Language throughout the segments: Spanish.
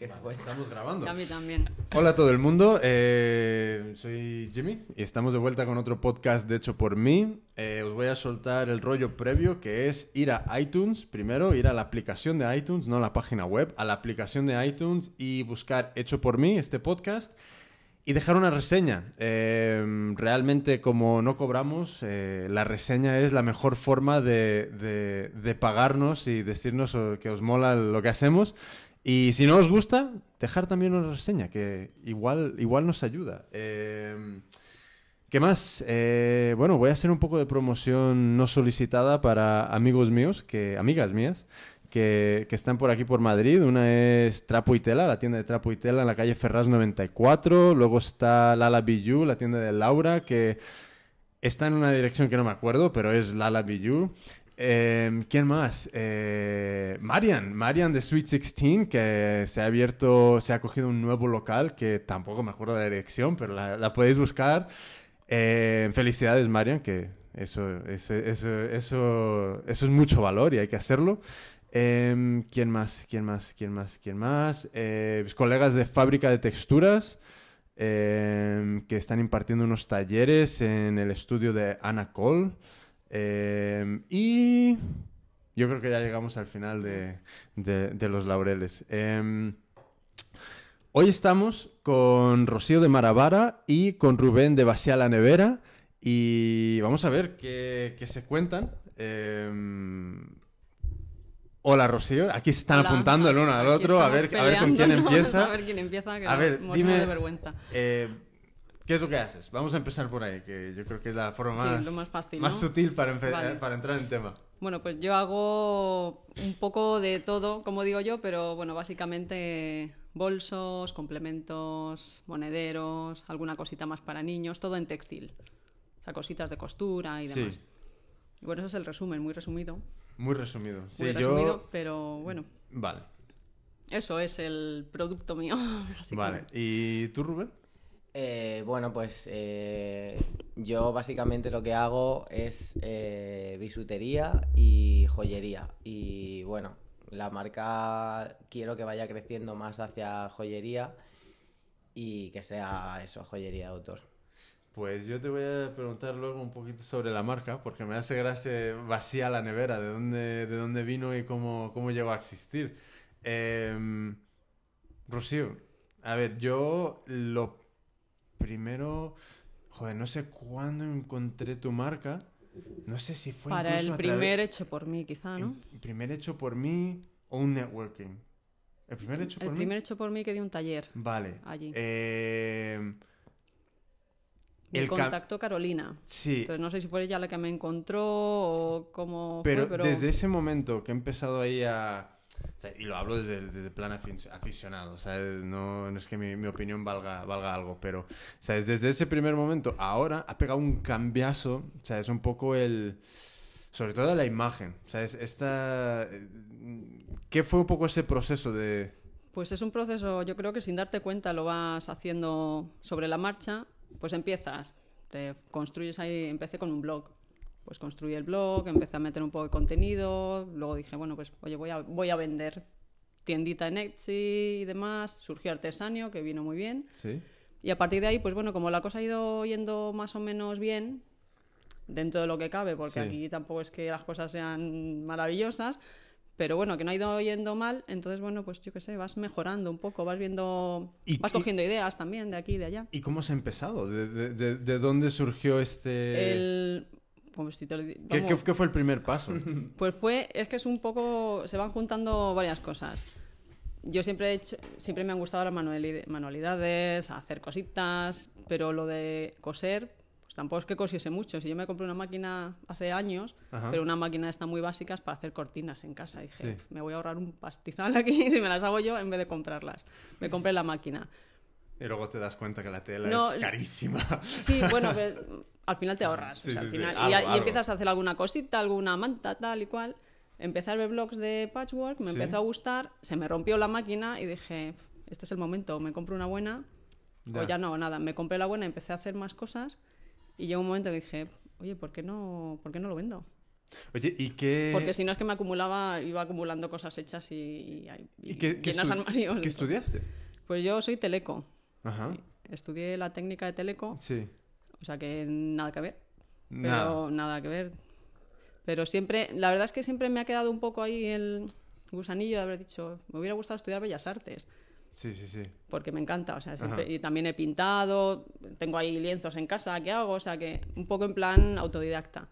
Estamos grabando. A mí también. Hola a todo el mundo, eh, soy Jimmy y estamos de vuelta con otro podcast de hecho por mí. Eh, os voy a soltar el rollo previo que es ir a iTunes, primero ir a la aplicación de iTunes, no a la página web, a la aplicación de iTunes y buscar hecho por mí este podcast y dejar una reseña. Eh, realmente como no cobramos, la reseña es la mejor forma de, de pagarnos y decirnos que os mola lo que hacemos. Y si no os gusta, dejar también una reseña, que igual, igual nos ayuda. Em, ¿Qué más? Eh, bueno, voy a hacer un poco de promoción no solicitada para amigos míos, que, amigas mías, que, que, están por aquí por Madrid. Una es Trapo y Tela, la tienda de Trapo y Tela en la calle Ferraz 94. Luego está Lala Biju, la tienda de Laura, que está en una dirección que no me acuerdo, pero es Lala Biju. Em, ¿Quién más? Eh, Marian, Marian de Sweet 16, que se ha abierto, se ha cogido un nuevo local, que tampoco me acuerdo de la dirección, pero la, podéis buscar. Em, felicidades, Marian, que eso, eso, eso, es mucho valor y hay que hacerlo. Em, ¿Quién más? ¿Quién más? ¿Quién más? ¿Quién más? Eh, mis colegas de Fábrica de Texturas, que están impartiendo unos talleres en el estudio de Ana Cole. Em, y yo creo que ya llegamos al final de, los laureles. Em, hoy estamos con Rocío de Maravara y con Rubén de Basia la Nevera y vamos a ver qué, se cuentan. Em, hola Rocío, aquí se están apuntando el uno al otro, a ver, a ver con quién empieza. A ver quién empieza, a ver, dime, de vergüenza. Eh, ¿Qué es lo que haces? Vamos a empezar por ahí, que yo creo que es la forma más, fácil, más sutil para, para entrar en tema. Bueno, pues yo hago un poco de todo, como digo yo, pero bueno, básicamente bolsos, complementos, monederos, alguna cosita más para niños, todo en textil. O sea, cositas de costura y demás. Sí. Y bueno, eso es el resumen, muy resumido. Muy resumido. Sí, muy resumido, pero bueno. Vale. Eso es el producto mío. Vale. ¿Y tú, Rubén? Eh, bueno, pues eh, yo básicamente lo que hago es eh, bisutería y joyería. Y bueno, la marca quiero que vaya creciendo más hacia joyería y que sea eso, joyería de autor. Pues yo te voy a preguntar luego un poquito sobre la marca, porque me hace gracia vacía la nevera, de dónde, de dónde vino y cómo, cómo llegó a existir. Em, Rocío, a ver, yo lo primero, joder, no sé cuándo encontré tu marca. No sé si fue Para el primer hecho por mí, quizá, ¿no? El primer hecho por mí o un networking. El primer hecho por mí. El primer hecho por mí que di un taller. Vale. Allí. Eh... El contacto Carolina. Sí. Entonces no sé si fue ella la que me encontró o cómo. pero desde ese momento que he empezado ahí a y lo hablo desde, el plan aficionado, No, no es que mi, mi, opinión valga, valga algo, pero ¿sabes? desde ese primer momento, ahora ha pegado un cambiazo, es un poco el... Sobre todo la imagen, ¿sabes? Esta... ¿Qué fue un poco ese proceso de...? Pues es un proceso, yo creo que sin darte cuenta lo vas haciendo sobre la marcha, pues empiezas, te construyes ahí, empecé con un blog, pues construí el blog, empecé a meter un poco de contenido, luego dije, bueno, pues oye, voy a, voy a vender tiendita en Etsy y demás, surgió Artesanio, que vino muy bien. Sí. Y a partir de ahí, pues bueno, como la cosa ha ido yendo más o menos bien, dentro de lo que cabe, porque aquí tampoco es que las cosas sean maravillosas, pero bueno, que no ha ido yendo mal, entonces bueno, pues yo qué sé, vas mejorando un poco, vas viendo, vas cogiendo ideas también de aquí y de allá. ¿Y cómo se ha empezado? ¿De, de, de dónde surgió este...? El ¿Qué, fue el primer paso? Pues fue, es que es un poco, se van juntando varias cosas. Yo siempre he hecho, siempre me han gustado las manualidades, hacer cositas, pero lo de coser, pues tampoco es que cosiese mucho. Si yo me compré una máquina hace años, pero una máquina está muy básicas para hacer cortinas en casa. Dije, me voy a ahorrar un pastizal aquí si me las hago yo en vez de comprarlas. Me compré la máquina. Y luego te das cuenta que la tela es carísima. Sí, bueno, al final te ahorras. y, empiezas a hacer alguna cosita, alguna manta, tal y cual. Empecé a ver blogs de patchwork, me empezó a gustar, se me rompió la máquina y dije, este es el momento, me compro una buena. O ya no, nada, me compré la buena, empecé a hacer más cosas y llegó un momento que dije, oye, ¿por qué no, ¿por qué no lo vendo? Oye, ¿y qué...? Porque si no es que me acumulaba, iba acumulando cosas hechas y, y, y ¿Y qué, qué estu- armarios. qué estudiaste? Pues yo soy teleco. Ajá. Estudié la técnica de teleco, Sí. o sea que nada que ver. Pero Nada. nada que ver. Pero siempre, la verdad es que siempre me ha quedado un poco ahí el gusanillo de haber dicho, me hubiera gustado estudiar Bellas Artes, Sí, sí, sí. porque me encanta, o sea, siempre- y también he pintado, tengo ahí lienzos en casa, ¿qué hago? O sea, que un poco en plan autodidacta.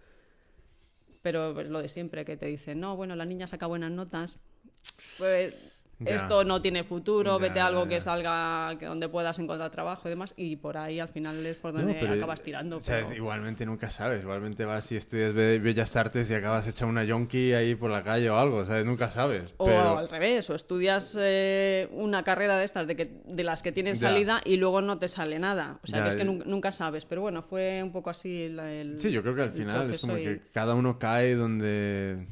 Pero pues, lo de siempre, que te dicen, no, bueno, la niña saca buenas notas, pues Ya. esto no tiene futuro, Ya, vete a algo ya. que salga, que donde puedas encontrar trabajo y demás, y por ahí al final es por No, donde pero, acabas tirando. Igualmente nunca sabes. Igualmente vas y estudias Be- Bellas Artes y acabas hecha una yonki ahí por la calle o algo. ¿sabes? Nunca sabes. O al revés, o estudias eh, una carrera de estas de, que, de las que tienen salida y luego no te sale nada. O sea, que es que nun- nunca sabes. Pero bueno, fue un poco así la- el. Sí, yo creo que al el final es como y- que cada uno cae donde...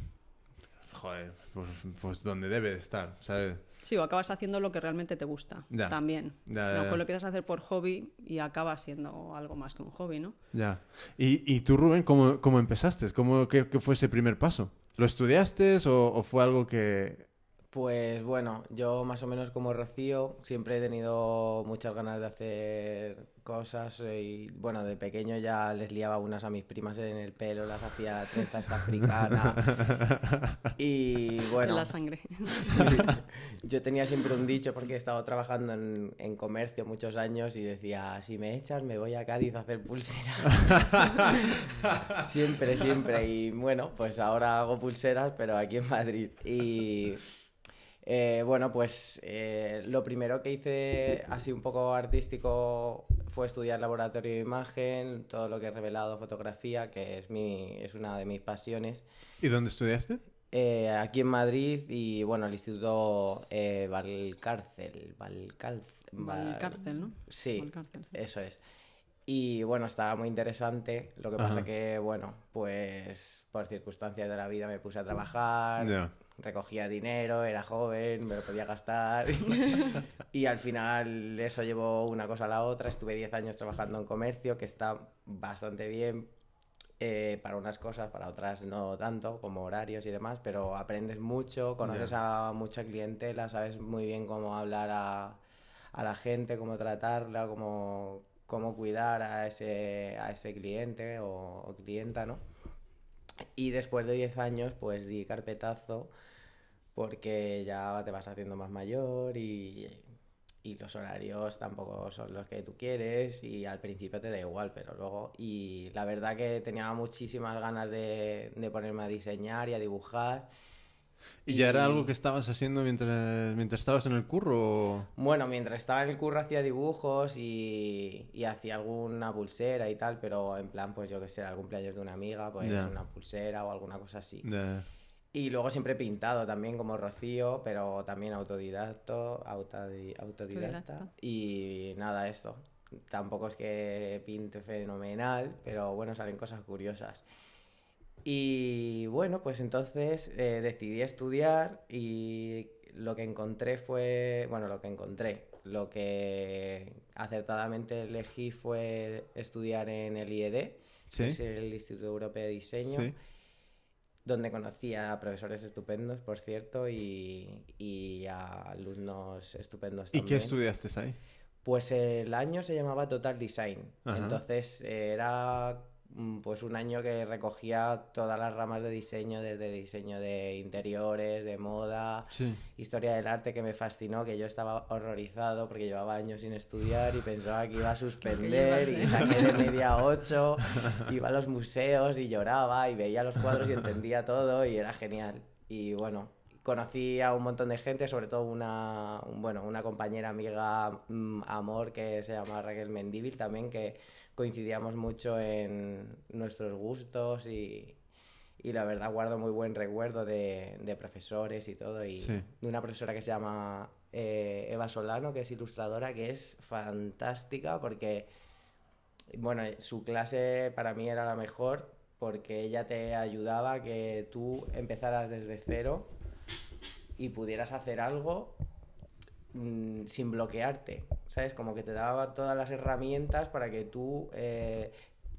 Joder, pues, pues donde debe de estar, ¿sabes? Sí, o acabas haciendo lo que realmente te gusta Ya. también. Ya, lo mejor ya. lo empiezas a hacer por hobby y acaba siendo algo más que un hobby, ¿no? Ya. ¿Y, y tú, Rubén, cómo, cómo empezaste? ¿Cómo, qué, qué fue ese primer paso? ¿Lo estudiaste o, o fue algo que... Pues bueno, yo más o menos como Rocío siempre he tenido muchas ganas de hacer cosas y bueno, de pequeño ya les liaba unas a mis primas en el pelo, las hacía trenza esta africana. Y bueno, En la sangre. sí, yo tenía siempre un dicho porque he estado trabajando en, en comercio muchos años y decía, si me echas me voy a Cádiz a hacer pulseras. siempre, siempre. Y bueno, pues ahora hago pulseras pero aquí en Madrid. Y... Eh, bueno, pues eh, lo primero que hice así un poco artístico fue estudiar laboratorio de imagen, todo lo que he revelado, fotografía, que es, mi, es una de mis pasiones. ¿Y dónde estudiaste? Eh, aquí en Madrid y bueno, el Instituto eh, Valcárcel. Valcalc- Val- Valcárcel, ¿no? Sí, Valcárcel, sí. eso es. Y bueno, estaba muy interesante. Lo que pasa Ajá. que, bueno, pues por circunstancias de la vida me puse a trabajar, Ya. Recogía dinero, era joven, me lo podía gastar. y al final eso llevó una cosa a la otra. Estuve 10 años trabajando en comercio, que está bastante bien eh, para unas cosas, para otras no tanto, como horarios y demás, pero aprendes mucho, conoces a mucha clientela, sabes muy bien cómo hablar a, a la gente, cómo tratarla, cómo, cómo cuidar a ese, a ese cliente o, o clienta, ¿no? Y después de 10 años, pues di carpetazo porque ya te vas haciendo más mayor y, y los horarios tampoco son los que tú quieres y al principio te da igual, pero luego... Y la verdad que tenía muchísimas ganas de, de ponerme a diseñar y a dibujar. ¿Y ya era algo que estabas haciendo mientras, mientras estabas en el curro? o- Bueno, mientras estaba en el curro hacía dibujos y, y hacía alguna pulsera y tal, pero en plan, pues yo que sé, al cumpleaños de una amiga, pues Ya. una pulsera o alguna cosa así. Y luego siempre he pintado también como Rocío, pero también autodidacto, autodi- autodidacta. Autodidacta. Y nada, esto. Tampoco es que pinte fenomenal, pero bueno, salen cosas curiosas. Y bueno, pues entonces eh, decidí estudiar y lo que encontré fue, bueno, lo que encontré, lo que acertadamente elegí fue estudiar en el IED, Sí. que es el Instituto Europeo de Diseño Sí. donde conocí a profesores estupendos, por cierto, y, y a alumnos estupendos ¿Y también. qué estudiaste ahí? Pues el año se llamaba Total Design. Ajá. Entonces era pues un año que recogía todas las ramas de diseño, desde diseño de interiores, de moda, Sí. historia del arte que me fascinó, que yo estaba horrorizado porque llevaba años sin estudiar y pensaba que iba a suspender y saqué de media 8, iba a los museos y lloraba y veía los cuadros y entendía todo y era genial. Y bueno, conocí a un montón de gente, sobre todo una, un- bueno, una compañera amiga, mm, amor, que se llama Raquel Mendívil también, que coincidíamos mucho en nuestros gustos y, y la verdad guardo muy buen recuerdo de, de profesores y todo, y Sí. de una profesora que se llama eh, Eva Solano, que es ilustradora, que es fantástica porque, bueno, su clase para mí era la mejor porque ella te ayudaba a que tú empezaras desde cero y pudieras hacer algo mm, sin bloquearte, ¿sabes? Como que te daba todas las herramientas para que tú eh,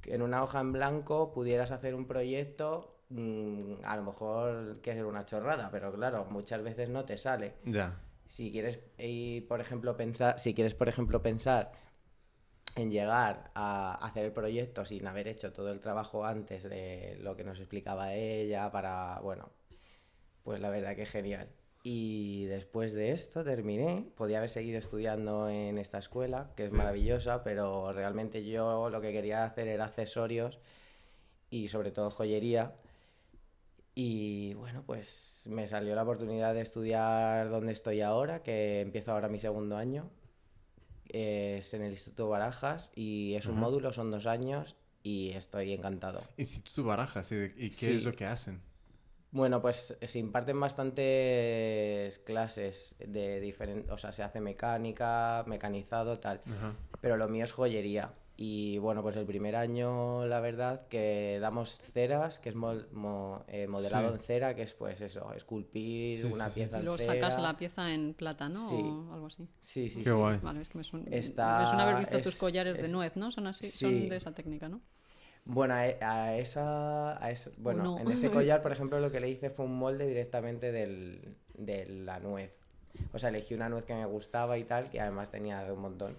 en una hoja en blanco pudieras hacer un proyecto mm, a lo mejor que es una chorrada, pero claro, muchas veces no te sale. Ya. Si quieres, y, por ejemplo, pensar, si quieres, por ejemplo, pensar en llegar a hacer el proyecto sin haber hecho todo el trabajo antes de lo que nos explicaba ella para, bueno, pues la verdad que genial. Y después de esto terminé, podía haber seguido estudiando en esta escuela, que es Sí. maravillosa, pero realmente yo lo que quería hacer era accesorios y sobre todo joyería. Y bueno, pues me salió la oportunidad de estudiar donde estoy ahora, que empiezo ahora mi segundo año. Es en el Instituto Barajas y es un módulo, son dos años y estoy encantado. Instituto Barajas, ¿y, de- y qué Sí. es lo que hacen? Bueno, pues se imparten bastantes clases de diferentes, o sea, se hace mecánica, mecanizado, tal, Ajá. pero lo mío es joyería. Y bueno, pues el primer año, la verdad, que damos ceras, que es mol- mo- eh, modelado Sí. en cera, que es pues eso, esculpir Sí, una sí, sí. pieza Y en luego cera. sacas la pieza en plata, ¿no? Sí. O algo así. Sí, sí, Qué sí. guay. Vale, es que me suena, Está- me suena haber visto tus es- collares de nuez, ¿no? Son así, sí. son de esa técnica, ¿no? Bueno, a, e- a esa, a esa- bueno, no. en ese collar, por ejemplo, lo que le hice fue un molde directamente del, de la nuez. O sea, elegí una nuez que me gustaba y tal, que además tenía de un montón.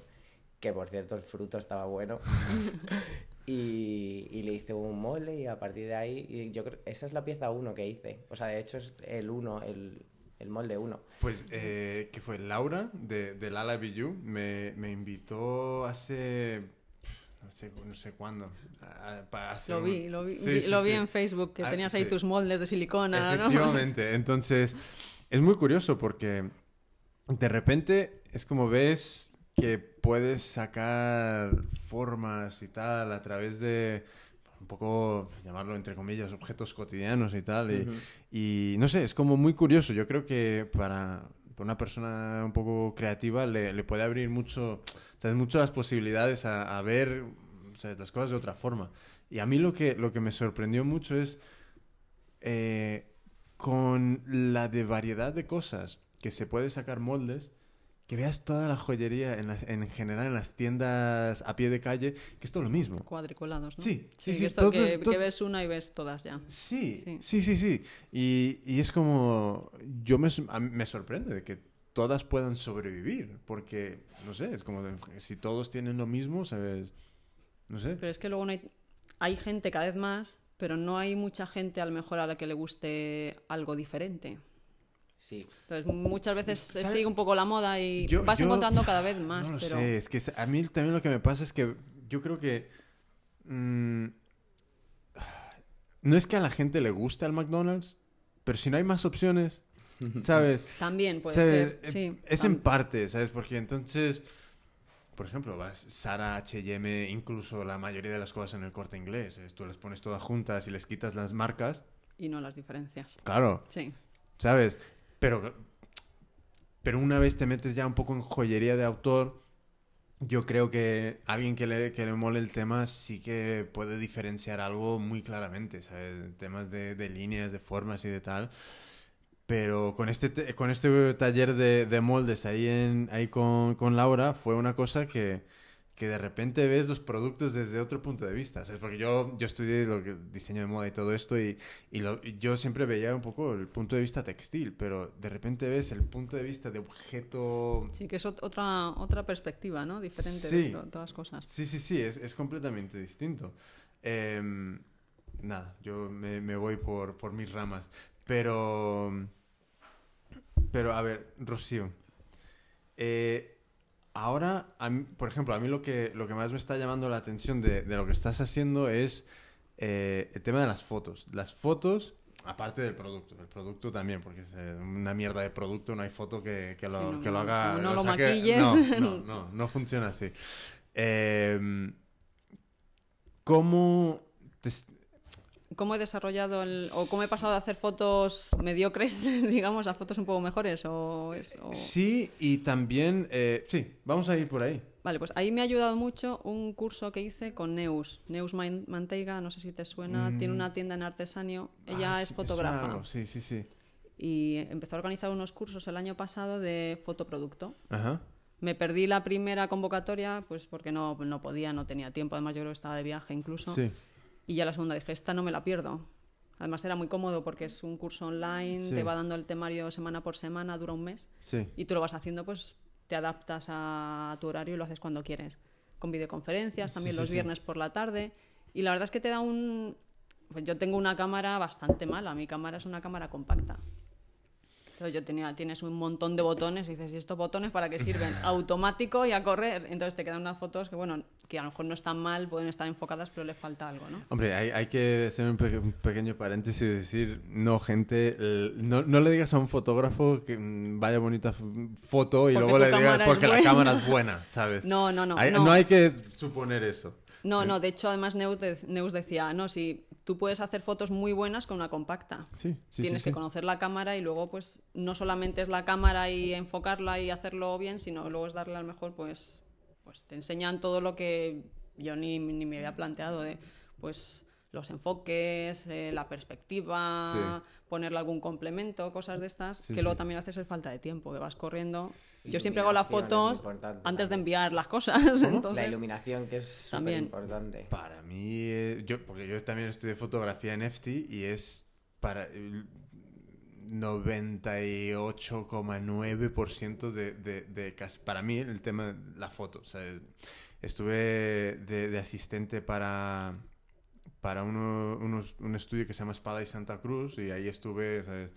Que por cierto, el fruto estaba bueno. y, y le hice un molde y a partir de ahí, y yo creo, esa es la pieza 1 que hice. O sea, de hecho es el 1, el, el molde 1. Pues, eh, que fue Laura de, de Lala Bijú, me, me invitó hace. No sé, no sé cuándo. a- para hacer Lo un- vi, lo vi, Sí, vi- sí, lo vi sí. en Facebook, que Ah, tenías ahí tus moldes de silicona, ¿no? Efectivamente. Entonces, es muy curioso porque de repente es como ves que puedes sacar formas y tal a través de un poco, llamarlo entre comillas, objetos cotidianos y tal. Y no sé, es como muy curioso. Yo creo que para, para una persona un poco creativa le, le puede abrir mucho, ¿sabes? mucho las posibilidades a, ver ¿sabes? las cosas de otra forma. Y a mí lo que, lo que me sorprendió mucho es eh, con la de variedad de cosas que se puede sacar moldes, que veas toda la joyería en, las- en general en las tiendas a pie de calle, que es todo lo mismo. Cuadriculados, ¿no? Sí, sí, sí, esto todo- que, todo- que ves una y ves todas ya. Sí, Sí. sí, sí, sí. Y, y es como, yo me, me sorprende de que todas puedan sobrevivir, porque, no sé, es como, si todos tienen lo mismo, ¿sabes? No sé. Pero es que luego no hay, hay gente cada vez más, pero no hay mucha gente a lo mejor a la que le guste algo diferente. Sí. Entonces muchas veces se ¿Sabe? sigue un poco la moda y Yo- vas yo- encontrando cada vez más. No lo pero sé, es que a mí también lo que me pasa es que yo creo que... mm, no es que a la gente le guste el McDonald's, pero si no hay más opciones, ¿sabes? también puede ¿Sabes? ser. Sí, Eh, Es en parte, ¿sabes? Porque entonces, por ejemplo, vas Sara, H&M, incluso la mayoría de las cosas en el corte inglés, ¿sabes? tú las pones todas juntas y les quitas las marcas, y no las diferencias. claro, Sí. ¿sabes? Pero, pero una vez te metes ya un poco en joyería de autor, yo creo que alguien que le, que le mole el tema sí que puede diferenciar algo muy claramente, ¿sabes? Temas de, de líneas, de formas y de tal. Pero con este, te- con este taller de, de moldes ahí, en, ahí con, con Laura fue una cosa que, que de repente ves los productos desde otro punto de vista. Porque yo, yo estudié lo que, diseño de moda y todo esto y, y, lo- y yo siempre veía un poco el punto de vista textil, pero de repente ves el punto de vista de objeto... Sí, que es ot- otra, otra perspectiva, ¿no? Diferente Sí. de to- todas las cosas. Sí, sí, sí, es, es completamente distinto. Em, nada, yo me, me voy por, por mis ramas. Pero, pero a ver, Rocío, eh, ahora, a mí- por ejemplo, a mí lo que, lo que más me está llamando la atención de, de lo que estás haciendo es eh, el tema de las fotos. Las fotos, aparte del producto, el producto también, porque es eh, una mierda de producto, no hay foto que, que lo, Sí, no, que lo no, haga... no lo saque- maquilles. No, no, no, no funciona así. Em, ¿Cómo te, ¿Cómo he desarrollado el, o cómo he pasado de hacer fotos mediocres, digamos, a fotos un poco mejores? O, es- o- Sí, y también, eh, sí, vamos a ir por ahí. Vale, pues ahí me ha ayudado mucho un curso que hice con Neus. Neus Man- Manteiga, no sé si te suena, tiene una tienda en Artesanio. Ella Ah, es sí, fotógrafa Sí, sí, sí. y empezó a organizar unos cursos el año pasado de fotoproducto. Ajá. Me perdí la primera convocatoria, pues porque no, no podía, no tenía tiempo, además yo creo que estaba de viaje incluso. Sí. Y ya la segunda dije, esta no me la pierdo. Además era muy cómodo porque es un curso online, Sí. te va dando el temario semana por semana, dura un mes. Sí. Y tú lo vas haciendo, pues te adaptas a tu horario y lo haces cuando quieres. Con videoconferencias, también sí, los viernes por la tarde. Y la verdad es que te da un... Pues yo tengo una cámara bastante mala, mi cámara es una cámara compacta. Entonces yo tenía, tienes un montón de botones y dices, ¿y estos botones para qué sirven? Automático y a correr. Entonces te quedan unas fotos que, bueno, que a lo mejor no están mal, pueden estar enfocadas, pero le falta algo, ¿no? Hombre, hay, hay que hacer un, pe- un pequeño paréntesis y decir, no, gente, no, no le digas a un fotógrafo que mm, vaya bonita foto y Porque luego le digas porque la buena". cámara es buena, ¿sabes? No, no, no. Hay- no. hay que suponer eso. No, no, de hecho, además Neus, de- Neus decía, no, si tú puedes hacer fotos muy buenas con una compacta. Sí, sí, Tienes sí, que sí. conocer la cámara y luego, pues, no solamente es la cámara y enfocarla y hacerlo bien, sino luego es darle al mejor, pues, pues te enseñan todo lo que yo ni, ni me había planteado de, pues, los enfoques, eh, la perspectiva, ponerle algún complemento, cosas de estas, que luego también haces el falta de tiempo, que vas corriendo. Yo siempre hago las fotos antes de enviar las cosas. La entonces- iluminación, que es súper También. importante. Para mí, eh, yo, porque yo también estudié fotografía en EFTI y es para el 98,9% de, de, de para mí el tema de la foto. O sea, estuve de, de asistente para, para uno- unos- un estudio que se llama Espada y Santa Cruz y ahí estuve ¿sabes?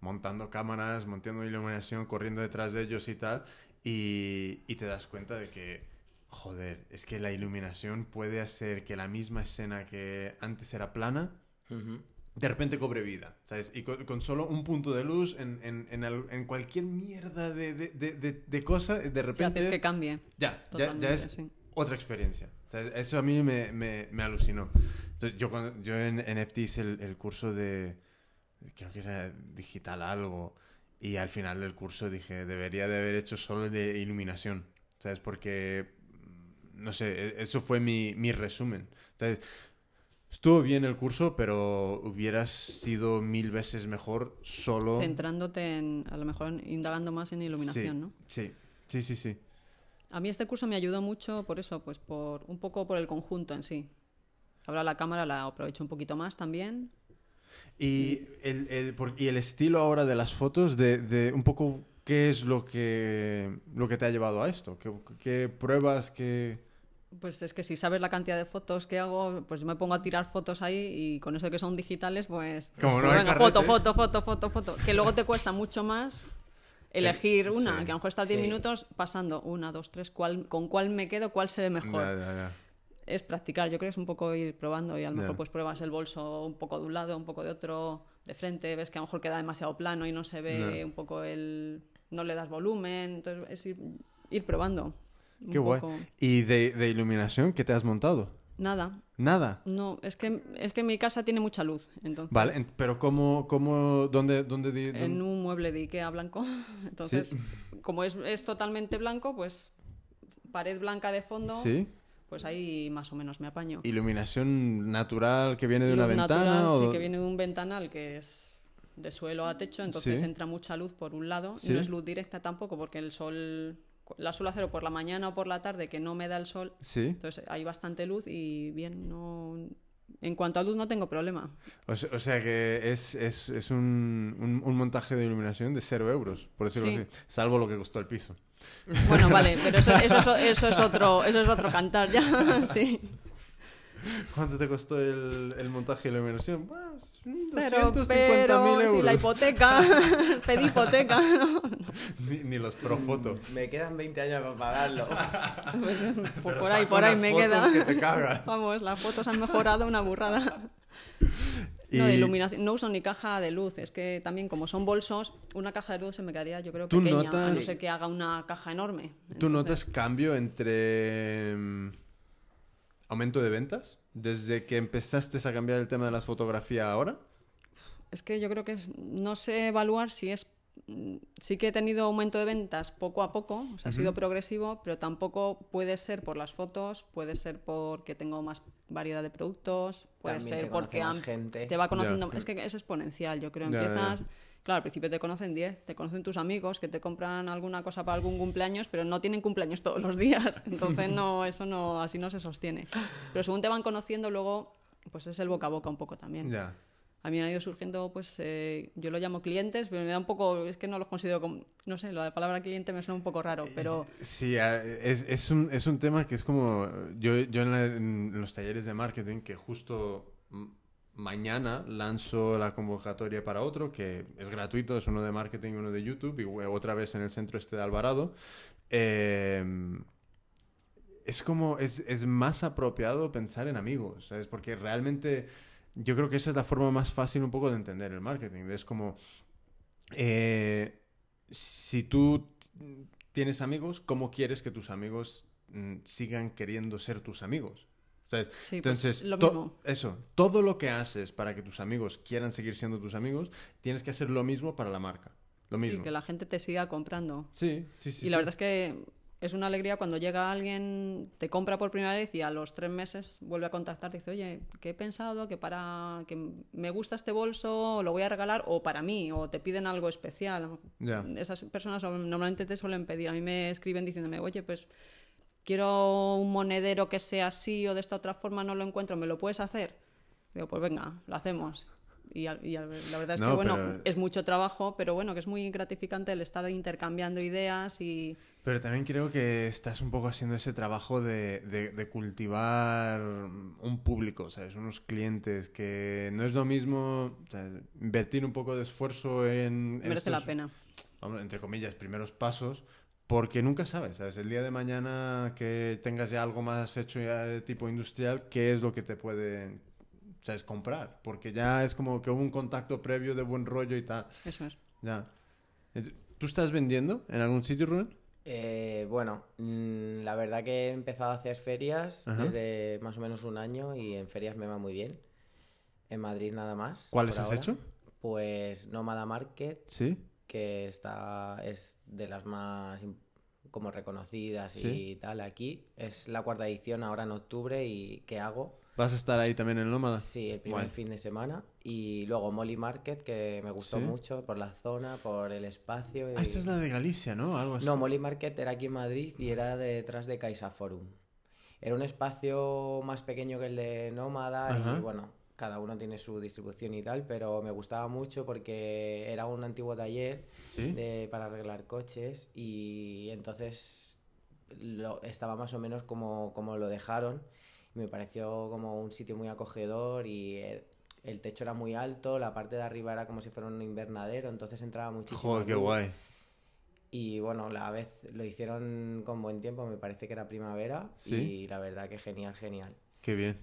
Montando cámaras, montando iluminación, corriendo detrás de ellos y tal. Y, y te das cuenta de que, joder, es que la iluminación puede hacer que la misma escena que antes era plana, Ujú. de repente cobre vida, ¿sabes? Y con, con solo un punto de luz en, en, en, al- en cualquier mierda de, de, de, de- cosa, de Si repente... haces que cambie. Ya, ya, ya es sí. otra experiencia. O sea, eso a mí me, me, me alucinó. Entonces, yo, cuando, yo en, en FT hice el, el curso de, creo que era digital algo, y al final del curso dije, debería de haber hecho solo de iluminación, ¿sabes? Porque, mm, no sé, e- eso fue mi, mi resumen. ¿sabes? Estuvo bien el curso, pero hubiera sido mil veces mejor solo... Centrándote en, a lo mejor, indagando más en iluminación, sí, ¿no? Sí, sí, sí, sí. A mí este curso me ayudó mucho por eso, pues por un poco por el conjunto en sí. Ahora la cámara la aprovecho un poquito más también. Y el, el- por- y el estilo ahora de las fotos, de, de un poco qué es lo que, lo que te ha llevado a esto, qué, qué pruebas, qué... Pues es que si sabes la cantidad de fotos que hago, pues me pongo a tirar fotos ahí y con eso que son digitales, pues... Como no hay venga, foto, foto, foto, foto, foto. Que luego te cuesta mucho más elegir una, sí, que a lo mejor estás 10 sí. minutos pasando una, dos, tres, cuál, con cuál me quedo, cuál se ve mejor. Ya, ya, ya. Es practicar, yo creo que es un poco ir probando y a lo mejor pues pruebas el bolso un poco de un lado, un poco de otro, de frente, ves que a lo mejor queda demasiado plano y no se ve un poco el... no le das volumen, entonces es ir, ir probando. Qué guay. poco. ¿Y de, de iluminación qué te has montado? Nada, Nada. no, es que, es que mi casa tiene mucha luz, entonces... Vale, en- pero ¿cómo, cómo, dónde, dónde, di- En un mueble de Ikea blanco, entonces, como es, es totalmente blanco, pues pared blanca de fondo, Sí? Pues ahí más o menos me apaño. ¿Iluminación natural que viene de una ventana? o... sí, que viene de un ventanal que es de suelo a techo, entonces Sí. entra mucha luz por un lado. Sí. No es luz directa tampoco, porque el sol la suelo hacer o por la mañana o por la tarde que no me da el sol. Sí. Entonces hay bastante luz y bien, no... En cuanto a luz no tengo problema. O se- o sea, que es, es, es un, un, un montaje de iluminación de cero euros, por decirlo Sí. así. Salvo lo que costó el piso. Bueno, vale, pero eso, eso, eso, es otro eso es otro cantar ya, sí. ¿Cuánto te costó el, el montaje de la iluminación? Pues, mm, Pero, 250.000 pero euros. sí, la hipoteca, pedí hipoteca. ¿no? Ni, ni los Profoto. Me quedan 20 años para pagarlo. Por, ahí, por ahí me fotos queda. que te cagas. Vamos, las fotos han mejorado una burrada. Y No, de iluminación. No uso ni caja de luz. Es que también, como son bolsos, una caja de luz se me quedaría, yo creo, ¿Tú pequeña. notas- A no ser que haga una caja enorme. ¿Tú notas cambio entre mm, aumento de ventas? Desde que empezaste a cambiar el tema de las fotografías ahora. Es que yo creo que es- no sé evaluar si es. Mm, Sí que he tenido aumento de ventas poco a poco, o sea, ha sido progresivo, pero tampoco puede ser por las fotos, puede ser porque tengo más variedad de productos, puede También ser porque gente. te va conociendo. Ya. Es que es exponencial, yo creo. Ya. Empiezas. Claro, al principio te conocen 10, te conocen tus amigos que te compran alguna cosa para algún cumpleaños, pero no tienen cumpleaños todos los días. Entonces, no, eso no, así no se sostiene. Pero según te van conociendo, luego, pues es el boca a boca un poco también. A mí han ido surgiendo, pues eh, yo lo llamo clientes, pero me da un poco, es que no los considero como, no sé, la palabra cliente me suena un poco raro, pero... Sí, es, es, un, es un tema que es como, yo, yo en, en los talleres de marketing, que justo mañana lanzo la convocatoria para otro, que es gratuito, es uno de marketing uno de YouTube, y otra vez en el centro este de Alvarado. Eh, es como, es, es, más apropiado pensar en amigos, ¿sabes? Porque realmente yo creo que esa es la forma más fácil un poco de entender el marketing. Es como, eh, si tú tienes amigos, ¿cómo quieres que tus amigos mm, sigan queriendo ser tus amigos? Pues, Entonces, eso, todo lo que haces para que tus amigos quieran seguir siendo tus amigos, tienes que hacer lo mismo para la marca. Lo mismo. Sí, que la gente te siga comprando. Sí, sí, sí. Y la verdad es que es una alegría cuando llega alguien, te compra por primera vez y a los tres meses vuelve a contactarte y dice, oye, que he pensado que para que me gusta este bolso lo voy a regalar o para mí, o te piden algo especial. Esas personas normalmente te suelen pedir. A mí me escriben diciéndome, oye, pues quiero un monedero que sea así o de esta otra forma, no lo encuentro, ¿me lo puedes hacer? Digo, pues venga, lo hacemos. Y, la verdad es que, bueno, es mucho trabajo, pero bueno, que es muy gratificante el estar intercambiando ideas y... Pero también creo que estás un poco haciendo ese trabajo de, de, cultivar un público, ¿sabes? Unos clientes que no es lo mismo invertir un poco de esfuerzo en... Merece la pena. Entre comillas, primeros pasos, porque nunca sabes, ¿sabes? El día de mañana que tengas ya algo más hecho ya de tipo industrial, ¿qué es lo que te puede ¿sabes? comprar? Porque ya es como que hubo un contacto previo de buen rollo y tal. Eso es. Ya. ¿Tú estás vendiendo en algún sitio, Rubén? Eh, bueno, mm, la verdad que he empezado a hacer ferias desde más o menos un año y en ferias me va muy bien. En Madrid nada más. ¿Cuáles has hecho? Pues Nómada Market. Sí. Que está, es de las más como reconocidas y tal aquí. Es la cuarta edición ahora en octubre y ¿qué hago? ¿Vas a estar ahí también en Nómada? Sí, el primer fin de semana. Y luego Molly Market, que me gustó mucho por la zona, por el espacio. Ah, esta es la de Galicia, ¿no? Algo así. No, Molly Market era aquí en Madrid y era detrás de Caixa Forum. Era un espacio más pequeño que el de Nómada y bueno, cada uno tiene su distribución y tal, pero me gustaba mucho porque era un antiguo taller para arreglar coches y entonces lo, estaba más o menos como, como lo dejaron me pareció como un sitio muy acogedor y el, techo era muy alto, la parte de arriba era como si fuera un invernadero, entonces entraba muchísimo. Joder, qué guay. Y bueno, la vez lo hicieron con buen tiempo, me parece que era primavera y la verdad que genial, genial. Qué bien.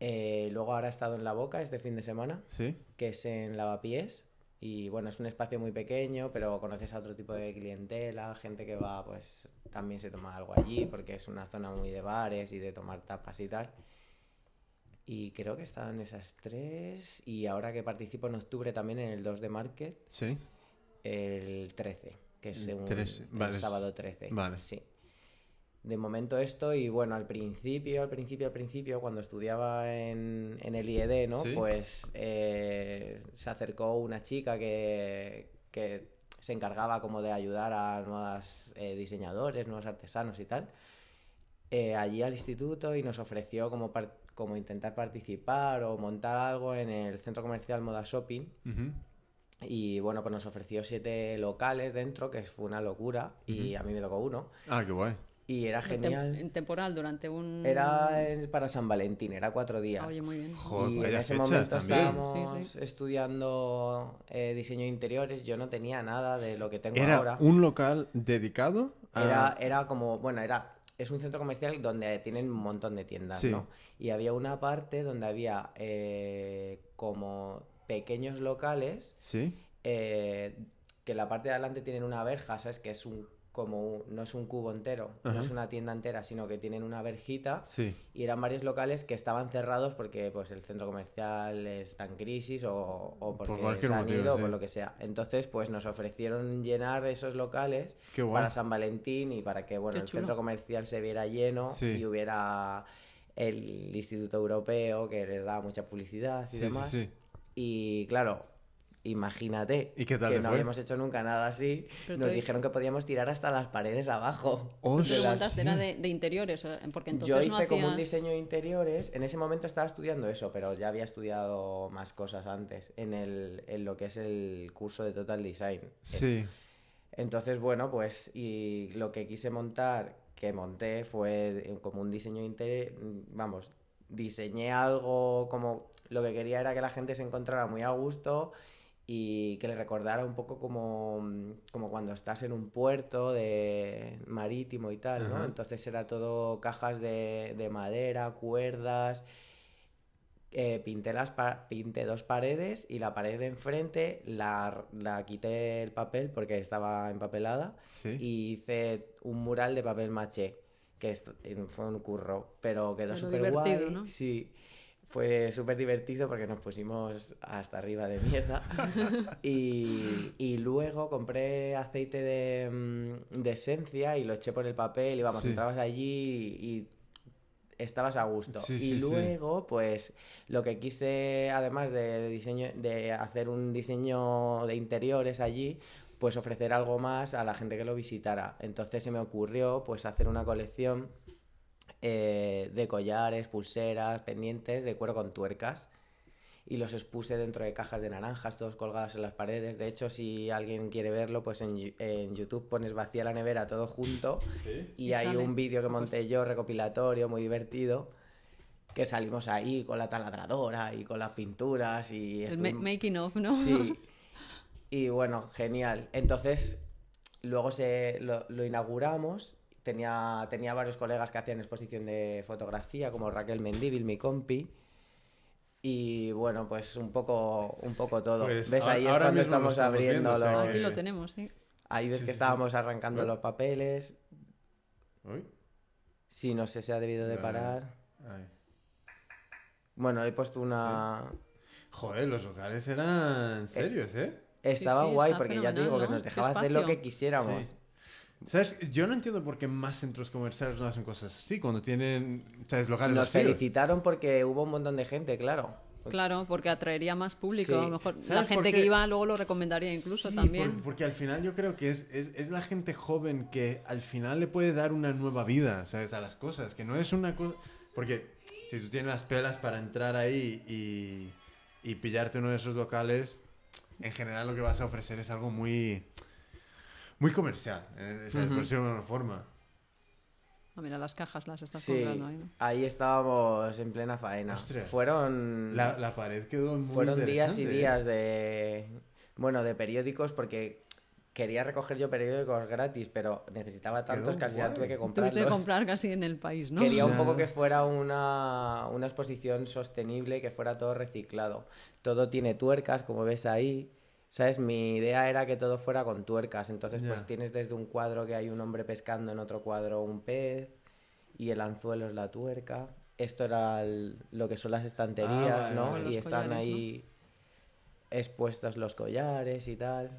Eh, luego ahora he estado en La Boca este fin de semana, ¿Sí? que es en Lavapiés. Y bueno, es un espacio muy pequeño, pero conoces a otro tipo de clientela, gente que va, pues también se toma algo allí, porque es una zona muy de bares y de tomar tapas y tal. Y creo que he estado en esas tres. Y ahora que participo en octubre también en el 2 de Market. Sí. El 13, que es un, el sábado 13. Vale. Sí de momento esto y bueno, al principio, al principio, al principio, cuando estudiaba en, en el IED, ¿no? Pues eh, se acercó una chica que, que, se encargaba como de ayudar a nuevos eh, diseñadores, nuevos artesanos y tal, eh, allí al instituto y nos ofreció como, como intentar participar o montar algo en el centro comercial Moda Shopping. Y bueno, pues nos ofreció siete locales dentro, que fue una locura, y a mí me tocó uno. Ah, qué guay. Y era genial. En temporal, durante un... Era para San Valentín, era cuatro días. Oye, muy bien. Joder, y en ese momento estábamos estudiando eh, diseño de interiores. Yo no tenía nada de lo que tengo ¿Era ahora. un local dedicado? Era, era como, bueno, era es un centro comercial donde tienen un montón de tiendas, ¿no? Y había una parte donde había eh, como pequeños locales. Sí. Eh, que la parte de adelante tienen una verja, ¿sabes? Que es un como no es un cubo entero, no es una tienda entera, sino que tienen una verjita y eran varios locales que estaban cerrados porque pues el centro comercial está en crisis o, porque se han ido o por lo que sea. Entonces pues nos ofrecieron llenar esos locales para San Valentín y para que bueno el centro comercial se viera lleno y hubiera el Instituto Europeo que les daba mucha publicidad y demás. Y claro, imagínate ¿Y qué tal que no fue? habíamos hecho nunca nada así. Pero Nos dijeron que podíamos tirar hasta las paredes abajo. Oh, De preguntaste, era de, de interiores, porque entonces Yo hice no como un diseño de interiores. En ese momento estaba estudiando eso, pero ya había estudiado más cosas antes en, el, en lo que es el curso de Total Design. Sí. Entonces, bueno, pues y lo que quise montar, que monté, fue de- como un diseño interior, vamos, diseñé algo como lo que quería era que la gente se encontrara muy a gusto y que le recordara un poco como, como cuando estás en un puerto de marítimo y tal, ¿no? Ajá. Entonces era todo cajas de, de madera, cuerdas, eh, pinté, las pa- pinté dos paredes y la pared de enfrente la, la quité el papel porque estaba empapelada Sí. y hice un mural de papel maché, que fue un curro, pero quedó súper guay. ¿no? Sí, fue súper divertido porque nos pusimos hasta arriba de mierda. y, y luego compré aceite de, mm, de esencia y lo eché por el papel y vamos, Sí. entrabas allí y estabas a gusto. Sí, y sí, sí. luego, pues, lo que quise, además de diseño, de hacer un diseño de interiores allí, pues ofrecer algo más a la gente que lo visitara. Entonces se me ocurrió, pues, hacer una colección eh, de collares, pulseras, pendientes de cuero con tuercas. Y los expuse dentro de cajas de naranjas, todos colgados en las paredes. De hecho, si alguien quiere verlo, pues en, en YouTube pones vacía la nevera todo junto Sí. y, Y hay un vídeo que Pues- monté yo recopilatorio muy divertido que salimos ahí con la taladradora y con las pinturas y El estuvimos- making of, ¿no? Sí. Y bueno, genial. Entonces, luego se lo, lo inauguramos. Tenía, tenía varios colegas que hacían exposición de fotografía, como Raquel Mendíbil, mi compi. Y bueno, pues un poco, un poco todo. Pues ¿Ves? ahora- Ahí es cuando estamos estamos abriendo viendo, los... Aquí que- lo tenemos, sí. Ahí ves Sí, que sí, sí. estábamos arrancando los papeles. Uy. Si no sé si ha debido de parar. Ay. Bueno, he puesto una... Joder, los hogares eran serios, ¿eh? Estaba sí, guay porque ya te digo que ¿no? nos dejaba hacer lo que quisiéramos. ¿Sabes? Yo no entiendo por qué más centros comerciales no hacen cosas así cuando tienen, ¿sabes? Locales Nos vacíos. felicitaron porque hubo un montón de gente, claro. Claro, porque atraería más público. Sí. A lo mejor la ¿Sabes por gente que iba luego lo recomendaría incluso Sí, también. por- porque al final yo creo que es, es, es la gente joven que al final le puede dar una nueva vida, ¿sabes? A las cosas, que no es una cosa... Porque si tú tienes las pelas para entrar ahí y, y pillarte uno de esos locales, en general lo que vas a ofrecer es algo muy... Muy comercial, eh, decirlo de una forma. Ah, mira, las cajas las estás Sí, ahí. ¿no? ahí estábamos en plena faena. Ostras. Fueron, La, la pared quedó muy fueron días y ¿eh? días de, bueno, de periódicos porque quería recoger yo periódicos gratis, pero necesitaba tantos que al final tuve que Tuviste comprarlos. que comprar casi en el país, ¿no? Quería un poco que fuera una, una exposición sostenible, que fuera todo reciclado. Todo tiene tuercas, como ves ahí. ¿Sabes? Mi idea era que todo fuera con tuercas. Entonces, pues tienes desde un cuadro que hay un hombre pescando, en otro cuadro un pez, y el anzuelo es la tuerca. Esto era el- lo que son las estanterías, vale, ¿no? vale. Y están collares, ahí expuestos los collares y tal.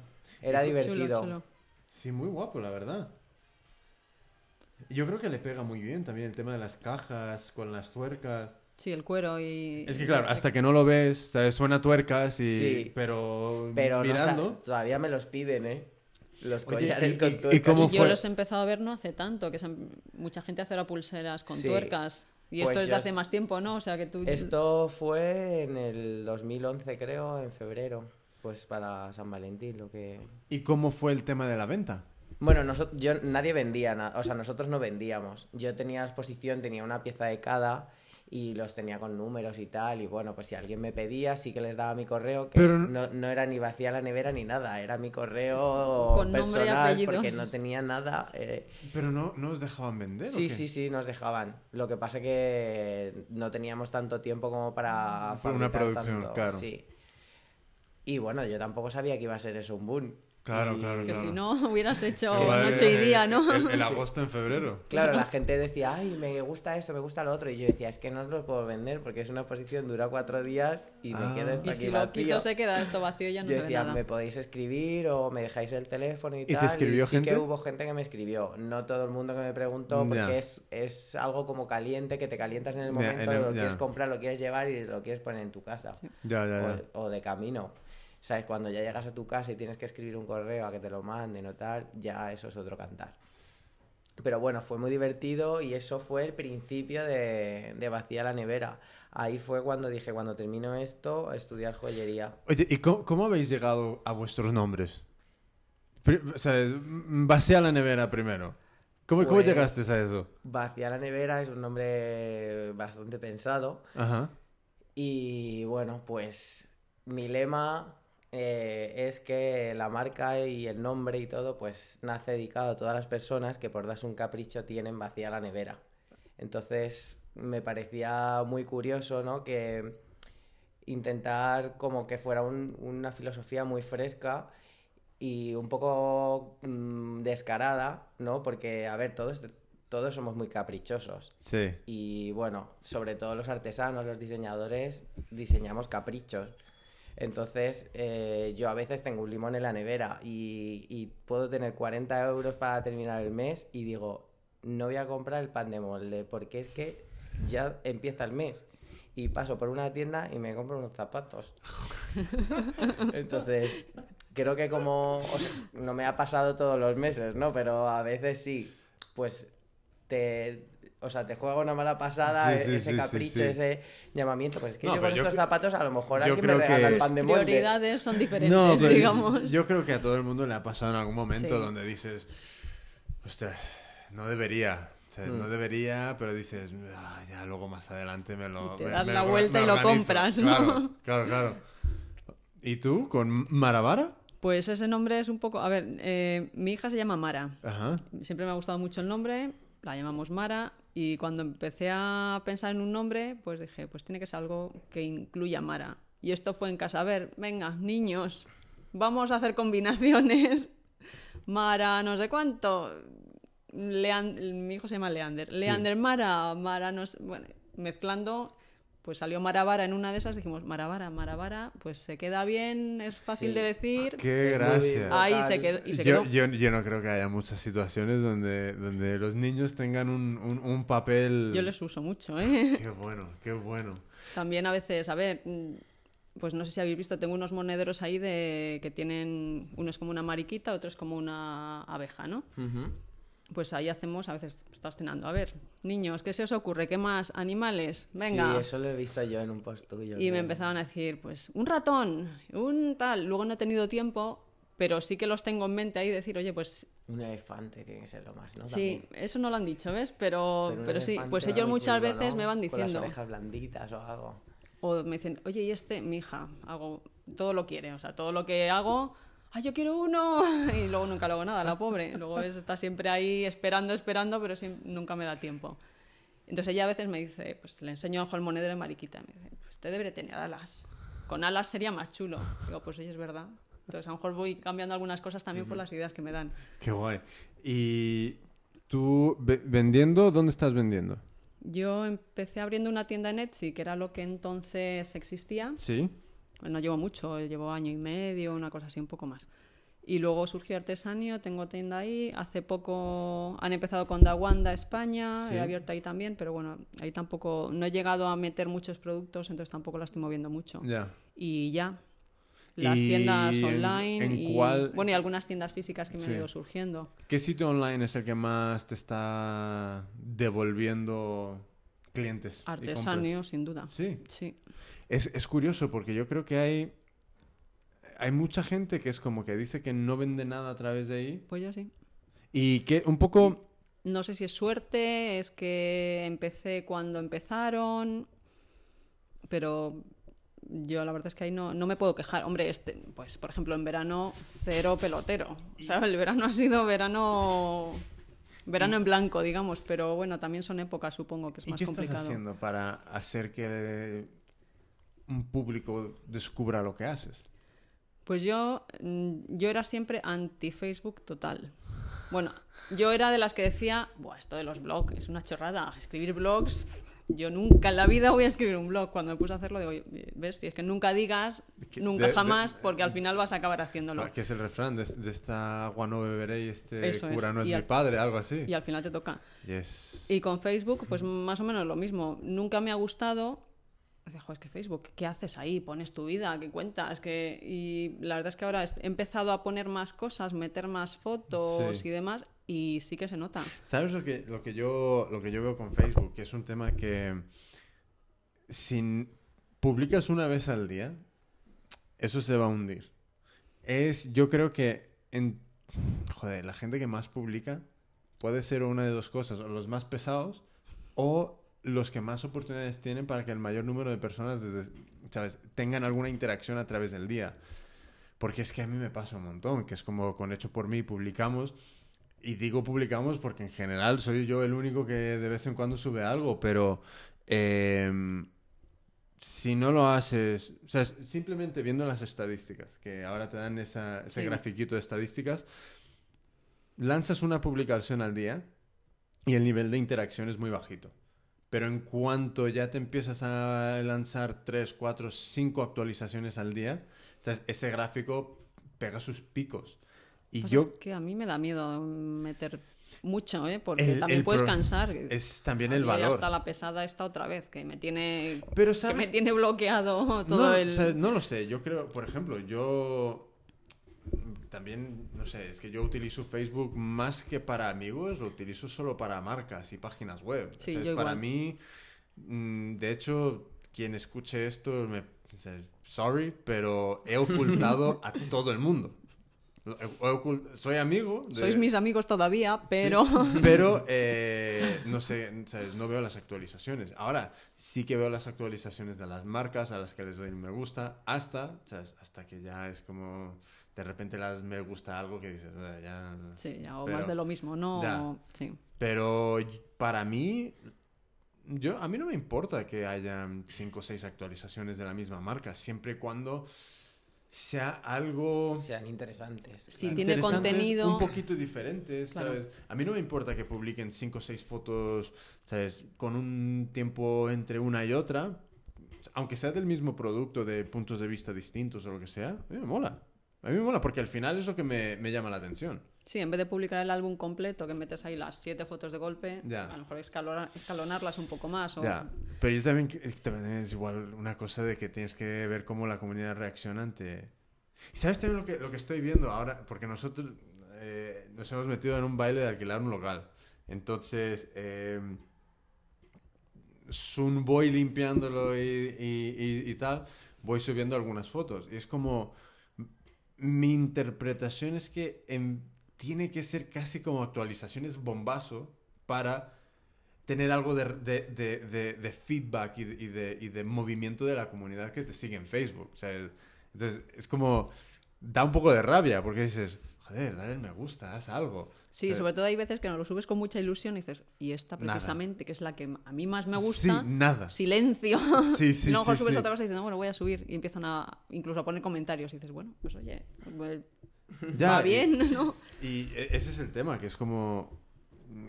Era Chulo, divertido. Chulo, Sí, muy guapo, la verdad. Yo creo que le pega muy bien también el tema de las cajas con las tuercas. Sí, el cuero y... Es que claro, hasta que no lo ves, ¿sabes? Suena tuercas y... Sí. Pero, Pero no mirando... todavía me los piden, ¿eh? Los Oye, collares y- con y- y tuercas. cómo Yo los he empezado a ver no hace tanto, que se han- mucha gente hace ahora pulseras con Sí. tuercas. Y Pues esto es de hace más tiempo, ¿no? O sea que tú... Esto fue en el 2011, creo, en febrero. Pues para San Valentín, lo que... ¿Y cómo fue el tema de la venta? Bueno, nosotros, yo, nadie vendía nada, o sea, nosotros no vendíamos. Yo tenía exposición, tenía una pieza de cada y los tenía con números y tal. Y bueno, pues si alguien me pedía, sí que les daba mi correo, que Pero- no, no era ni vacía la nevera ni nada, era mi correo Con nombre y personal porque no tenía nada. eh, ¿Pero no, no os dejaban vender o Sí, qué? sí, sí, nos dejaban. Lo que pasa que no teníamos tanto tiempo como para Fue una fabricar producción, tanto, claro. Sí. Y bueno, yo tampoco sabía que iba a ser eso un boom. Claro, Y- claro, Que claro. si no, hubieras hecho noche y día, ¿no? El, el agosto en febrero. Claro, la gente decía, ay, me gusta esto, me gusta lo otro. Y yo decía, es que no os lo puedo vender porque es una exposición, dura cuatro días y me Ah. quedo esto Y aquí si lo vacío. quito se queda esto vacío y ya no Yo decía, nada. me podéis escribir o me dejáis el teléfono y, te tal. escribió sí gente? que hubo gente que me escribió. No todo el mundo que me preguntó, porque es, es algo como caliente, que te calientas en el Ya, momento, en el- lo ya. quieres comprar, lo quieres llevar y lo quieres poner en tu casa. Sí. Ya, ya, ya. O, o de camino. ¿Sabes? Cuando ya llegas a tu casa y tienes que escribir un correo a que te lo manden o tal, ya eso es otro cantar. Pero bueno, fue muy divertido y eso fue el principio de, de vaciar la nevera. Ahí fue cuando dije, cuando termino esto, a estudiar joyería. Oye, ¿y cómo, cómo habéis llegado a vuestros nombres? O sea, mm, vacía la nevera primero. ¿Cómo, cómo Pues- llegaste a eso? Vaciar la nevera es un nombre bastante pensado. Ajá. Y bueno, pues mi lema eh, es que la marca y el nombre y todo, pues nace dedicado a todas las personas que por darse un capricho tienen vacía la nevera. Entonces me parecía muy curioso, ¿no? Que intentar como que fuera un- una filosofía muy fresca y un poco mm, descarada, ¿no? Porque, a ver, todos, todos somos muy caprichosos. Sí. Y bueno, sobre todo los artesanos, los diseñadores, diseñamos caprichos. Entonces, eh, yo a veces tengo un limón en la nevera y, y puedo tener 40 euros para terminar el mes y digo, no voy a comprar el pan de molde porque es que ya empieza el mes. Y paso por una tienda y me compro unos zapatos. Entonces, creo que como o sea, no me ha pasado todos los meses, ¿no? Pero a veces sí, pues te, o sea, te juega una mala pasada, Sí, sí, ese sí, capricho, sí. ese llamamiento. Pues es que No, yo con estos zapatos a lo mejor yo alguien me creo que- regala el Tus pan de molde. prioridades son diferentes, No, pero digamos. yo creo que a todo el mundo le ha pasado en algún momento Sí. donde dices, ostras, no debería. o sea, Mm. No debería, pero dices, "Ah, ya luego más adelante me lo. Y te me- das me la lo- vuelta me y lo organizo". compras, ¿no? Claro, claro, claro. ¿Y tú, con Maravara? Pues ese nombre es un poco... A ver, eh, mi hija se llama Mara. Ajá. Siempre me ha gustado mucho el nombre, la llamamos Mara, y cuando empecé a pensar en un nombre, pues dije, pues tiene que ser algo que incluya Mara. Y esto fue en casa, a ver, venga, niños, vamos a hacer combinaciones. Mara, no sé cuánto. Lean- mi hijo se llama Leander. Leander Mara, Mara, no sé, bueno, mezclando, pues salió Maravara en una de esas, dijimos Maravara, Maravara, pues se queda bien, es fácil Sí. de decir. Qué gracia. Ahí se quedó. Y se Yo, quedó. yo, yo no creo que haya muchas situaciones donde, donde los niños tengan un, un, un papel... Yo les uso mucho, ¿eh? Qué bueno, qué bueno. También a veces, a ver, mm, pues no sé si habéis visto, tengo unos monederos ahí de que tienen, uno es como una mariquita, otro es como una abeja, ¿no? Ujú. Pues ahí hacemos, a veces estás cenando, a ver, niños, ¿qué se os ocurre? ¿Qué más? ¿Animales? Venga. Sí, eso lo he visto yo en un post tuyo. Y me creo. empezaban a decir, pues, un ratón, un tal. Luego no he tenido tiempo, pero sí que los tengo en mente ahí, decir, oye, pues Un elefante tiene que ser lo más, ¿no? sí, También. eso no lo han dicho, ¿ves? Pero, Pero pero sí, pues ellos muchas chulo, veces ¿no? me van Con diciendo. las orejas blanditas o algo. O me dicen, oye, y este, mi hija, hago, todo lo quiere, o sea, todo lo que hago, ¡ay, yo quiero uno! Y luego nunca lo hago nada, la pobre. Luego es- está siempre ahí esperando, esperando, pero nunca me da tiempo. Entonces ella a veces me dice, pues le enseño el monedero de mariquita, me dice, pues usted debería tener alas. Con alas sería más chulo. Digo, pues oye, es verdad. Entonces a lo mejor voy cambiando algunas cosas también por las ideas que me dan. Qué guay. ¿Y tú ve- vendiendo? ¿Dónde estás vendiendo? Yo empecé abriendo una tienda en Etsy, que era lo que entonces existía. Sí. No llevo mucho, llevo año y medio, una cosa así, un poco más. Y luego surgió Artesanio, tengo tienda ahí. Hace poco han empezado con Dawanda España, Sí. he abierto ahí también, pero bueno, ahí tampoco, no he llegado a meter muchos productos, entonces tampoco la estoy moviendo mucho. Ya. Y ya, las ¿Y tiendas en- online en y, cuál- bueno, y algunas tiendas físicas que me Sí. han ido surgiendo. ¿Qué sitio online es el que más te está devolviendo clientes? Artesanio, sin duda. Sí. Sí. Es, es curioso porque yo creo que hay, hay mucha gente que es como que dice que no vende nada a través de ahí Pues yo sí. y que un poco... No sé si es suerte, es que empecé cuando empezaron, pero yo la verdad es que ahí no, no me puedo quejar. Hombre, este, pues por ejemplo en verano cero pelotero. O sea, el verano ha sido verano verano en blanco, digamos, pero bueno, también son épocas, supongo que es ¿Y más qué complicado. estás haciendo para hacer que un público descubra lo que haces? Pues yo, mm, yo era siempre anti-Facebook total. Bueno, yo era de las que decía, Buah, esto de los blogs es una chorrada, escribir blogs, yo nunca en la vida voy a escribir un blog. Cuando me puse a hacerlo, digo, ves, si es que nunca digas, nunca de- de- jamás, porque al final vas a acabar haciéndolo. Que es el refrán de, de esta agua no beberé y este Eso es. cura no es Y mi al- padre, algo así. Y al final te toca. Y es... Y con Facebook, pues más o menos lo mismo. Nunca me ha gustado Decía, "Jo, es que Facebook, ¿qué haces ahí? Pones tu vida, ¿qué cuentas? que Y la verdad es que ahora he empezado a poner más cosas, meter más fotos Sí. y demás, y sí que se nota. ¿Sabes lo que, lo que, yo, lo que yo veo con Facebook? Que es un tema que si publicas una vez al día, eso se va a hundir. Es, yo creo que en, joder, la gente que más publica puede ser una de dos cosas, o los más pesados o los que más oportunidades tienen para que el mayor número de personas, desde- ¿sabes?, tengan alguna interacción a través del día. Porque es que a mí me pasa un montón, que es como con Hecho por mí, publicamos, y digo publicamos porque en general soy yo el único que de vez en cuando sube algo, pero em, si no lo haces, o sea, simplemente viendo las estadísticas, que ahora te dan esa- ese Sí. grafiquito de estadísticas, lanzas una publicación al día y el nivel de interacción es muy bajito. Pero en cuanto ya te empiezas a lanzar 3, 4, 5 actualizaciones al día, entonces ese gráfico pega sus picos. Y Pues yo es que a mí me da miedo meter mucho, ¿eh? Porque El- también el puedes cansar. es también el Yo ya valor. está la pesada esta otra vez, que me tiene, Pero que sabes, me tiene bloqueado todo no, el... ¿sabes? no lo sé, yo creo, por ejemplo, yo también, no sé, es que yo utilizo Facebook más que para amigos, lo utilizo solo para marcas y páginas web. Sí, yo para igual. mí, mm, de hecho, quien escuche esto, me, sorry, pero he ocultado a todo el mundo. Soy amigo de... Sois mis amigos todavía, Sí, pero... pero eh, no sé, ¿sabes? no veo las actualizaciones. Ahora sí que veo las actualizaciones de las marcas a las que les doy un me gusta, hasta, ¿sabes? hasta que ya es como de repente las me gusta algo que dices, "Ah, ya. Sí, ya, o Pero- más de lo mismo, ¿no? Ya. Sí. Pero para mí, yo, a mí no me importa que haya cinco o seis actualizaciones de la misma marca, siempre y cuando sea algo Sean interesantes. Sí, claro. tiene contenido. Un poquito diferentes, Claro. ¿sabes? A mí no me importa que publiquen 5 o 6 fotos, ¿sabes? Con un tiempo entre una y otra. Aunque sea del mismo producto, de puntos de vista distintos o lo que sea. A mí me mola. A mí me mola porque al final es lo que me, me llama la atención. Sí, en vez de publicar el álbum completo, que metes ahí las siete fotos de golpe, Ya. a lo mejor escalona- escalonarlas un poco más. O... Ya. Pero yo también, también es igual una cosa de que tienes que ver cómo la comunidad reacciona ante... ¿Y sabes también lo que, lo que estoy viendo ahora? Porque nosotros eh, nos hemos metido en un baile de alquilar un local. Entonces, eh, Sun voy limpiándolo y, y- y- y tal, voy subiendo algunas fotos. Y es como... Mi interpretación es que en- tiene que ser casi como actualizaciones bombazo para tener algo de, de- de- de- feedback y de movimiento de la comunidad que te sigue en Facebook. O sea, entonces es como... Da un poco de rabia porque dices, joder, dale el me gusta, haz algo. Sí, Pero- sobre todo hay veces que nos lo subes con mucha ilusión y dices, y esta Nada. precisamente, que es la que a mí más me gusta, Sí, nada. silencio. Sí, sí, y luego sí, subes otra cosa y dices, no, bueno, voy a subir. Y empiezan a incluso a poner comentarios y dices, bueno, pues oye, Ya, va y- bien, ¿no? Y e- ese es el tema, que es como...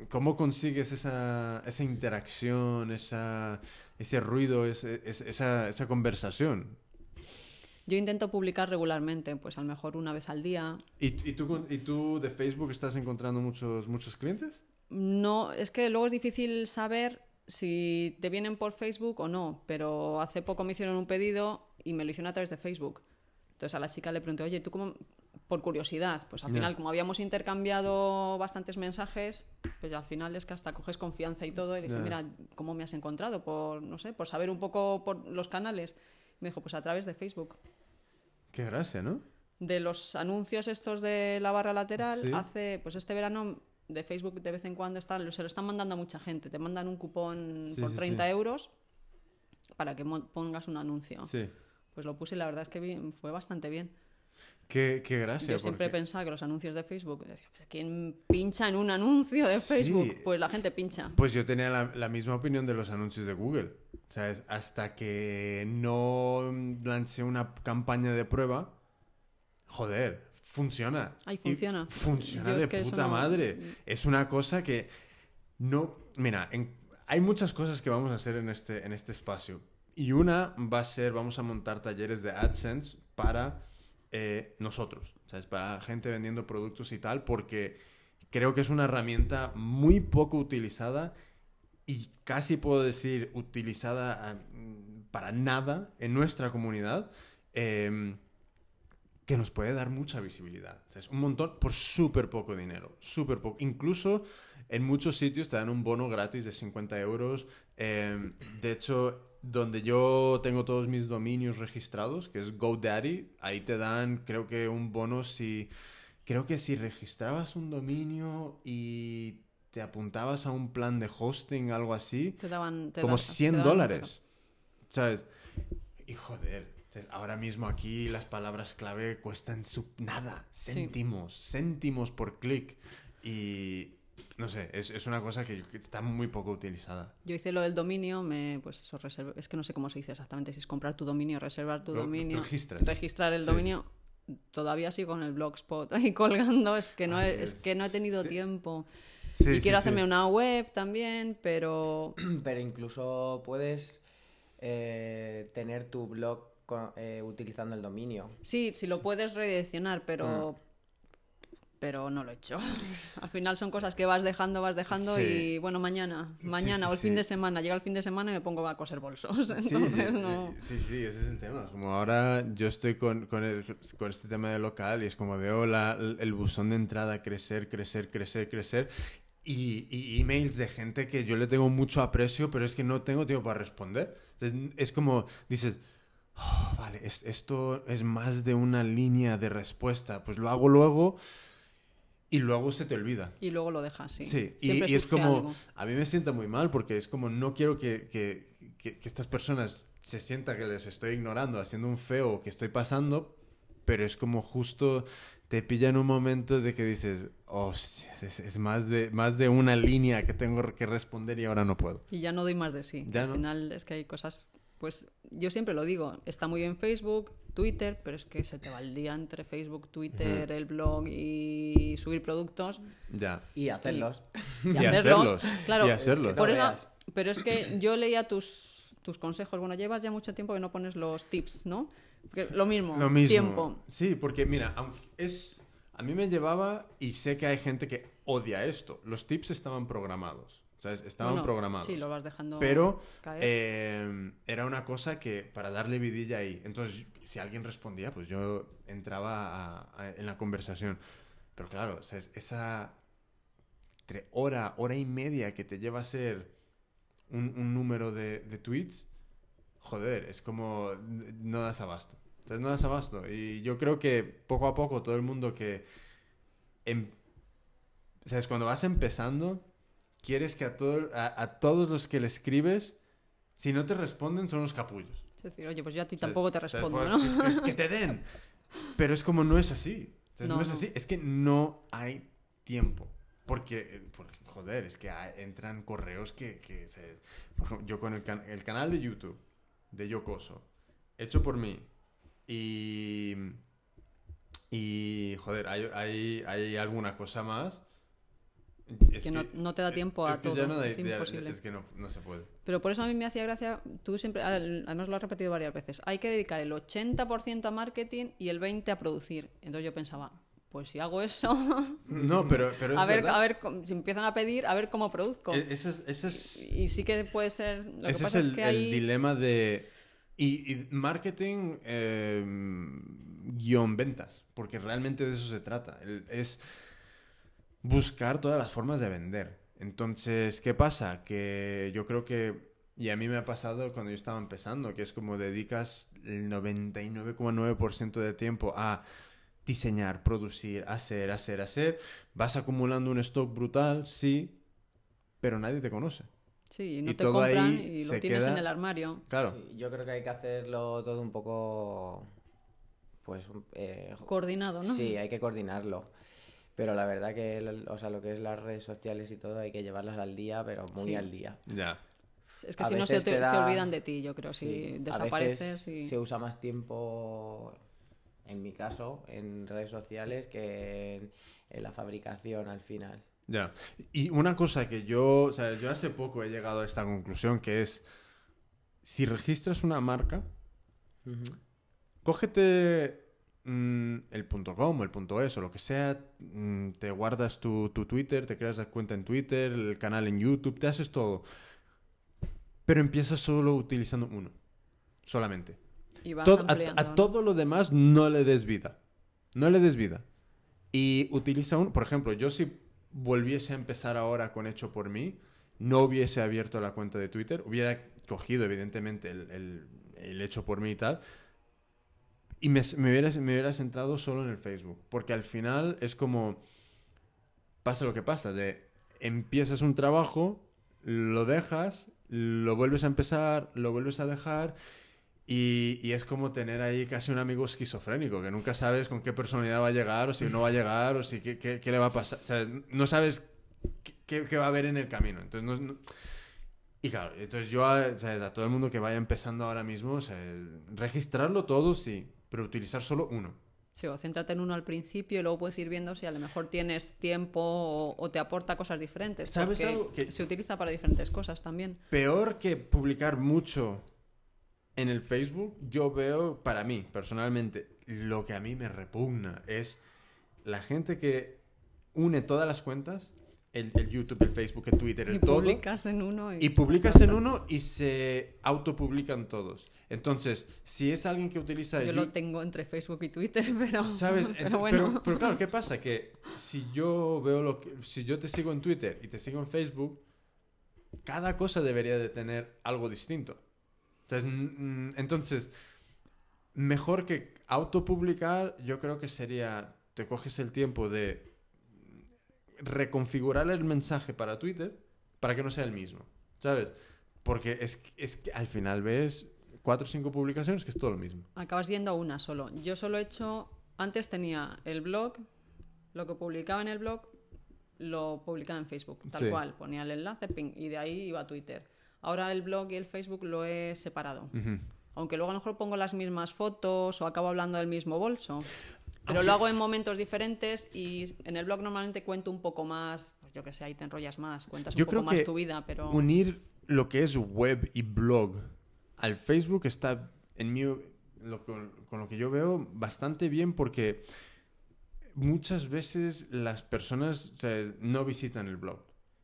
¿Cómo consigues esa, esa interacción, esa, ese ruido, ese- esa, esa conversación? Yo intento publicar regularmente, pues a lo mejor una vez al día. ¿Y, y tú, ¿Y tú de Facebook estás encontrando muchos, muchos clientes? No, es que luego es difícil saber si te vienen por Facebook o no, pero hace poco me hicieron un pedido y me lo hicieron a través de Facebook. Entonces a la chica le pregunté, oye, ¿tú cómo? Por curiosidad, pues al Ya. final, como habíamos intercambiado bastantes mensajes, pues al final es que hasta coges confianza y todo. Y dije, Ya. mira, ¿cómo me has encontrado? Por, no sé, por saber un poco por los canales. Me dijo, pues a través de Facebook. Qué gracia, ¿no? De los anuncios estos de la barra lateral, Sí. hace, pues este verano de Facebook de vez en cuando están, se lo están mandando a mucha gente. Te mandan un cupón Sí, por sí, 30 sí. euros para que pongas un anuncio. Sí. Pues lo puse y la verdad es que bien- fue bastante bien. Qué, qué gracia. Yo siempre porque- pensaba que los anuncios de Facebook, decía, "¿Pero ¿quién pincha en un anuncio de Sí. Facebook? Pues la gente pincha. Pues yo tenía la, la misma opinión de los anuncios de Google. ¿Sabes? Hasta que no lancé una campaña de prueba, joder, funciona. Ay, Y funciona. funciona es de que puta no- madre. Es una cosa que no... Mira, en- hay muchas cosas que vamos a hacer en este, en este espacio. Y una va a ser, vamos a montar talleres de AdSense para eh, nosotros, ¿sabes? Para gente vendiendo productos y tal, porque creo que es una herramienta muy poco utilizada y casi puedo decir utilizada ah, para nada en nuestra comunidad, em, que nos puede dar mucha visibilidad. Es un montón por súper poco dinero, súper poco. Incluso en muchos sitios te dan un bono gratis de 50 euros. Em, de hecho, donde yo tengo todos mis dominios registrados, que es GoDaddy, ahí te dan, creo que un bono si... Creo que si registrabas un dominio y te apuntabas a un plan de hosting, algo así, Te daban... te como da- te 100 daban- dólares. ¿Sabes? Y joder, ahora mismo aquí las palabras clave cuestan su- nada, céntimos, céntimos por clic. Y no sé, es, es una cosa que, que está muy poco utilizada. Yo hice lo del dominio, me, pues eso, es que no sé cómo se dice exactamente, si es comprar tu dominio, reservar tu Lo- dominio, registras. registrar el Sí. dominio. Todavía sigo con el blogspot ahí colgando, es que no Ay, he, es que no he tenido tiempo. Sí, y sí, quiero sí. hacerme una web también, pero Pero incluso puedes eh, tener tu blog eh, utilizando el dominio. sí, sí lo puedes redireccionar, pero Mm. Pero no lo he hecho. Al final son cosas que vas dejando, vas dejando Sí. y bueno, mañana, Sí, mañana sí, o el fin sí. de semana, llega el fin de semana y me pongo a coser bolsos. Sí, Entonces eh, no... sí, sí, ese es el tema. Como ahora yo estoy con, con, el- con este tema de local y es como veo la- el buzón de entrada crecer, crecer, crecer, crecer. Y, y emails de gente que yo le tengo mucho aprecio, pero es que no tengo tiempo para responder. Entonces, es como dices, "Oh, vale, es- esto es más de una línea de respuesta. Pues lo hago luego y luego se te olvida. Y luego lo dejas, sí. Sí, y, Siempre y es como, algo. a mí me sienta muy mal porque es como, no quiero que, que- que- que estas personas se sientan que les estoy ignorando, haciendo un feo que estoy pasando, pero es como justo te pilla en un momento de que dices, hostia, es, es más, de, más de una línea que tengo que responder y ahora no puedo. Y ya no doy más de sí. Ya Al no. final es que hay cosas, pues yo siempre lo digo, está muy bien Facebook, Twitter, pero es que se te va el día entre Facebook, Twitter, el blog y subir productos Ya. Y hacerlos. y, Y hacerlos. hacerlos, Claro, y hacerlos. por No eso, pero es que yo leía tus, tus consejos. Bueno, llevas ya mucho tiempo que no pones los tips, ¿no? Porque lo mismo, Lo mismo. tiempo. Sí, porque mira, es... A mí me llevaba, y sé que hay gente que odia esto, los tips estaban programados. ¿Sabes? Estaban Bueno, programados. Sí, lo vas dejando Pero eh, era una cosa que para darle vidilla ahí. Entonces, si alguien respondía, pues yo entraba a- a- en la conversación. Pero claro, esa hora, hora y media que te lleva a ser un, un número de, de tweets, joder, es como no das abasto. No das abasto. Y yo creo que poco a poco todo el mundo que... em- ¿Sabes? Cuando vas empezando, quieres que a, todo, a, a todos los que le escribes, si no te responden, son los capullos. Es decir, oye, pues yo a ti O sea, tampoco te o sea, respondo, pues, ¿no? es que, que te den. Pero es como no es así. O sea, no, No, es así. Es que no hay tiempo. Porque, porque, joder, es que hay- entran correos que... que se- por ejemplo, yo con el, can- el canal de YouTube de Yocoso, hecho por mí, y... Y, joder, hay, hay, hay alguna cosa más. Es Que no- no te da tiempo a todo, no da- es imposible. es que no, no se puede. Pero por eso a mí me hacía gracia, tú siempre, además lo has repetido varias veces, hay que dedicar el 80% a marketing y el 20% a producir. Entonces yo pensaba, pues si hago eso, No, pero, pero es a ver, verdad. a ver, si empiezan a pedir, a ver cómo produzco. E- Ese es, Y, y sí que puede ser, lo que ese pasa es es, el, dilema de... Y, y marketing eh, guion ventas, porque realmente de eso se trata. El- es buscar todas las formas de vender. Entonces, ¿qué pasa? Que yo creo que, y a mí me ha pasado cuando yo estaba empezando, que es como dedicas el 99,9% de tiempo a diseñar, producir, hacer, hacer, hacer. Vas acumulando un stock brutal, sí, pero nadie te conoce. Sí, y no y te todo compran ahí y lo tienes en el armario. Claro. Sí, yo creo que hay que hacerlo todo un poco. Pues. eh, Coordinado, ¿no? Sí, hay que coordinarlo. Pero la verdad que, o sea, lo que es las redes sociales y todo, hay que llevarlas al día, pero muy Sí. al día. Ya. Es que A si no se, te- se olvidan de ti, yo creo, Sí, si a desapareces veces y... se usa más tiempo, en mi caso, en redes sociales que en, en la fabricación al final. Ya. Y una cosa que yo, o sea, yo hace poco he llegado a esta conclusión que es, si registras una marca, cógete mm, el punto .com o el punto .es o lo que sea, mm, te guardas tu, tu Twitter, te creas la cuenta en Twitter, el canal en YouTube, te haces todo. pero empiezas solo utilizando uno, solamente. Y vas Todo- a, a ¿no? todo lo demás no le des vida. No le des vida. Y utiliza un... Por ejemplo, yo si volviese a empezar ahora con Hecho por mí, no hubiese abierto la cuenta de Twitter, hubiera cogido evidentemente el, el- el Hecho por mí y tal, y me, me, hubiera, me hubiera centrado solo en el Facebook. Porque al final es como... Pasa lo que pasa, de empiezas un trabajo, lo dejas, lo vuelves a empezar, lo vuelves a dejar y, y es como tener ahí casi un amigo esquizofrénico, que nunca sabes con qué personalidad va a llegar, o si no va a llegar, o si qué, qué- qué le va a pasar. O sea, no sabes qué, qué- va a haber en el camino. Entonces, no- no- Y claro, entonces yo a, a todo el mundo que vaya empezando ahora mismo, o sea, registrarlo todo, sí, pero utilizar solo uno. Sí, o céntrate en uno al principio y luego puedes ir viendo si a lo mejor tienes tiempo o, o te aporta cosas diferentes. ¿Sabes algo? Que- Se utiliza para diferentes cosas también. Peor que publicar mucho en el Facebook, yo veo, para mí, personalmente, lo que a mí me repugna es la gente que une todas las cuentas, el, el YouTube, el Facebook, el Twitter, el Y todo, publicas en uno y... y publicas en uno y se autopublican todos. Entonces, si es alguien que utiliza... Yo el lo Yu- tengo entre Facebook y Twitter, pero... ¿Sabes? pero bueno. pero, pero claro, ¿qué pasa? Que si yo veo lo que... Si yo te sigo en Twitter y te sigo en Facebook, cada cosa debería de tener algo distinto. Entonces, entonces mejor que autopublicar, yo creo que sería... Te coges el tiempo de reconfigurar el mensaje para Twitter para que no sea el mismo, ¿sabes? Porque es, es que al final ves cuatro o cinco publicaciones que es todo lo mismo. Acabas yendo a una solo. Yo solo he hecho... Antes tenía el blog, lo que publicaba en el blog lo publicaba en Facebook, tal Sí. cual. Ponía el enlace, ping, y de ahí iba a Twitter. Ahora el blog y el Facebook lo he separado. Ujú. Aunque luego a lo mejor pongo las mismas fotos o acabo hablando del mismo bolso. Pero lo hago en momentos diferentes y en el blog normalmente cuento un poco más, pues yo que sé, ahí te enrollas más, cuentas Yo un poco más tu vida, pero... Unir lo que es web y blog al Facebook está, en mi, lo, con, con lo que yo veo, bastante bien porque muchas veces las personas o sea, no visitan el blog.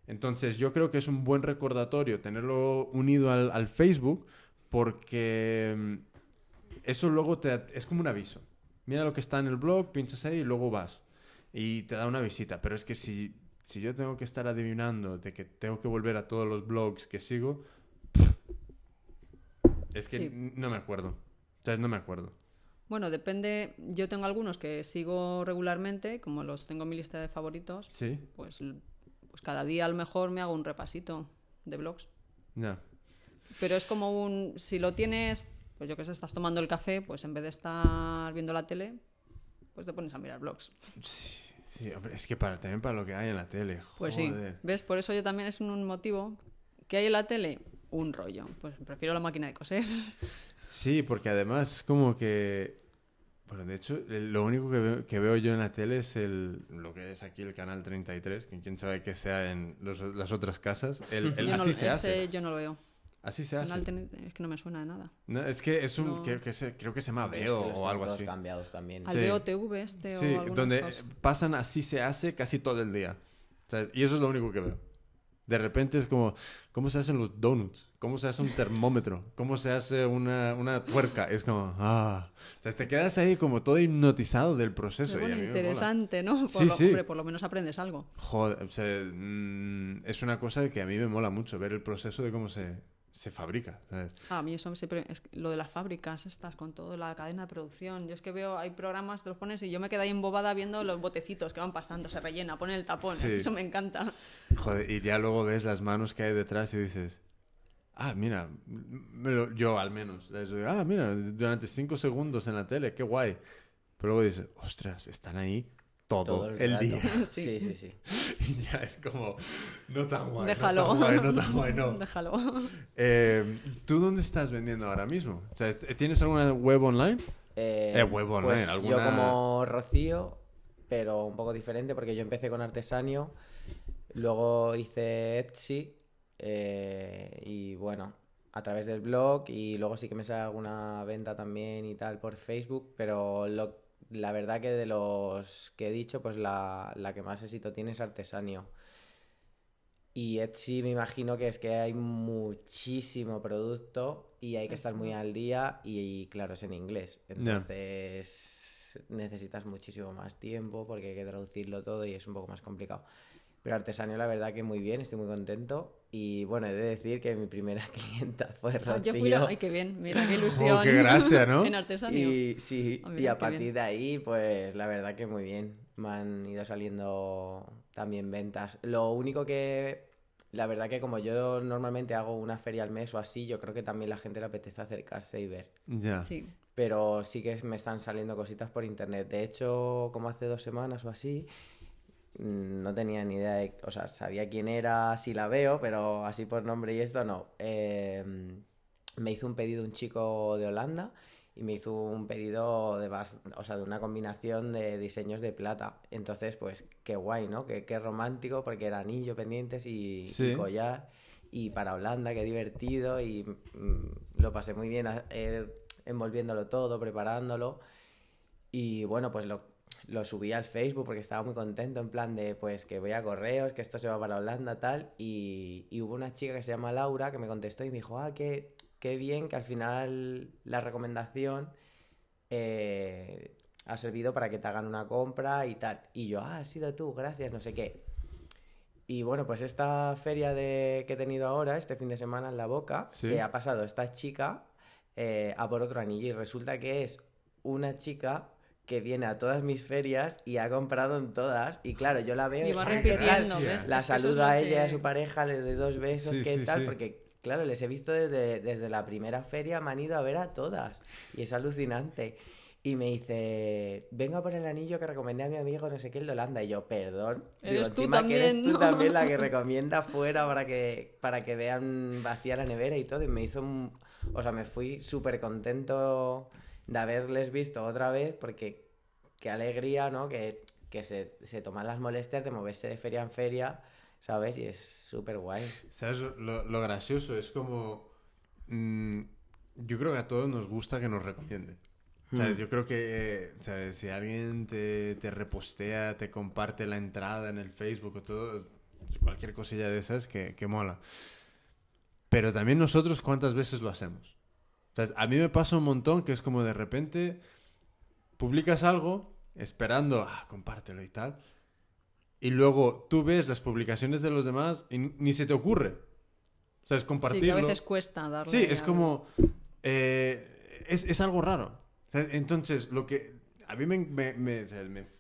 Entonces yo creo que es un buen recordatorio tenerlo unido al, al Facebook porque mm, eso luego te, es como un aviso. Mira lo que está en el blog, pinchas ahí y luego vas. Y te da una visita. Pero es que si, si yo tengo que estar adivinando de que tengo que volver a todos los blogs que sigo, es que Sí. no me acuerdo. O sea, no me acuerdo. Bueno, depende, yo tengo algunos que sigo regularmente, como los tengo en mi lista de favoritos, ¿Sí? pues, pues cada día a lo mejor me hago un repasito de blogs. No. Pero es como un, si lo tienes, pues yo que sé, estás tomando el café, pues en vez de estar viendo la tele, pues te pones a mirar blogs. Sí, sí, hombre, es que para, también para lo que hay en la tele. Pues joder. sí, ¿ves? Por eso yo también es un motivo que hay en la tele, un rollo. Pues prefiero la máquina de coser. Sí, porque además es como que... Bueno, de hecho, lo único que veo, que veo yo en la tele es el, lo que es aquí el canal 33, que quién sabe que sea en los- las otras casas. El, el Yo no- así se ese hace. yo no lo veo. Así se hace. Es que no me suena de nada. No, es que es un... No. Creo, que se, creo que se llama Sí, Veo los o algo así. cambiados también. Al Sí. BOTV este Sí, o donde cosas. pasan así se hace casi todo el día. O sea, y eso es lo único que veo. De repente es como, ¿cómo se hacen los donuts? ¿Cómo se hace un termómetro? ¿Cómo se hace una, una tuerca? Es como, ah. O sea, te quedas ahí como todo hipnotizado del proceso. Y bueno, interesante, ¿no? Por Sí, lo, sí. hombre, por lo menos aprendes algo. Joder, o sea, mm, es una cosa que a mí me mola mucho, ver el proceso de cómo se, se fabrica. ¿sabes? Ah, a mí eso siempre es lo de las fábricas estas con toda la cadena de producción. Yo es que veo, hay programas, te los pones y yo me quedo ahí embobada viendo los botecitos que van pasando, se rellena, pone el tapón. Sí. Eso me encanta. Joder, y ya luego ves las manos que hay detrás y dices, ah, mira, me lo- yo al menos, ah, mira, durante cinco segundos en la tele, qué guay. Pero luego dices, ostras, están ahí todo, Todo el, día. Sí. sí, sí, sí. y ya es como, no tan guay. Déjalo. No tan guay, no tan guay, no. Déjalo. Eh, ¿Tú dónde estás vendiendo ahora mismo? O sea, ¿Tienes alguna web online? Eh, Eh, huevo online, pues Yo alguna- como Rocío, pero un poco diferente porque yo empecé con Artesanio, luego hice Etsy eh, y bueno, a través del blog y luego sí que me sale alguna venta también y tal por Facebook, pero lo- la verdad que de los que he dicho, pues la, la que más éxito tiene es Artesanio. Y Etsy me imagino que es que hay muchísimo producto y hay que estar muy al día y, claro, es en inglés. Entonces necesitas muchísimo más tiempo porque hay que traducirlo todo y es un poco más complicado. Pero Artesanio, la verdad que muy bien, estoy muy contento. Y bueno, he de decir que mi primera clienta fue Rocío. Ah, yo fui la... Ay, qué bien, mira, qué ilusión. Oh, qué gracia, ¿no? en Artesanio. Y, sí, ah, y a partir de ahí, pues la verdad que muy bien. Me han ido saliendo también ventas. Lo único que, la verdad que como yo normalmente hago una feria al mes o así, yo creo que también la gente le apetece acercarse y ver. Ya. Sí. Pero sí que me están saliendo cositas por internet. De hecho, como hace dos semanas o así, no tenía ni idea de, o sea, sabía quién era si la veo, pero así por nombre y esto no. Em, me hizo un pedido un chico de Holanda y me hizo un pedido de, o sea, de una combinación de diseños de plata. Entonces, pues, qué guay, ¿no? Qué, qué romántico, porque era anillo pendientes y, collar. Y para Holanda, qué divertido. Y mm, lo pasé muy bien envolviéndolo todo, preparándolo. Y bueno, pues lo, lo subí al Facebook porque estaba muy contento, en plan de, pues, que voy a correos, que esto se va para Holanda, tal. Y, hubo una chica que se llama Laura que me contestó y me dijo, ah, qué, qué bien que al final la recomendación eh, ha servido para que te hagan una compra y tal. Y yo, ah, has sido tú, gracias, no sé qué. Y bueno, pues esta feria de, que he tenido ahora, este fin de semana en La Boca, se ha pasado esta chica eh, a por otro anillo y resulta que es una chica que viene a todas mis ferias y ha comprado en todas. Y claro, yo la veo y va repitiendo, ¿ves? La saludo a ella y a su pareja, les doy dos besos, ¿qué tal? Porque, claro, les he visto desde, desde la primera feria, me han ido a ver a todas. Y es alucinante. Y me dice, venga por el anillo que recomendé a mi amigo no sé qué, el de Holanda. Y yo, perdón. Eres tú también, que eres tú también la que recomienda fuera para que, para que vean vacía la nevera y todo. Y me hizo un... O sea, me fui súper contento de haberles visto otra vez, porque qué alegría, ¿no? Que, se, se, toman las molestias de moverse de feria en feria, ¿sabes? Y es súper guay. ¿Sabes? Lo, gracioso es como... Mm, yo creo que a todos nos gusta que nos recomienden. ¿Sabes? Hmm. Yo creo que ¿sabes? si alguien te, te, repostea, te comparte la entrada en el Facebook o todo, cualquier cosilla de esas, que, que mola. Pero también nosotros, ¿cuántas veces lo hacemos? A mí me pasa un montón que es como de repente publicas algo esperando, ah, compártelo y tal. Y luego tú ves las publicaciones de los demás y ni se te ocurre. O sea, es compartirlo. Sí, que a veces cuesta darle. Sí, es como. Eh, es, algo raro. entonces, lo que. A mí me, me,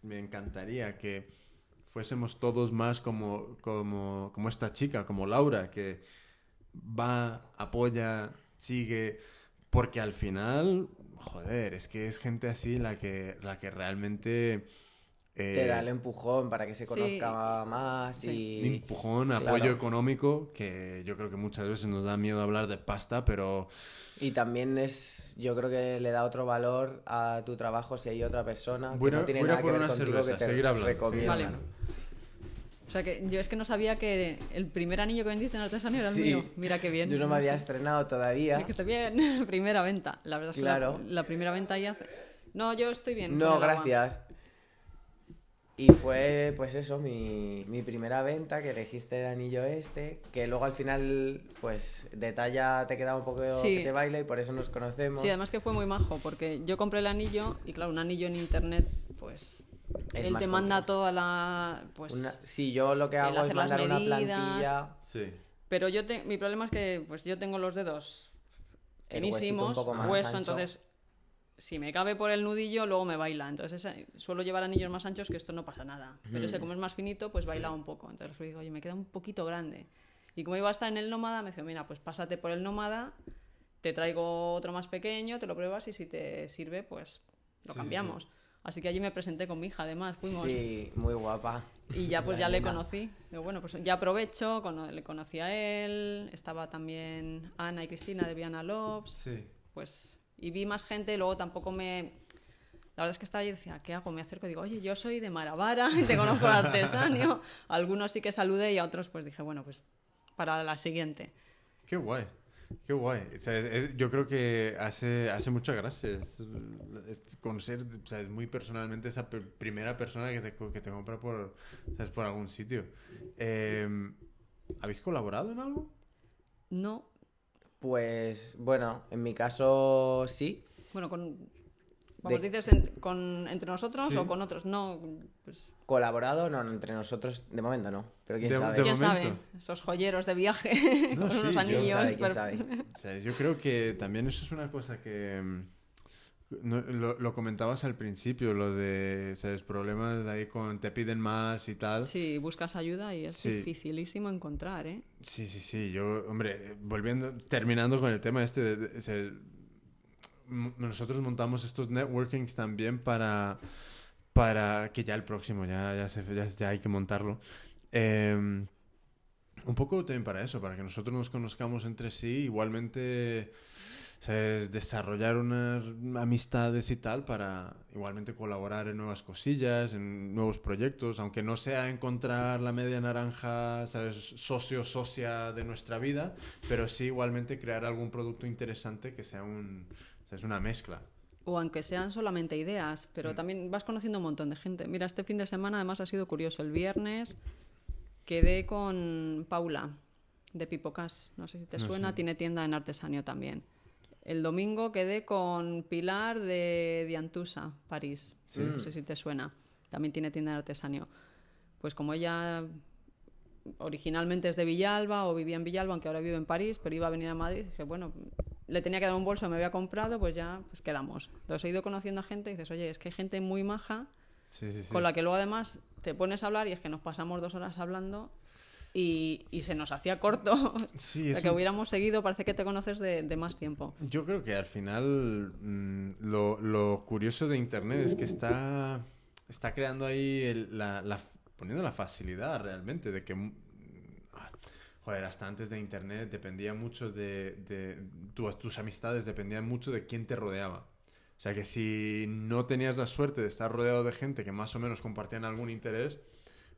me, encantaría que fuésemos todos más como, como, como esta chica, como Laura, que va, apoya, sigue porque al final, joder, es que es gente así la que, la que realmente... Te da el eh, empujón para que se conozca más y... Empujón, apoyo económico, que yo creo que muchas veces nos da miedo hablar de pasta, pero... Y también es, yo creo que le da otro valor a tu trabajo si hay otra persona que no tiene nada que ver contigo que te recomienda. O sea que yo es que no sabía que el primer anillo que vendiste en artesanía era el mío. Mira qué bien. Yo no me había estrenado todavía. Es que está bien. primera venta. La verdad es que la, primera venta ya hace... No, yo estoy bien. No, gracias. Y fue, pues eso, mi, mi, primera venta, que elegiste el anillo este, que luego al final, pues, detalla, te queda un poco que te baila y por eso nos conocemos. Sí, además que fue muy majo, porque yo compré el anillo y claro, un anillo en internet, pues él te manda toda la. Pues, sí, yo lo que hago es mandar una plantilla. Sí. Pero yo te... mi problema es que pues yo tengo los dedos finísimos, hueso, entonces si me cabe por el nudillo, luego me baila. Entonces suelo llevar anillos más anchos que esto no pasa nada. Pero ese como es más finito, pues baila un poco. Entonces le digo, oye, me queda un poquito grande. Y como iba a estar en el nómada, me dice, mira, pues pásate por el nómada, te traigo otro más pequeño, te lo pruebas y si te sirve, pues lo cambiamos. Así que allí me presenté con mi hija, además, fuimos. Sí, muy guapa. Y ya pues ya le conocí. Digo, bueno, pues ya aprovecho, le conocí a él, estaba también Ana y Cristina de Viana Lobs. Sí. Pues, y vi más gente, luego tampoco me... La verdad es que estaba allí y decía, ¿qué hago? Me acerco y digo, oye, yo soy de Maravara, te conozco de artesanio. algunos sí que saludé y a otros pues dije, bueno, pues para la siguiente. Qué guay. Qué guay. yo creo que hace, hace mucha gracia es, conocer muy personalmente esa primera persona que te, que te compra por, por algún sitio. Em, ¿Habéis colaborado en algo? No. Pues bueno, en mi caso sí. Bueno, con. Vamos, De- dices en- con, entre nosotros Sí. o con otros. No, pues. Colaborado, no, no, entre nosotros de momento no. Pero quién De- sabe. de ¿Quién momento. sabe? Esos joyeros de viaje No, con sí, anillos. ¿Quién sabe? ¿Quién pero- sabe? O sea, yo creo que también eso es una cosa que... mm, no- lo, lo comentabas al principio, lo de, ¿sabes? Problemas de ahí con te piden más y tal. Sí, buscas ayuda y es Sí. dificilísimo encontrar, ¿eh? Sí, sí, sí. Yo, hombre, volviendo, terminando con el tema este, de- de- nosotros montamos estos networkings también para, para que ya el próximo, ya, ya, se- ya, hay que montarlo. Eh, un poco también para eso, para que nosotros nos conozcamos entre sí, igualmente desarrollar unas amistades y tal para igualmente colaborar en nuevas cosillas, en nuevos proyectos, aunque no sea encontrar la media naranja, ¿sabes? socio, socia de nuestra vida, pero sí igualmente crear algún producto interesante que sea un, una mezcla. O aunque sean solamente ideas, Mm. pero también vas conociendo un montón de gente. Mira, este fin de semana además ha sido curioso. El viernes quedé con Paula de Pipocas, no sé si te No suena, sé. tiene tienda en Artesanio también. El domingo quedé con Pilar de Diantusa, París, Sí. no sé si te suena, también tiene tienda en Artesanio. Pues como ella originalmente es de Villalba o vivía en Villalba, aunque ahora vive en París, pero iba a venir a Madrid, dije, bueno, le tenía que dar un bolso, me había comprado, pues ya pues quedamos. Entonces he ido conociendo a gente y dices, oye, es que hay gente muy maja Sí, sí, sí. con la que luego además te pones a hablar y es que nos pasamos dos horas hablando y, y se nos hacía corto. Sí, es que un- hubiéramos seguido, parece que te conoces de, de más tiempo. Yo creo que al final mm, lo, lo curioso de Internet es que está, está creando ahí el- la, la- poniendo la facilidad realmente de que, mm, ah, joder, hasta antes de Internet dependía mucho de, de tu- tus amistades, dependían mucho de quién te rodeaba. O sea que si no tenías la suerte de estar rodeado de gente que más o menos compartían algún interés,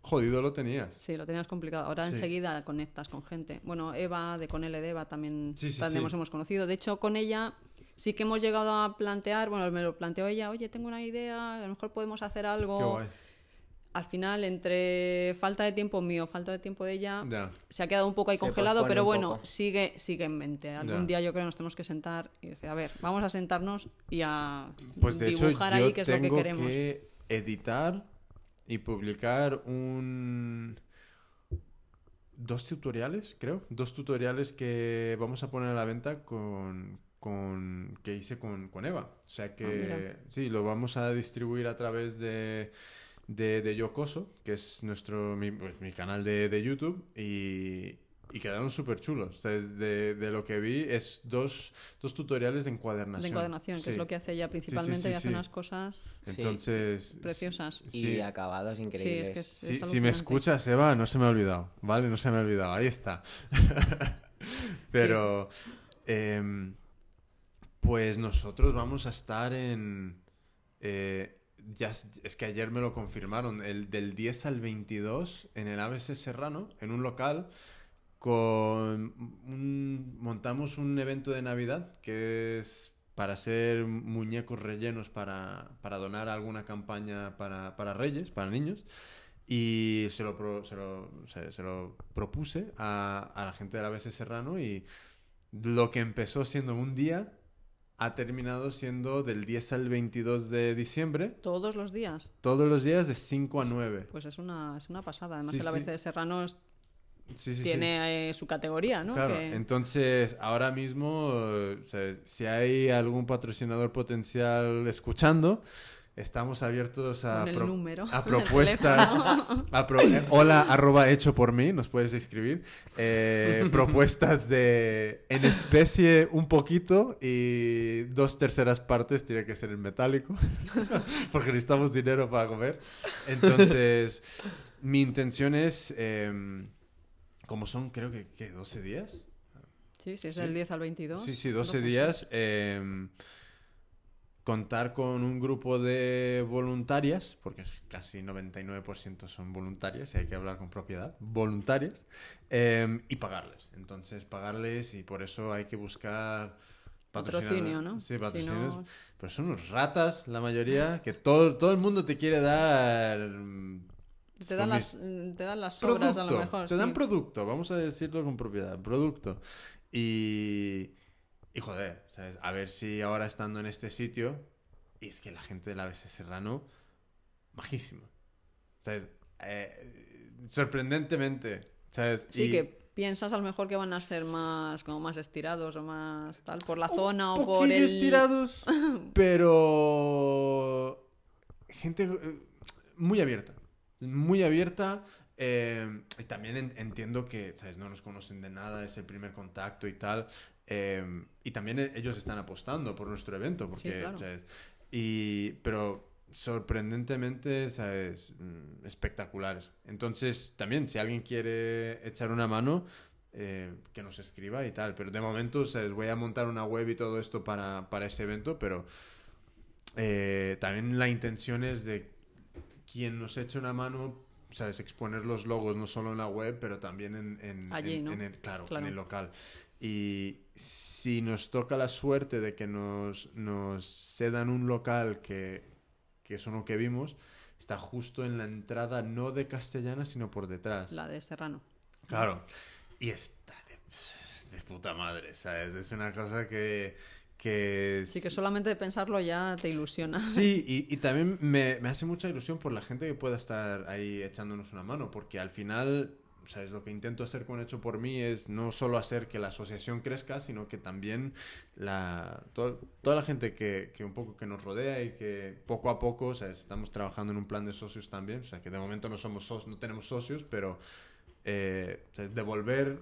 jodido lo tenías. Sí, lo tenías complicado. Ahora Sí. enseguida conectas con gente. Bueno, Eva, de con L de Eva también, Sí, sí, también nos hemos conocido. De hecho, con ella sí que hemos llegado a plantear, bueno, me lo planteó ella, oye, tengo una idea, a lo mejor podemos hacer algo. Qué guay. Al final, entre falta de tiempo mío, falta de tiempo de ella, se ha quedado un poco ahí Se congelado, pero bueno, sigue, sigue en mente. Algún día yo creo que nos tenemos que sentar y decir, a ver, vamos a sentarnos y a Pues de dibujar ahí qué es lo que queremos. que editar y publicar un dos tutoriales, creo, dos tutoriales que vamos a poner a la venta con, con que hice con, con Eva. O sea que Ah, sí, lo vamos a distribuir a través de de, de Yocoso, que es nuestro mi, pues, mi canal de, de YouTube y, y quedaron súper chulos. O sea, de, de lo que vi es dos, dos tutoriales de encuadernación. De encuadernación, que Sí. es lo que hace ella principalmente sí, y hace sí. unas cosas. Entonces. preciosas. Y acabados Sí, increíbles. es que es, Si, es si me escuchas, Eva, no se me ha olvidado, ¿vale? No se me ha olvidado, ahí está. Pero, em, pues nosotros vamos a estar en... eh, ya, es- que ayer me lo confirmaron, el, del 10 al 22 en el ABC Serrano, en un local, con un- montamos un evento de Navidad que es para hacer muñecos rellenos para, para donar a alguna campaña para, para reyes, para niños. Y se lo, pro- se lo, se- se lo propuse a, a la gente del ABC Serrano y lo que empezó siendo un día ha terminado siendo del 10 al 22 de diciembre, Todos los días. todos los días de 5 a 9. Pues es una, es una pasada. Además, Sí, el sí. ABC de Serrano es- Sí, tiene eh, su categoría, ¿no? Claro, Que- entonces ahora mismo, eh, o sea, si hay algún patrocinador potencial escuchando, estamos abiertos a, pro- número, propuestas. teléfono. a pro- eh, hola, arroba hecho por mí, nos puedes escribir. Eh, propuestas de en especie un poquito y dos terceras partes tiene que ser en metálico, porque necesitamos dinero para comer. Entonces, mi intención es, em, como son creo que, ¿qué? 12 días. Sí, sí, es Sí. del 10 al 22. Sí, sí, Lo 12 puse. días. Contar con un grupo de voluntarias, porque casi 99% son voluntarias y hay que hablar con propiedad, voluntarias, em, y pagarles. Entonces, pagarles y por eso hay que buscar Patrocinio, ¿no? Sí, Si patrocinios. no- Pero son unos ratas, la mayoría, que todo, todo el mundo te quiere dar mm, Te dan, las, te dan las sobras a lo mejor. Te dan producto, vamos a decirlo con propiedad, producto. Y, y joder, ¿sabes? A ver si ahora estando en este sitio, y es que la gente de la BS Serrano, majísimo. ¿Sabes? Eh, sorprendentemente, ¿sabes? Sí, Y que piensas a lo mejor que van a ser más como más estirados o más tal por la un zona o por el estirados, pero gente eh, muy abierta, muy abierta. eh, y también en- entiendo que, ¿sabes? No nos conocen de nada, es el primer contacto y tal. Eh, y también e- ellos están apostando por nuestro evento, porque, Sí, claro. ¿sabes? Y, pero sorprendentemente, ¿sabes? Mm, Espectaculares. Entonces, también, si alguien quiere echar una mano, eh, que nos escriba y tal. Pero de momento, ¿sabes? Voy a montar una web y todo esto para, para ese evento, pero eh, también la intención es de quien nos eche una mano, ¿sabes? Exponer los logos no solo en la web, pero también en, en- Allí, en- ¿no? en el, claro, Claro. en el local. Y si nos toca la suerte de que nos, nos cedan un local que, que eso no que vimos, está justo en la entrada no de Castellana, sino por detrás. la de Serrano. Claro. Y está de, de puta madre, ¿sabes? Es una cosa que... que Sí, que solamente de pensarlo ya te ilusiona. Sí, y, y también me, me hace mucha ilusión por la gente que pueda estar ahí echándonos una mano, porque al final, ¿sabes? Lo que intento hacer con Hecho por mí es no solo hacer que la asociación crezca, sino que también la, to- toda la gente que, que un poco que nos rodea y que poco a poco, ¿sabes? Estamos trabajando en un plan de socios también, o sea, que de momento no somos soc- no tenemos socios, pero eh, devolver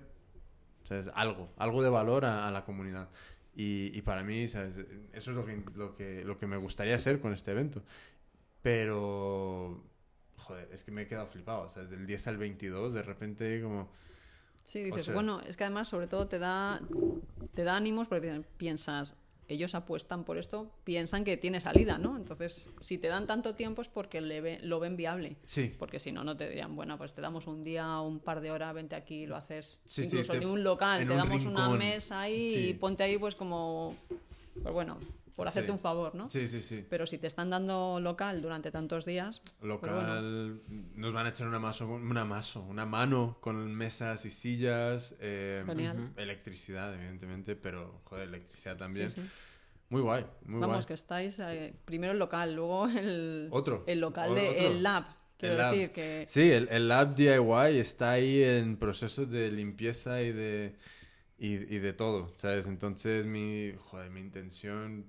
¿sabes? algo, algo de valor a, a la comunidad. Y, y para mí, ¿sabes? eso es lo que, lo, que, lo que me gustaría hacer con este evento. Pero, joder, es que me he quedado flipado, ¿sabes? Del 10 al 22, de repente como... Sí, dices, sea- bueno, es que además sobre todo te da, te da ánimos porque piensas, ellos apuestan por esto, piensan que tiene salida, ¿no? Entonces, si te dan tanto tiempo es porque le ve- lo ven viable. Sí, Porque si no, no te dirían, bueno, pues te damos un día, un par de horas, vente aquí, lo haces. Sí, sí, Incluso te- ni un local, en te un damos una mesa ahí Sí. y ponte ahí, pues como, pues bueno, por hacerte Sí. un favor, ¿no? sí, sí, sí. Pero si te están dando local durante tantos días, Local, Pues nos van a echar una, maso, una maso, una mano con mesas y sillas. eh. Electricidad, evidentemente, pero, joder, electricidad también. sí, sí. Muy guay, muy Vamos, guay. que estáis eh, primero el local, luego el, Otro. el local O- de lab. Quiero El lab. decir que Sí, el, el Lab DIY está ahí en proceso de limpieza y de, y, y de todo, ¿sabes? Entonces mi, joder, mi intención,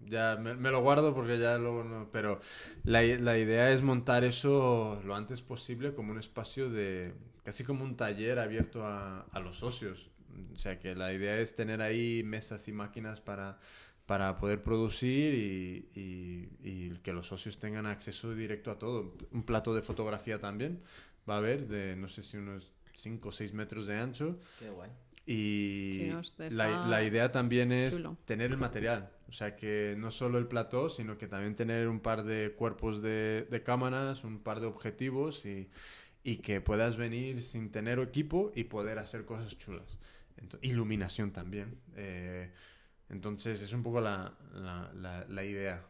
ya me, me lo guardo porque ya luego no, pero la, la idea es montar eso lo antes posible como un espacio de, casi como un taller abierto a, a los socios. O sea que la idea es tener ahí mesas y máquinas para, para poder producir y, y- y que los socios tengan acceso directo a todo. Un plato de fotografía también va a haber de no sé si unos 5 o 6 metros de ancho. Qué guay. Y Sí, no, está la, la idea también es chulo. tener el material. O sea, que no solo el plató, sino que también tener un par de cuerpos de, de cámaras, un par de objetivos y, y que puedas venir sin tener equipo y poder hacer cosas chulas. Iluminación también. Eh, entonces, es un poco la, la, la- idea.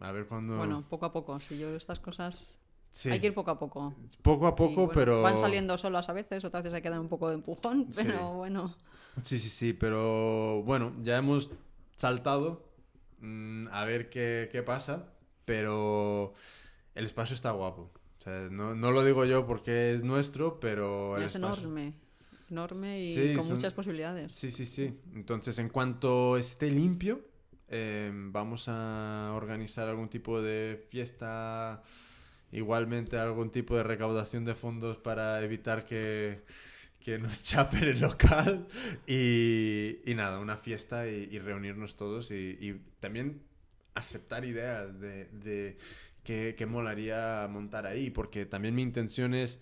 A ver cuándo... bueno, poco a poco. Si yo estas cosas Sí, hay que ir poco a poco. poco a poco, bueno, pero... van saliendo solas a veces, otras veces hay que dar un poco de empujón, Sí. pero bueno, Sí, sí, sí, pero bueno, ya hemos saltado mm, a ver qué, qué pasa, pero el espacio está guapo. O sea, no, no lo digo yo porque es nuestro, pero el es espacio... enorme, enorme y Sí, con son- muchas posibilidades. Sí, sí, sí. Entonces, en cuanto esté limpio, eh, vamos a organizar algún tipo de fiesta, igualmente algún tipo de recaudación de fondos para evitar que, que nos chapen el local y, y nada, una fiesta y, y reunirnos todos y, y también aceptar ideas de, de qué, qué molaría montar ahí, porque también mi intención es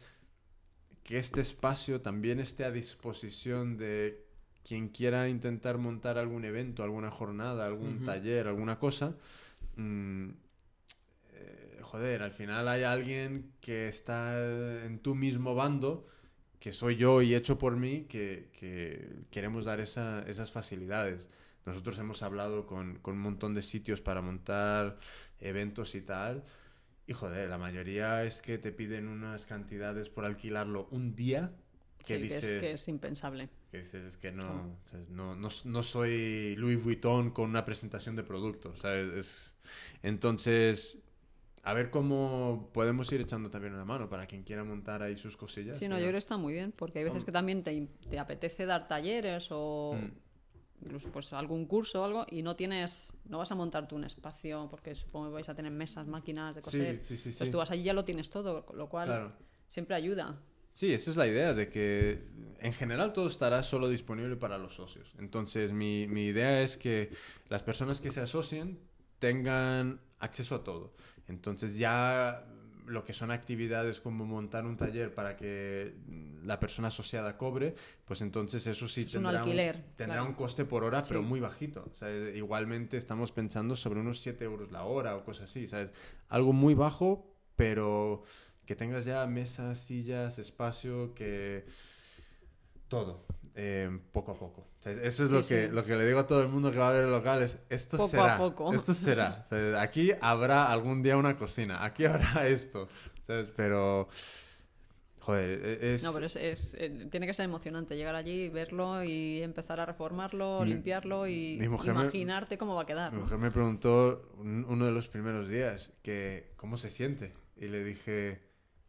que este espacio también esté a disposición de quien quiera intentar montar algún evento, alguna jornada, algún taller, alguna cosa. mm, joder, al final hay alguien que está en tu mismo bando, que soy yo y hecho por mí, que, que queremos dar esa- esas facilidades. Nosotros hemos hablado con, con un montón de sitios para montar eventos y tal. Y joder, la mayoría es que te piden unas cantidades por alquilarlo un día que Sí, dices... que, es, que es impensable. que dices, es que no, no, no soy Louis Vuitton con una presentación de producto, ¿sabes? Es- Entonces, a ver cómo podemos ir echando también una mano para quien quiera montar ahí sus cosillas. Sí, no, yo creo que está muy bien, porque hay veces que también te, te apetece dar talleres o Mm. incluso pues algún curso o algo y no tienes, no vas a montar tú un espacio porque supongo que vais a tener mesas, máquinas de Sí, coser. sí, sí, Entonces sí. tú vas allí y ya lo tienes todo, lo cual Claro. siempre ayuda. Sí, esa es la idea, de que en general todo estará solo disponible para los socios. Entonces, mi, mi idea es que las personas que se asocien tengan acceso a todo. Entonces, ya lo que son actividades como montar un taller para que la persona asociada cobre, pues entonces eso sí Es un tendrá, alquiler, tendrá claro. un coste por hora, pero muy bajito. O sea, igualmente estamos pensando sobre unos 7 euros la hora o cosas así, ¿sabes? Algo muy bajo, pero que tengas ya mesas, sillas, espacio, que todo, eh, poco a poco. O sea, eso es Sí, lo, que, sí. lo que le digo a todo el mundo que va a ver el local, es esto Poco a será, poco. esto será. O sea, aquí habrá algún día una cocina, aquí habrá esto, ¿sabes? Pero, joder, e- es... No, pero es, es- eh, tiene que ser emocionante llegar allí, verlo y empezar a reformarlo, Mi- limpiarlo y mujer me- imaginarte cómo va a quedar. Mi ¿no? mujer me preguntó un- uno de los primeros días que cómo se siente y le dije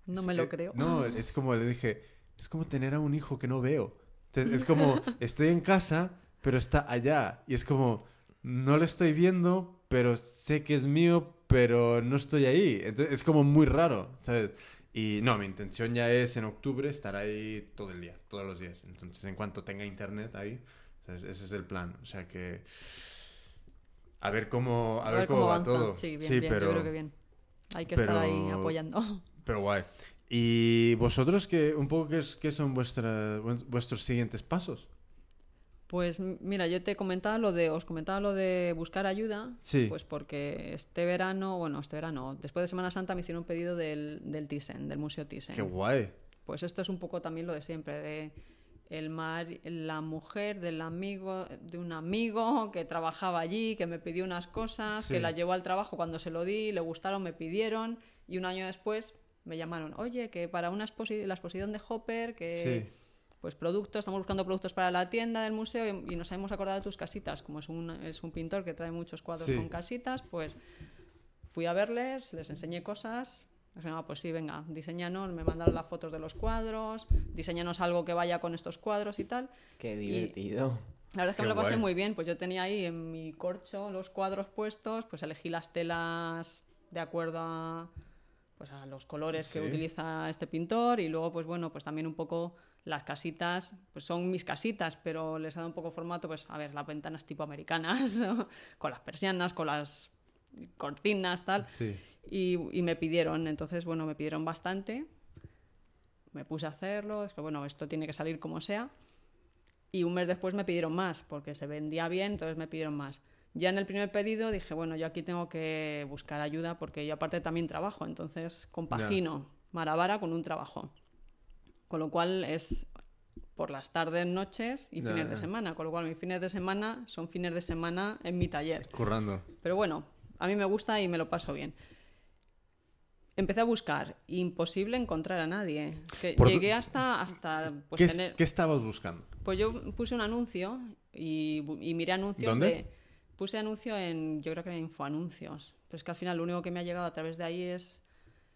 No me lo creo. no es como le dije es como tener a un hijo que no veo Te- es como estoy en casa pero está allá y es como no lo estoy viendo pero sé que es mío pero no estoy ahí entonces es como muy raro ¿sabes? y no mi intención ya es en octubre estar ahí todo el día todos los días entonces en cuanto tenga internet ahí ¿sabes? ese es el plan o sea que a ver cómo, a ver cómo, va avanza. todo. Sí, bien, Sí, bien, pero, yo creo que bien. Hay que estar ahí pero- apoyando. pero guay. ¿Y vosotros qué, un poco qué, es- qué son vuestra- vuestros siguientes pasos? Pues mira, yo te comentaba lo de, os comentaba lo de buscar ayuda, Sí. pues porque este verano, bueno, este verano, después de Semana Santa me hicieron un pedido del, del Thyssen, del Museo Thyssen. Qué guay. Pues esto es un poco también lo de siempre, de el mar, la mujer del amigo, de un amigo que trabajaba allí, que me pidió unas cosas, Sí. que las llevó al trabajo cuando se lo di, le gustaron, me pidieron, y un año después me llamaron, oye, que para una exposi- la exposición de Hopper, que Sí. pues productos, estamos buscando productos para la tienda del museo y, y nos hemos acordado de tus casitas, como es un, es un pintor que trae muchos cuadros Sí. con casitas, pues fui a verles, les enseñé cosas. "Ah, pues sí, venga, diseñanos, me mandaron las fotos de los cuadros, diseñanos algo que vaya con estos cuadros y tal. Qué divertido. La verdad es que Qué me lo pasé guay. muy bien, pues yo tenía ahí en mi corcho los cuadros puestos, pues elegí las telas de acuerdo a, pues a los colores que utiliza este pintor y luego pues bueno, pues también un poco las casitas, pues son mis casitas, pero les he dado un poco formato, pues a ver, las ventanas tipo americanas, con las persianas, con las cortinas, tal. Sí. Y, y me pidieron, entonces, bueno, me pidieron bastante. Me puse a hacerlo, dije, bueno, esto tiene que salir como sea. Y un mes después me pidieron más, porque se vendía bien, entonces me pidieron más. Ya en el primer pedido dije, bueno, yo aquí tengo que buscar ayuda, porque yo aparte también trabajo, entonces compagino Maravara con un trabajo. Con lo cual es por las tardes, noches y fines de semana. Con lo cual mis fines de semana son fines de semana en mi taller. Currando. Pero bueno, a mí me gusta y me lo paso bien. Empecé a buscar, imposible encontrar a nadie. Que llegué hasta, hasta pues, ¿Qué, es- tener... qué estabas buscando? Pues yo puse un anuncio y miré anuncios ¿Dónde? de... Puse anuncio en, yo creo que en Infoanuncios. Pero es que al final lo único que me ha llegado a través de ahí es...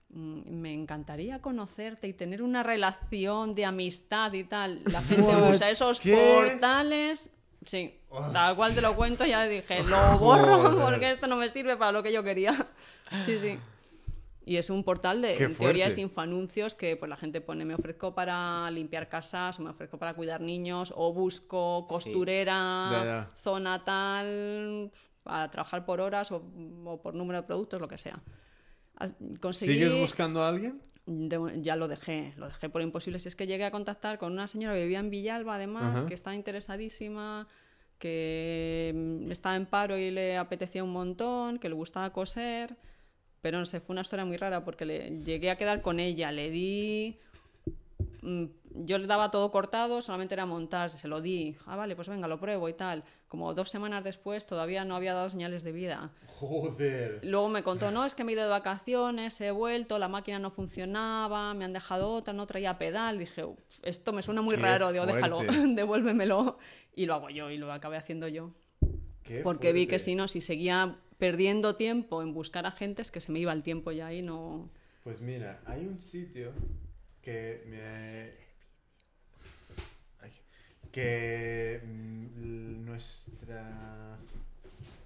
mm, Me encantaría conocerte y tener una relación de amistad y tal. La gente usa esos ¿Qué? portales. Sí, tal cual te lo cuento, ya dije, lo borro porque esto no me sirve para lo que yo quería. Sí, sí. Y es un portal de, Qué en teoría es fuerte. infoanuncios que pues la gente pone me ofrezco para limpiar casas, o me ofrezco para cuidar niños, o busco costurera, Ya, ya. zona tal, para trabajar por horas o, o por número de productos, lo que sea. Conseguí... ¿Sigues buscando a alguien? De- ya lo dejé, lo dejé por imposible. Si es que llegué a contactar con una señora que vivía en Villalba, además, Ajá. que está interesadísima, que mm, estaba en paro y le apetecía un montón, que le gustaba coser, pero no sé, fue una historia muy rara porque le, llegué a quedar con ella, le di mm, yo le daba todo cortado, solamente era montar, se lo di, ah, vale, pues venga, lo pruebo y tal. Como dos semanas después todavía no había dado señales de vida. Joder. Luego me contó, no, es que me he ido de vacaciones, he vuelto, la máquina no funcionaba, me han dejado otra, no traía pedal. Dije, "Uf, esto me suena muy Qué raro, digo, déjalo, devuélvemelo. Y lo hago yo y lo acabé haciendo yo. Qué Porque vi que si no, si seguía perdiendo tiempo en buscar agentes, que se me iba el tiempo ya y no... Pues mira, hay un sitio que me... Que mm, nuestra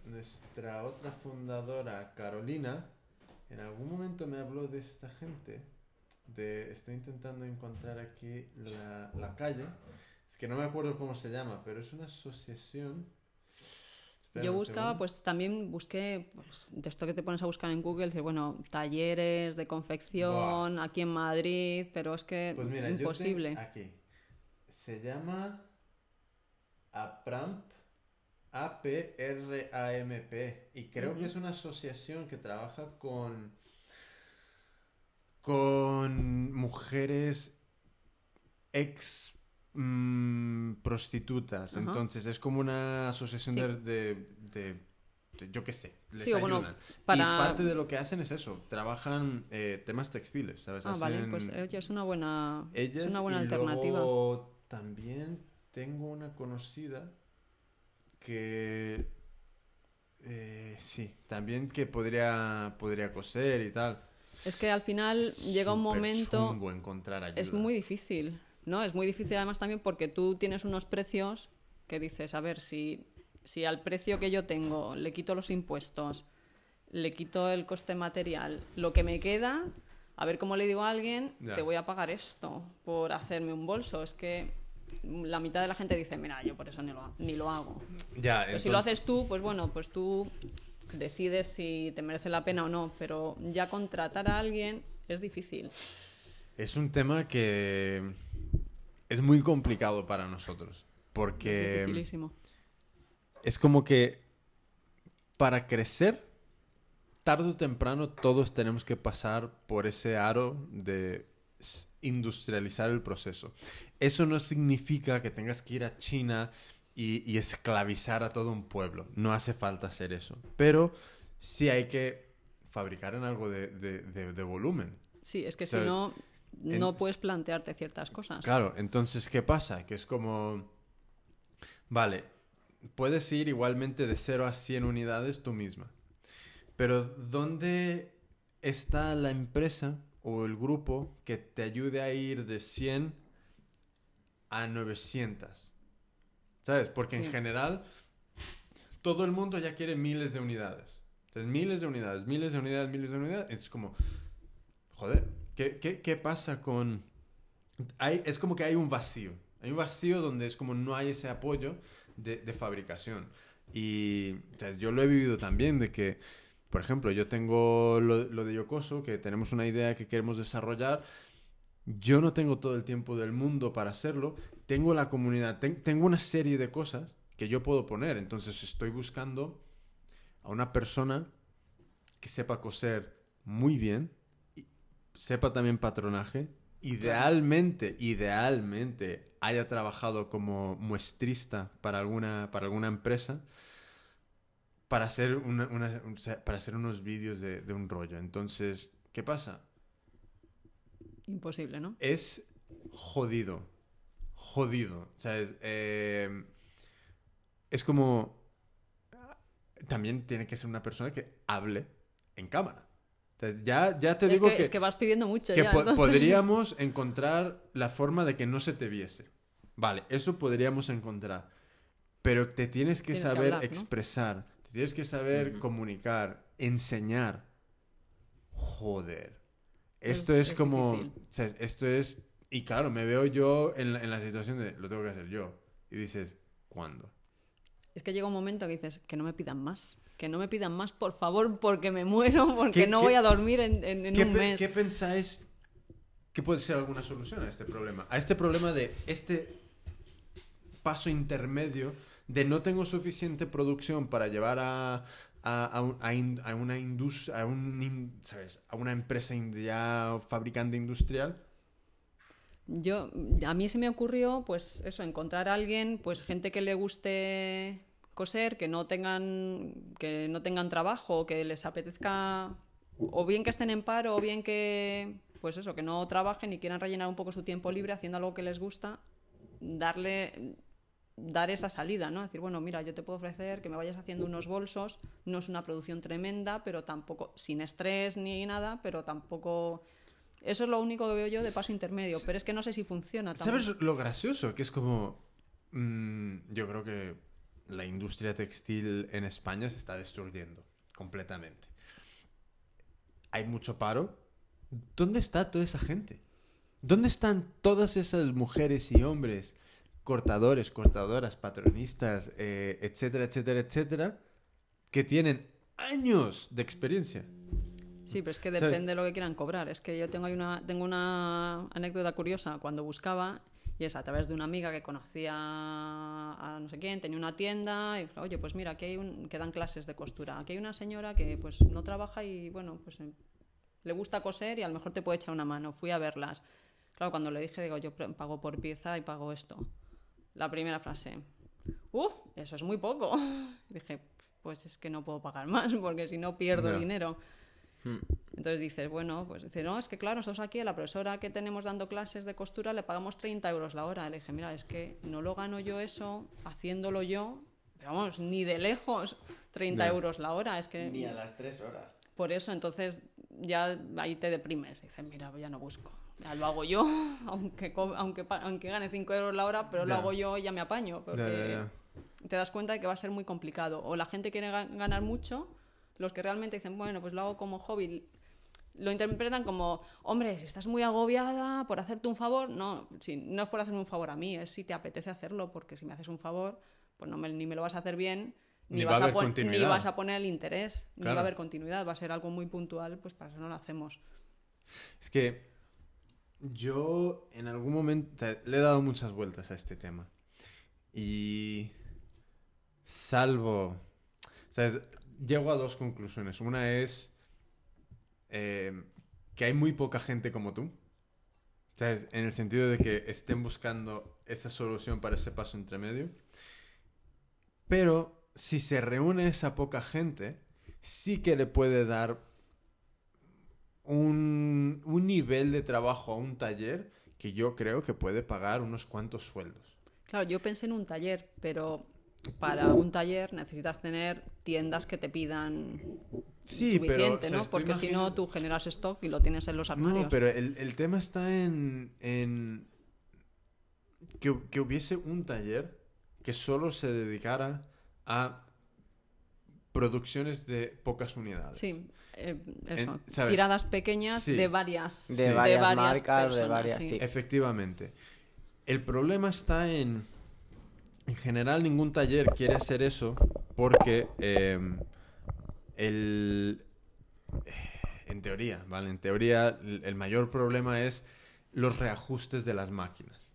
nuestra otra fundadora Carolina en algún momento me habló de esta gente de estoy intentando encontrar aquí la calle es que no me acuerdo cómo se llama pero es una asociación Espera Yo buscaba, pues también busqué, pues, de esto que te pones a buscar en Google, dice, bueno, talleres de confección aquí en Madrid, pero es que Pues mira, yo imposible. tengo aquí. Se llama APRAMP, A-P-R-A-M-P. Y creo que es una asociación que trabaja con. con mujeres ex mm, prostitutas. Entonces es como una asociación Sí. de, de- de- de- yo qué sé, les Sí, bueno, ayudan. para- Y parte de lo que hacen es eso, trabajan eh, temas textiles, ¿sabes? Ah, vale, pues oye, es una buena, es una buena y alternativa. luego también tengo una conocida que eh, sí, también que podría podría coser y tal. Es que al final llega un momento, chungo encontrar ayuda. es muy difícil, ¿no? Es muy difícil además también porque tú tienes unos precios que dices, a ver, si, si al precio que yo tengo le quito los impuestos, le quito el coste material, lo que me queda, a ver cómo le digo a alguien, te voy a pagar esto por hacerme un bolso. Es que la mitad de la gente dice, mira, yo por eso ni lo, ni lo hago. Ya, Pero si lo haces tú, pues bueno, pues tú decides si te merece la pena o no, pero ya contratar a alguien es difícil. es un tema que es muy complicado para nosotros porque Dificilísimo. es como que para crecer, tarde o temprano todos tenemos que pasar por ese aro de industrializar el proceso. Eso no significa que tengas que ir a China y, y esclavizar a todo un pueblo. No hace falta hacer eso. Pero sí hay que fabricar en algo de, de- de- de volumen. Sí, es que si ¿sabes? No, En- puedes plantearte ciertas cosas. Claro, entonces, ¿qué pasa? Que es como, vale, puedes ir igualmente de 0 a 100 unidades tú misma, pero ¿dónde está la empresa o el grupo que te ayude a ir de 100 a 900? ¿Sabes? Porque en general todo el mundo ya quiere miles de unidades. Entonces, miles de unidades, miles de unidades, miles de unidades. Es como, joder, ¿qué, qué, qué pasa con...? Hay, es como que hay un vacío. Hay un vacío donde es como no hay ese apoyo de, de fabricación. Y yo lo he vivido también de que, por ejemplo, yo tengo lo, lo de Yokoso, que tenemos una idea que queremos desarrollar. Yo no tengo todo el tiempo del mundo para hacerlo. Tengo la comunidad, ten- tengo una serie de cosas que yo puedo poner. Entonces estoy buscando a una persona que sepa coser muy bien, sepa también patronaje, idealmente, idealmente haya trabajado como muestrista para alguna, para alguna empresa para hacer, una- una- para hacer unos vídeos de, de un rollo. Entonces, ¿qué pasa? Imposible, ¿no? Es jodido. Jodido. O sea, es, eh, es como... También tiene que ser una persona que hable en cámara. Ya, ya te Es digo que, que, es que vas pidiendo mucho que ya. po- entonces. podríamos encontrar la forma de que no se te viese. Vale, eso podríamos encontrar. Pero te tienes que Tienes que saber expresar, te tienes que saber comunicar, enseñar. Joder. Es- Esto es, es como... difícil. o sea, esto es... Y claro, me veo yo en la, en la situación de lo tengo que hacer yo. Y dices, ¿cuándo? Es que llega un momento que dices, que no me pidan más. Que no me pidan más, por favor, porque me muero, porque ¿Qué- no voy a dormir en, en- en ¿Qué, un mes. qué pensáis que puede ser alguna solución a este problema? A este problema de este paso intermedio de no tengo suficiente producción para llevar a, a, a un- a in- a una industria, a, un ¿sabes? a una empresa ya fabricante industrial. Yo, a mí se me ocurrió, pues eso, encontrar a alguien, pues gente que le guste coser, que no tengan, que no tengan trabajo, que les apetezca, o bien que estén en paro, o bien que, pues eso, que no trabajen y quieran rellenar un poco su tiempo libre haciendo algo que les gusta, darle, dar esa salida, ¿no? Decir, bueno, mira, yo te puedo ofrecer que me vayas haciendo unos bolsos, no es una producción tremenda, pero tampoco, sin estrés ni nada, pero tampoco... Eso es lo único que veo yo de paso intermedio, pero es que no sé si funciona. También. ¿Sabes lo gracioso? Que es como... mm, yo creo que la industria textil en España se está destruyendo completamente. Hay mucho paro. ¿Dónde está toda esa gente? ¿Dónde están todas esas mujeres y hombres, cortadores, cortadoras, patronistas, eh, etcétera, etcétera, etcétera, que tienen años de experiencia? Sí, pero es que ¿Sabes? depende de lo que quieran cobrar. Es que yo tengo ahí una, tengo una anécdota curiosa cuando buscaba y es a través de una amiga que conocía a no sé quién, tenía una tienda y oye, pues mira, aquí hay un, que dan clases de costura. Aquí hay una señora que pues no trabaja y bueno, pues eh, le gusta coser y a lo mejor te puede echar una mano. Fui a verlas. Claro, cuando le dije, digo, yo pago por pieza y pago esto. La primera frase, ¡uh! Eso es muy poco. Dije, pues es que no puedo pagar más porque si no pierdo dinero. Hmm. Entonces dices, bueno, pues dice, no, es que claro, nosotros aquí a la profesora que tenemos dando clases de costura le pagamos 30 euros la hora. Le dije, mira, es que no lo gano yo eso haciéndolo yo, pero vamos, ni de lejos 30 Ya. euros la hora. Es que Ni a las tres horas. por eso, entonces ya ahí te deprimes. Dices, mira, ya no busco. Ya lo hago yo, aunque, aunque, aunque gane 5 euros la hora, pero Ya. lo hago yo y ya me apaño. Porque Ya, ya, ya. te das cuenta de que va a ser muy complicado. O la gente quiere ga- ganar mucho, los que realmente dicen, bueno, pues lo hago como hobby, lo interpretan como, hombre, si estás muy agobiada por hacerte un favor, no, sí, no es por hacerme un favor a mí, es si te apetece hacerlo, porque si me haces un favor, pues no me- ni me lo vas a hacer bien, ni, Ni va vas, a pon- ni vas a poner el interés, ni va a haber continuidad, va a ser algo muy puntual, pues para eso no lo hacemos. Es que yo en algún momento o sea, le he dado muchas vueltas a este tema. Y salvo... ¿sabes? Llego a dos conclusiones. Una es eh, que hay muy poca gente como tú. En el sentido de que estén buscando esa solución para ese paso entre medio. Pero si se reúne esa poca gente, sí que le puede dar un, un nivel de trabajo a un taller que yo creo que puede pagar unos cuantos sueldos. Claro, yo pensé en un taller, pero para un taller necesitas tener tiendas que te pidan Sí, pero, suficiente, o sea, ¿no? Porque si no, tú generas stock y lo tienes en los armarios. No, pero el, el tema está en, en que, que hubiese un taller que solo se dedicara a producciones de pocas unidades. Sí, eh, eso. Tiradas pequeñas Sí. de varias, De varias marcas, de varias, sí. Efectivamente. El problema está en... En general ningún taller quiere hacer eso porque eh, el... En teoría, ¿vale? En teoría el mayor problema es los reajustes de las máquinas.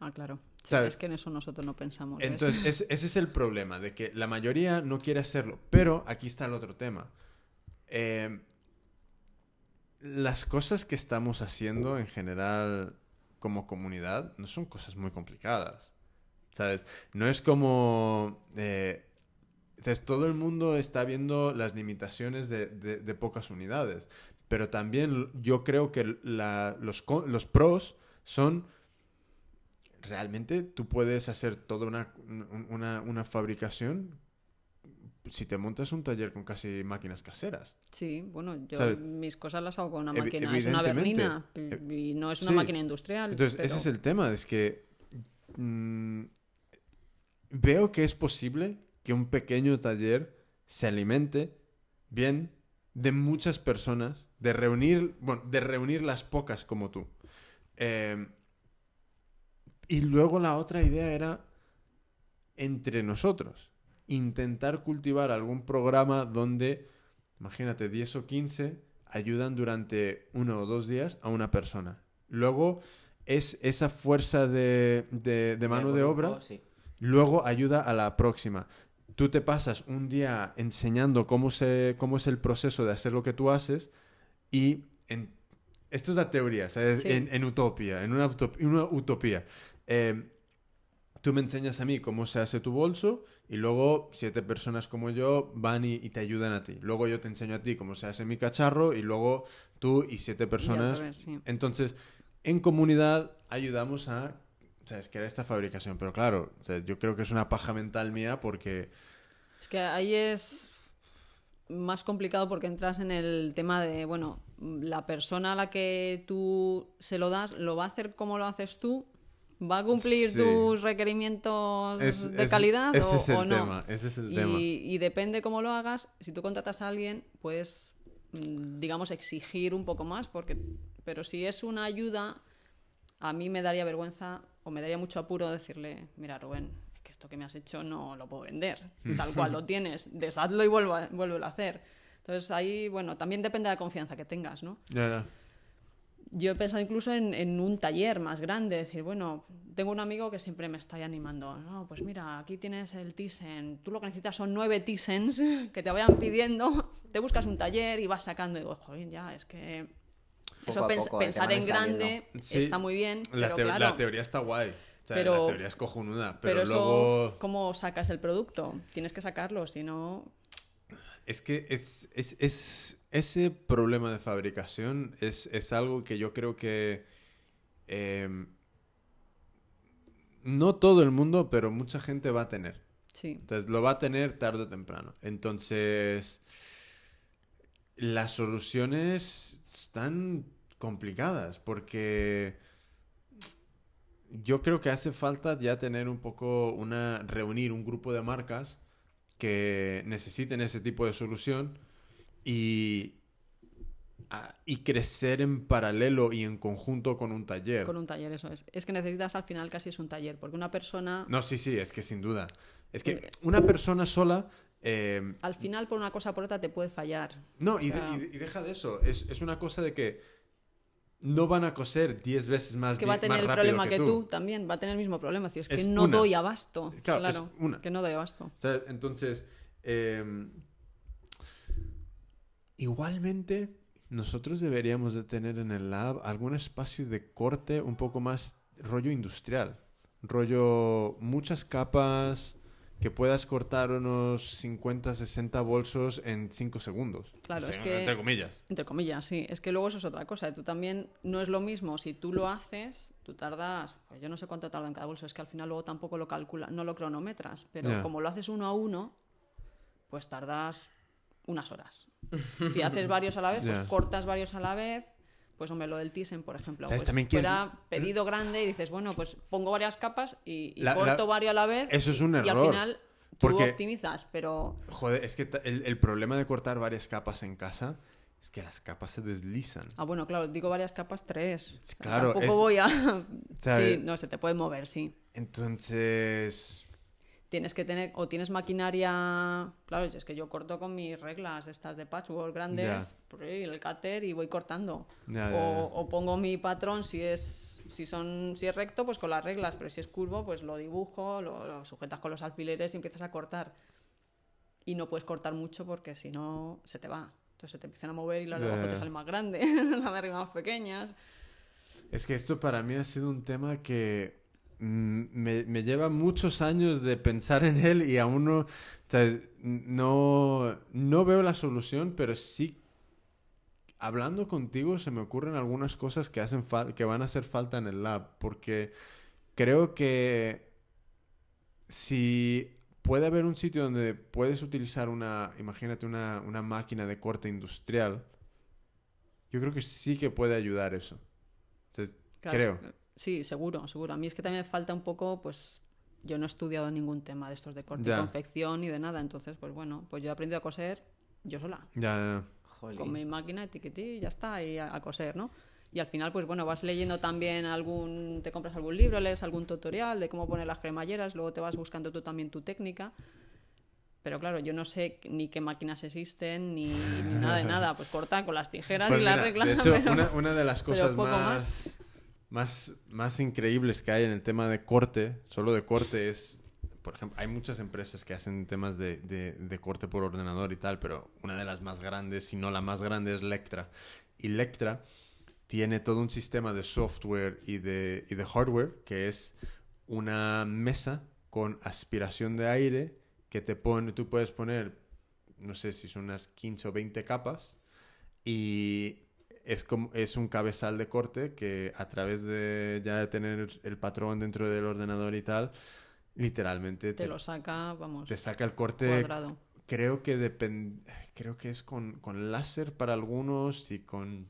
Ah, claro. Sí, ¿Sabes? es que en eso nosotros no pensamos. ¿ves? Entonces, ese, ese es el problema, de que la mayoría no quiere hacerlo. Pero aquí está el otro tema. Eh, las cosas que estamos haciendo en general como comunidad no son cosas muy complicadas. ¿Sabes? No es como... eh. Todo el mundo está viendo las limitaciones de, de- de pocas unidades. Pero también yo creo que la- los, los pros son realmente tú puedes hacer toda una, un- una, una fabricación si te montas un taller con casi máquinas caseras. Sí, bueno, yo ¿Sabes? mis cosas las hago con una máquina. Es una bernina y no es una Sí. máquina industrial. Entonces, pero- ese es el tema, es que mm, veo que es posible que un pequeño taller se alimente bien de muchas personas, de reunir, bueno, de reunir las pocas como tú. Eh, y luego la otra idea era entre nosotros, intentar cultivar algún programa donde, imagínate, 10 o 15 ayudan durante uno o dos días a una persona. Luego es esa fuerza de, de- de mano de obra, sí. Luego ayuda a la próxima. Tú te pasas un día enseñando cómo, se, cómo es el proceso de hacer lo que tú haces y en, esto es la teoría, ¿sabes? Sí. En, en utopía, en una, utop- una utopía. Eh, tú me enseñas a mí cómo se hace tu bolso y luego siete personas como yo van y, y te ayudan a ti. Luego yo te enseño a ti cómo se hace mi cacharro y luego tú y siete personas. sí. Entonces, en comunidad ayudamos a ¿sabes? crear esta fabricación. Pero claro, o sea, yo creo que es una paja mental mía porque... Es que ahí es más complicado porque entras en el tema de, bueno, la persona a la que tú se lo das, ¿lo va a hacer como lo haces tú? ¿Va a cumplir Sí. tus requerimientos Es- de es- calidad ese o, es el o no? tema, ese es el y, tema. y depende cómo lo hagas, si tú contratas a alguien, puedes, mm, digamos, exigir un poco más, porque, pero si es una ayuda, a mí me daría vergüenza o me daría mucho apuro decirle, mira Rubén, es que esto que me has hecho no lo puedo vender, tal cual lo tienes, deshazlo y vuelvo a, vuélvelo a hacer. Entonces ahí, bueno, también depende de la confianza que tengas, ¿no? Ya, ya. Yo he pensado incluso en, en un taller más grande, decir, bueno, tengo un amigo que siempre me está ahí animando, no, pues mira, aquí tienes el Thyssen, tú lo que necesitas son nueve Thyssens que te vayan pidiendo, te buscas un taller y vas sacando, y digo, joder, ya, es que eso Poco a pens- poco, que pensar en grande Sí, está muy bien, La, pero teo- claro, la teoría está guay. O sea, Pero- la teoría es cojonuda. pero, Pero, eso, luego... ¿cómo sacas el producto? Tienes que sacarlo, si no... Es que es, es, es- ese problema de fabricación es, es algo que yo creo que em, no todo el mundo, pero mucha gente va a tener. Sí, Entonces lo va a tener tarde o temprano. Entonces las soluciones están complicadas porque yo creo que hace falta ya tener un poco una reunir un grupo de marcas que necesiten ese tipo de solución y y crecer en paralelo y en conjunto con un taller. con un taller, eso es. Es que necesitas al final casi es un taller, porque una persona... No, sí, sí, es que sin duda. Es Eh, que una persona sola eh, Al final, por una cosa o por otra, te puede fallar. No, y, de- sea- y de- y deja de eso. Es, es una cosa de que no van a coser 10 veces más, que va a tener el problema que tú. también, va a tener el mismo problema. Si es que no una. doy abasto. Claro, Claro, es una. que no doy abasto. Entonces, eh, igualmente, nosotros deberíamos de tener en el lab algún espacio de corte un poco más rollo industrial. Rollo muchas capas que puedas cortar unos 50, 60 bolsos en 5 segundos. Claro, O sea, es que- Entre comillas. Entre comillas, sí. Es que luego eso es otra cosa. Tú también no es lo mismo. Si tú lo haces, tú tardas. Pues yo no sé cuánto tarda en cada bolso. Es que al final luego tampoco lo calcula, no lo cronometras. Pero como lo haces uno a uno, pues tardas unas horas. Si haces varios a la vez, pues cortas varios a la vez. Pues hombre, lo del Thyssen, por ejemplo. ¿Sabes? Pues También fuera pedido grande y dices, bueno, pues pongo varias capas y, y La- corto la- varios a la vez. Eso es un Y al error, final tú optimizas, pero Joder, es que el, el problema de cortar varias capas en casa es que las capas se deslizan. Ah, bueno, claro, digo varias capas, tres. Claro, Tampoco es- voy a... ¿Sabe? Sí, no, se te puede mover, sí. Entonces, Tienes que tener, o tienes maquinaria... Claro, es que yo corto con mis reglas, estas de patchwork grandes, ahí, el cáter y voy cortando. Ya, ya, o, o pongo mi patrón si es... Si, son, si es recto, pues con las reglas, pero si es curvo, pues lo dibujo, lo, lo sujetas con los alfileres y empiezas a cortar. Y no puedes cortar mucho porque si no se te va. Entonces se te empiezan a mover y las de abajo te salen más grandes, las de arriba más pequeñas. es que esto para mí ha sido un tema que me, me lleva muchos años de pensar en él y aún no, o sea, no, no veo la solución, pero sí, hablando contigo se me ocurren algunas cosas que, hacen que van a hacer falta en el lab, porque creo que si puede haber un sitio donde puedes utilizar una, imagínate una, una máquina de corte industrial, yo creo que sí que puede ayudar eso. Entonces, Claro, creo. Sí, seguro, seguro. A mí es que también me falta un poco, pues yo no he estudiado ningún tema de estos de corte Ya. y confección ni de nada. Entonces, pues bueno, pues yo he aprendido a coser yo sola, Ya, ya. Jolín. con mi máquina, tiquití, y ya está, y a, a coser, ¿no? Y al final, pues bueno, vas leyendo también algún, te compras algún libro, lees algún tutorial de cómo poner las cremalleras, luego te vas buscando tú también tu técnica. Pero claro, yo no sé ni qué máquinas existen, ni, ni nada de nada. Pues cortar con las tijeras Pues y las mira, reglas. De hecho, pero- una, una de las cosas más, más, más increíbles que hay en el tema de corte, solo de corte, es, por ejemplo, hay muchas empresas que hacen temas de, de- corte por ordenador y tal, pero una de las más grandes, si no la más grande, es Lectra. Y Lectra tiene todo un sistema de software y de, y de hardware que es una mesa con aspiración de aire que te pone, tú puedes poner, no sé si son unas 15 o 20 capas y es, como, es un cabezal de corte que a través de ya de tener el patrón dentro del ordenador y tal, literalmente Te lo saca, vamos, te saca el corte cuadrado. creo que depende creo que es con, con láser para algunos y con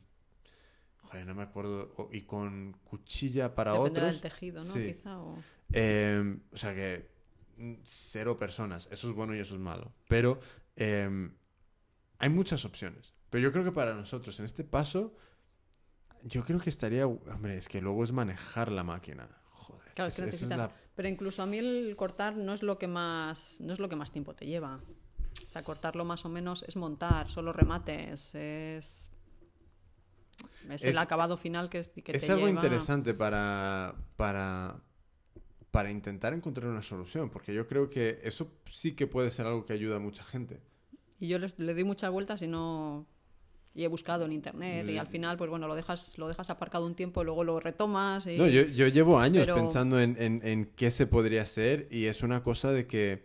joder, no me acuerdo y con cuchilla para Dependerá otros del tejido, ¿no? Sí. Quizá, o... Eh, o sea que mm, cero personas eso es bueno y eso es malo pero eh, hay muchas opciones pero yo creo que para nosotros en este paso yo creo que estaría hombre es que luego es manejar la máquina joder Claro, es que es necesitas- la- Pero incluso a mí el cortar no es lo que más no es lo que más tiempo te lleva. O sea, cortarlo más o menos es montar, solo remates, es es, Es- el acabado final que, es, que es te algo lleva- interesante para, para, para intentar encontrar una solución, porque yo creo que eso sí que puede ser algo que ayuda a mucha gente. Y yo les- le doy muchas vueltas y no y he buscado en internet y al final pues bueno, lo dejas lo dejas aparcado un tiempo, luego lo retomas y No, yo, yo llevo años Pero- pensando en, en- en qué se podría hacer y es una cosa de que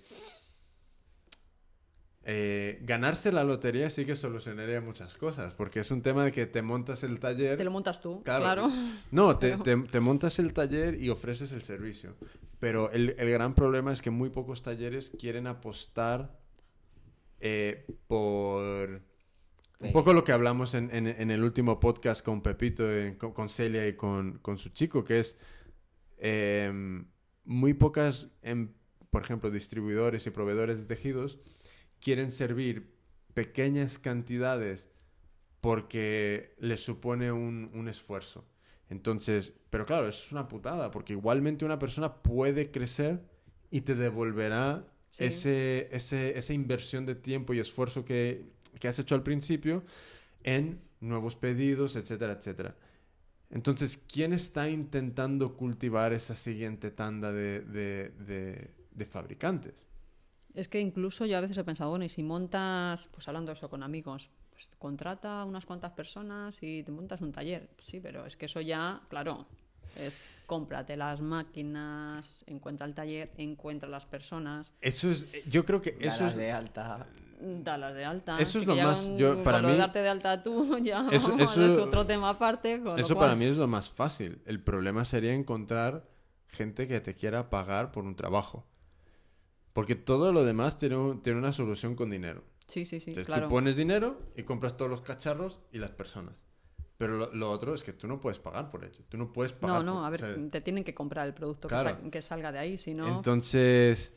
eh, ganarse la lotería sí que solucionaría muchas cosas, porque es un tema de que te montas el taller... te lo montas tú, Claro. claro. No, te, Pero- te- te montas el taller y ofreces el servicio. Pero el, el gran problema es que muy pocos talleres quieren apostar eh, por... Un poco lo que hablamos en, en- en el último podcast con Pepito, eh, con, con Celia y con, con su chico, que es em, muy pocas, em, por ejemplo, distribuidores y proveedores de tejidos quieren servir pequeñas cantidades porque les supone un, un esfuerzo. Entonces, pero claro, eso es una putada, porque igualmente una persona puede crecer y te devolverá Sí. ese, ese- esa inversión de tiempo y esfuerzo que, que has hecho al principio en nuevos pedidos, etcétera, etcétera. Entonces, ¿quién está intentando cultivar esa siguiente tanda de, de- de- de fabricantes? Es que incluso yo a veces he pensado, bueno, y si montas, pues hablando eso con amigos, pues contrata a unas cuantas personas y te montas un taller. Sí, pero es que eso ya, claro, es cómprate las máquinas, encuentra el taller, encuentra las personas, Eso es, yo creo que eso es, de alta. Dalas de alta. Eso es lo más- yo- con para mí- darte de alta tú ya Eso- eso- es otro tema aparte. Eso cual- para mí es lo más fácil. El problema sería encontrar gente que te quiera pagar por un trabajo. Porque todo lo demás tiene, un- tiene una solución con dinero. Sí, sí, sí, Entonces claro. tú pones dinero y compras todos los cacharros y las personas. Pero lo, lo otro es que tú no puedes pagar por ello. Tú no puedes pagar No, no, a ver, o sea, te tienen que comprar el producto que, que salga de ahí, si no... Entonces,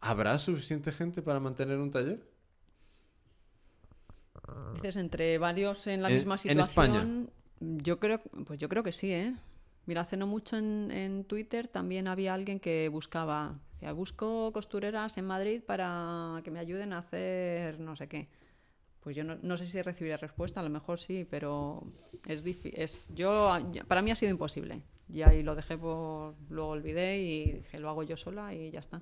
¿habrá suficiente gente para mantener un taller? Dices entre varios en la En- misma en situación. España. Yo creo, pues yo creo que sí, ¿eh? Mira, hace no mucho en, en Twitter también había alguien que buscaba, decía, busco costureras en Madrid para que me ayuden a hacer no sé qué. Pues yo no, no sé si recibiré respuesta, a lo mejor sí, pero es difícil. Es, yo, para mí ha sido imposible. Y ahí lo dejé por, luego olvidé y dije, lo hago yo sola y ya está.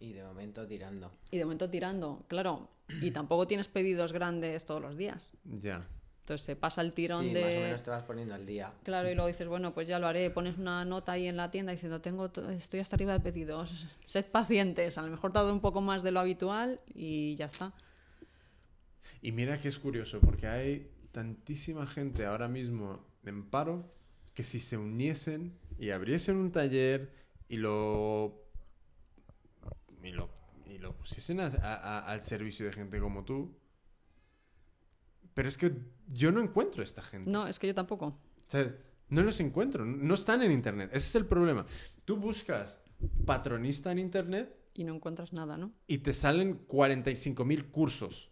Y de momento tirando. Y de momento tirando, claro. Y tampoco tienes pedidos grandes todos los días. Ya. Entonces se pasa el tirón sí, de... más o menos te vas poniendo al día. Claro, y luego dices, bueno, pues ya lo haré. Pones una nota ahí en la tienda diciendo, tengo to- estoy hasta arriba de pedidos. Sed pacientes. A lo mejor tarda un poco más de lo habitual y ya está. Y mira que es curioso, porque hay tantísima gente ahora mismo en paro que si se uniesen y abriesen un taller y lo y lo, y lo pusiesen a- a- a- al servicio de gente como tú. Pero es que yo no encuentro a esta gente. No, es que yo tampoco. ¿Sabes? No los encuentro, no están en internet. Ese es el problema. Tú buscas patronista en internet Y no encuentras nada, ¿no? y te salen 45.000 cursos.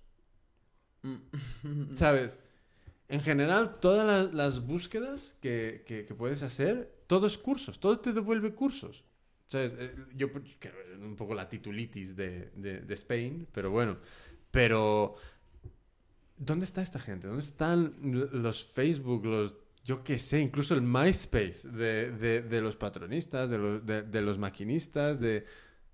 ¿Sabes? En general, todas la- las, búsquedas que, que- que puedes hacer, todo es cursos, todo te devuelve cursos. ¿Sabes? Eh, Yo un poco la titulitis de, de, de Spain, pero bueno. Pero, ¿dónde está esta gente? ¿Dónde están los Facebook, los, yo qué sé, incluso el MySpace de, de- de los patronistas, de los, de, de los maquinistas, de...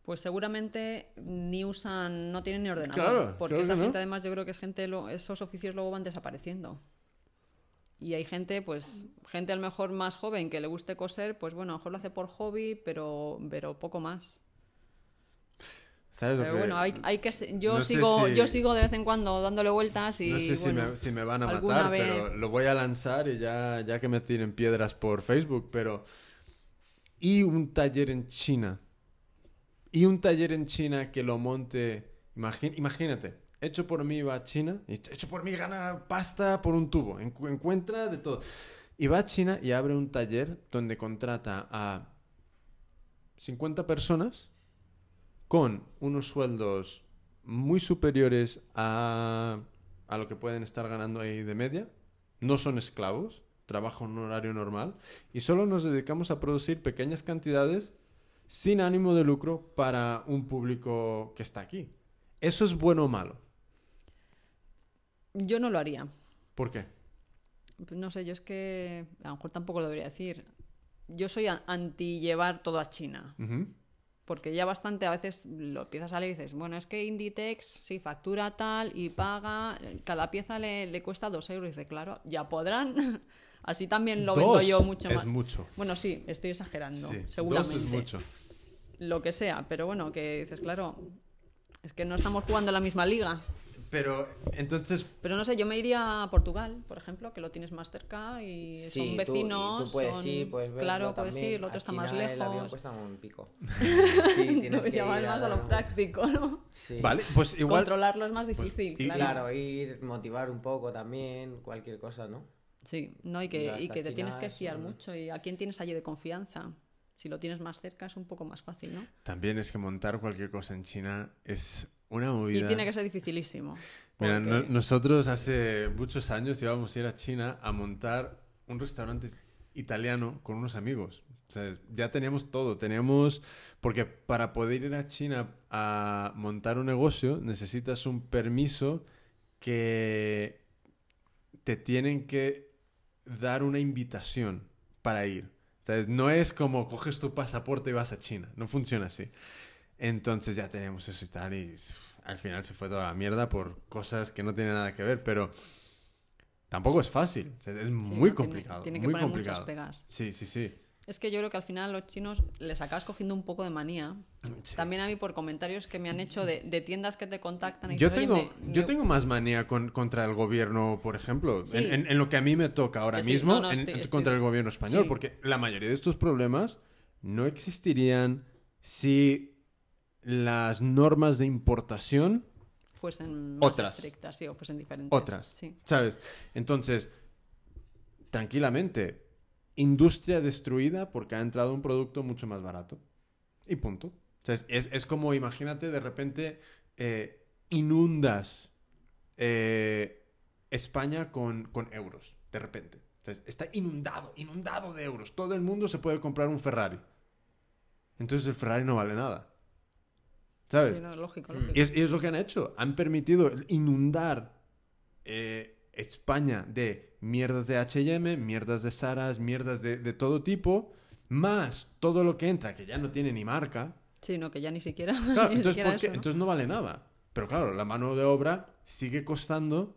Pues seguramente ni usan, no tienen ni ordenador. Claro, porque claro esa no. gente, además, yo creo que es gente, lo- esos oficios luego van desapareciendo. Y hay gente, pues, gente a lo mejor más joven que le guste coser, pues bueno, a lo mejor lo hace por hobby, pero, pero poco más. ¿Sabes lo Pero que- bueno, hay, hay que yo no sigo si- yo sigo de vez en cuando dándole vueltas y No sé si, me, si me van a matar, vez- pero lo voy a lanzar y ya, ya que me tiren piedras por Facebook, pero... Y un taller en China. Y un taller en China que lo monte... imagínate, hecho por mí va a China, y hecho por mí gana pasta por un tubo, encu- encuentra de todo. Y va a China y abre un taller donde contrata a 50 personas con unos sueldos muy superiores a, a lo que pueden estar ganando ahí de media. No son esclavos, trabajan un horario normal y solo nos dedicamos a producir pequeñas cantidades sin ánimo de lucro para un público que está aquí. ¿Eso es bueno o malo? Yo no lo haría. ¿Por qué? No sé, yo es que a lo mejor tampoco lo debería decir. Yo soy anti llevar todo a China. Porque ya bastante a veces lo empiezas a leer y dices, bueno, es que Inditex sí factura tal y paga, cada pieza le, le cuesta dos euros. Y dice, claro, ya podrán. Así también lo vendo Dos yo mucho es más. mucho. Bueno, sí, estoy exagerando, Sí, seguramente. Dos es mucho. Lo que sea, pero bueno, que dices, claro, es que no estamos jugando en la misma liga. Pero entonces, Pero no sé, yo me iría a Portugal, por ejemplo, que lo tienes más cerca y Sí, son tú- y vecinos. tú puedes son- ir, puedes verlo Claro, puedes también. ir, el otro A está más China El avión lejos. cuesta un pico. Sí, tienes que ir más a dar lo un- práctico, ¿no? Sí. vale, pues igual... Controlarlo es más difícil, y- claro. Claro, ir, motivar un poco también, cualquier cosa, ¿no? Sí, no, y que, y que te China tienes que fiar un- mucho. ¿Y a quién tienes allí de confianza? Si lo tienes más cerca es un poco más fácil, ¿no? También es que montar cualquier cosa en China es una movida. Y tiene que ser dificilísimo. Mira, no- nosotros hace muchos años íbamos a ir a China a montar un restaurante italiano con unos amigos. O sea, ya teníamos todo, teníamos... Porque para poder ir a China a montar un negocio necesitas un permiso que te tienen que dar una invitación para ir. ¿Sabes? No es como coges tu pasaporte y vas a China, no funciona así. Entonces ya tenemos eso y tal y al final se fue toda la mierda por cosas que no tienen nada que ver, pero tampoco es fácil, o sea, es Sí, muy no, tiene- complicado, Tiene, que muy poner complicado. muchas pegas. Sí, sí, sí. Es que yo creo que al final a los chinos les acabas cogiendo un poco de manía. Sí. También a mí por comentarios que me han hecho de, de tiendas que te contactan y Yo dices, tengo, "Oye, me- yo me- tengo más manía con- contra el gobierno, por ejemplo, Sí. en, en- en lo que a mí me toca ahora sí, mismo, no, no, en- estoy- en- estoy- contra el gobierno español, porque la mayoría de estos problemas no existirían si las normas de importación fuesen más Otras. estrictas, sí, o fuesen diferentes. otras, Sí. ¿sabes? Entonces, tranquilamente, industria destruida porque ha entrado un producto mucho más barato. Y punto. O sea, es, es- como, imagínate, de repente eh, inundas eh, España con, con euros, de repente. O sea, está inundado, inundado de euros. Todo el mundo se puede comprar un Ferrari. Entonces el Ferrari no vale nada. ¿Sabes? Sí, no, lógico, Mm. lógico. Y es, y es lo que han hecho. Han permitido inundar eh, España de mierdas de HM, mierdas de Saras, mierdas de, de todo tipo, más todo lo que entra, que ya no tiene ni marca. Sí, no, que ya ni siquiera, Claro, ni entonces, ¿no? entonces no vale nada. Pero claro, la mano de obra sigue costando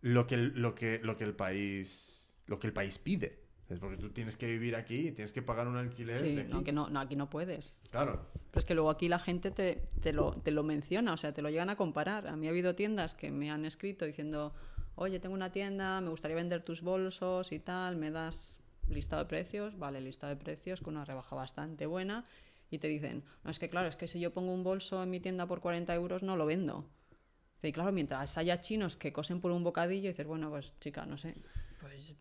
lo que el, lo que, lo que el país lo que el país pide. Es porque tú tienes que vivir aquí y tienes que pagar un alquiler Sí, de aquí. no, que no, no, aquí no puedes. Claro. Pero es que luego aquí la gente te, te, lo, te lo menciona, o sea, te lo llegan a comparar. A mí ha habido tiendas que me han escrito diciendo, oye, tengo una tienda, me gustaría vender tus bolsos y tal, me das listado de precios, vale, listado de precios con una rebaja bastante buena. Y te dicen, no, es que claro, es que si yo pongo un bolso en mi tienda por 40 euros no lo vendo. Y claro, mientras haya chinos que cosen por un bocadillo, dices, bueno, pues chica, no sé, pues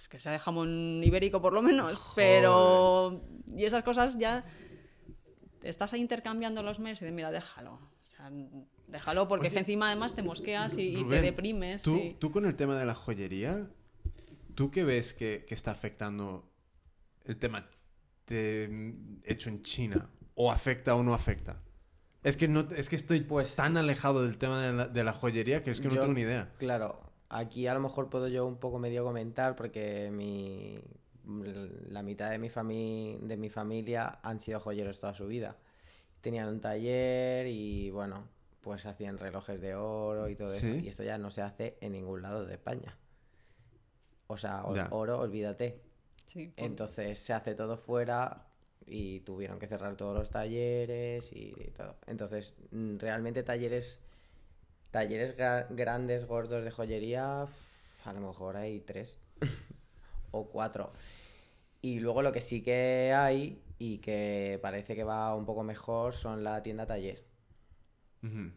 es que sea de jamón ibérico por lo menos, pero... Y esas cosas ya estás ahí intercambiando los mails y de mira, déjalo. O sea, déjalo porque es que encima además te mosqueas y, y te deprimes. ¿tú, y- tú con el tema de la joyería, ¿tú qué ves que, que está afectando el tema de- hecho en China? ¿O afecta o no afecta? Es que, no, es que estoy Pues- tan alejado del tema de la, de la joyería que es que no tengo ni idea. Claro, aquí a lo mejor puedo yo un poco medio comentar porque mi, la mitad de mi, fami- de mi familia han sido joyeros toda su vida. Tenían un taller y bueno, pues hacían relojes de oro y todo eso. Y esto ya no se hace en ningún lado de España. O sea, oro, olvídate. Sí, por- Entonces se hace todo fuera y tuvieron que cerrar todos los talleres y todo. Entonces, mm, realmente talleres, talleres gra- grandes, gordos de joyería, a lo mejor hay tres o cuatro. Y luego lo que sí que hay y que parece que va un poco mejor son la tienda taller. Ujú.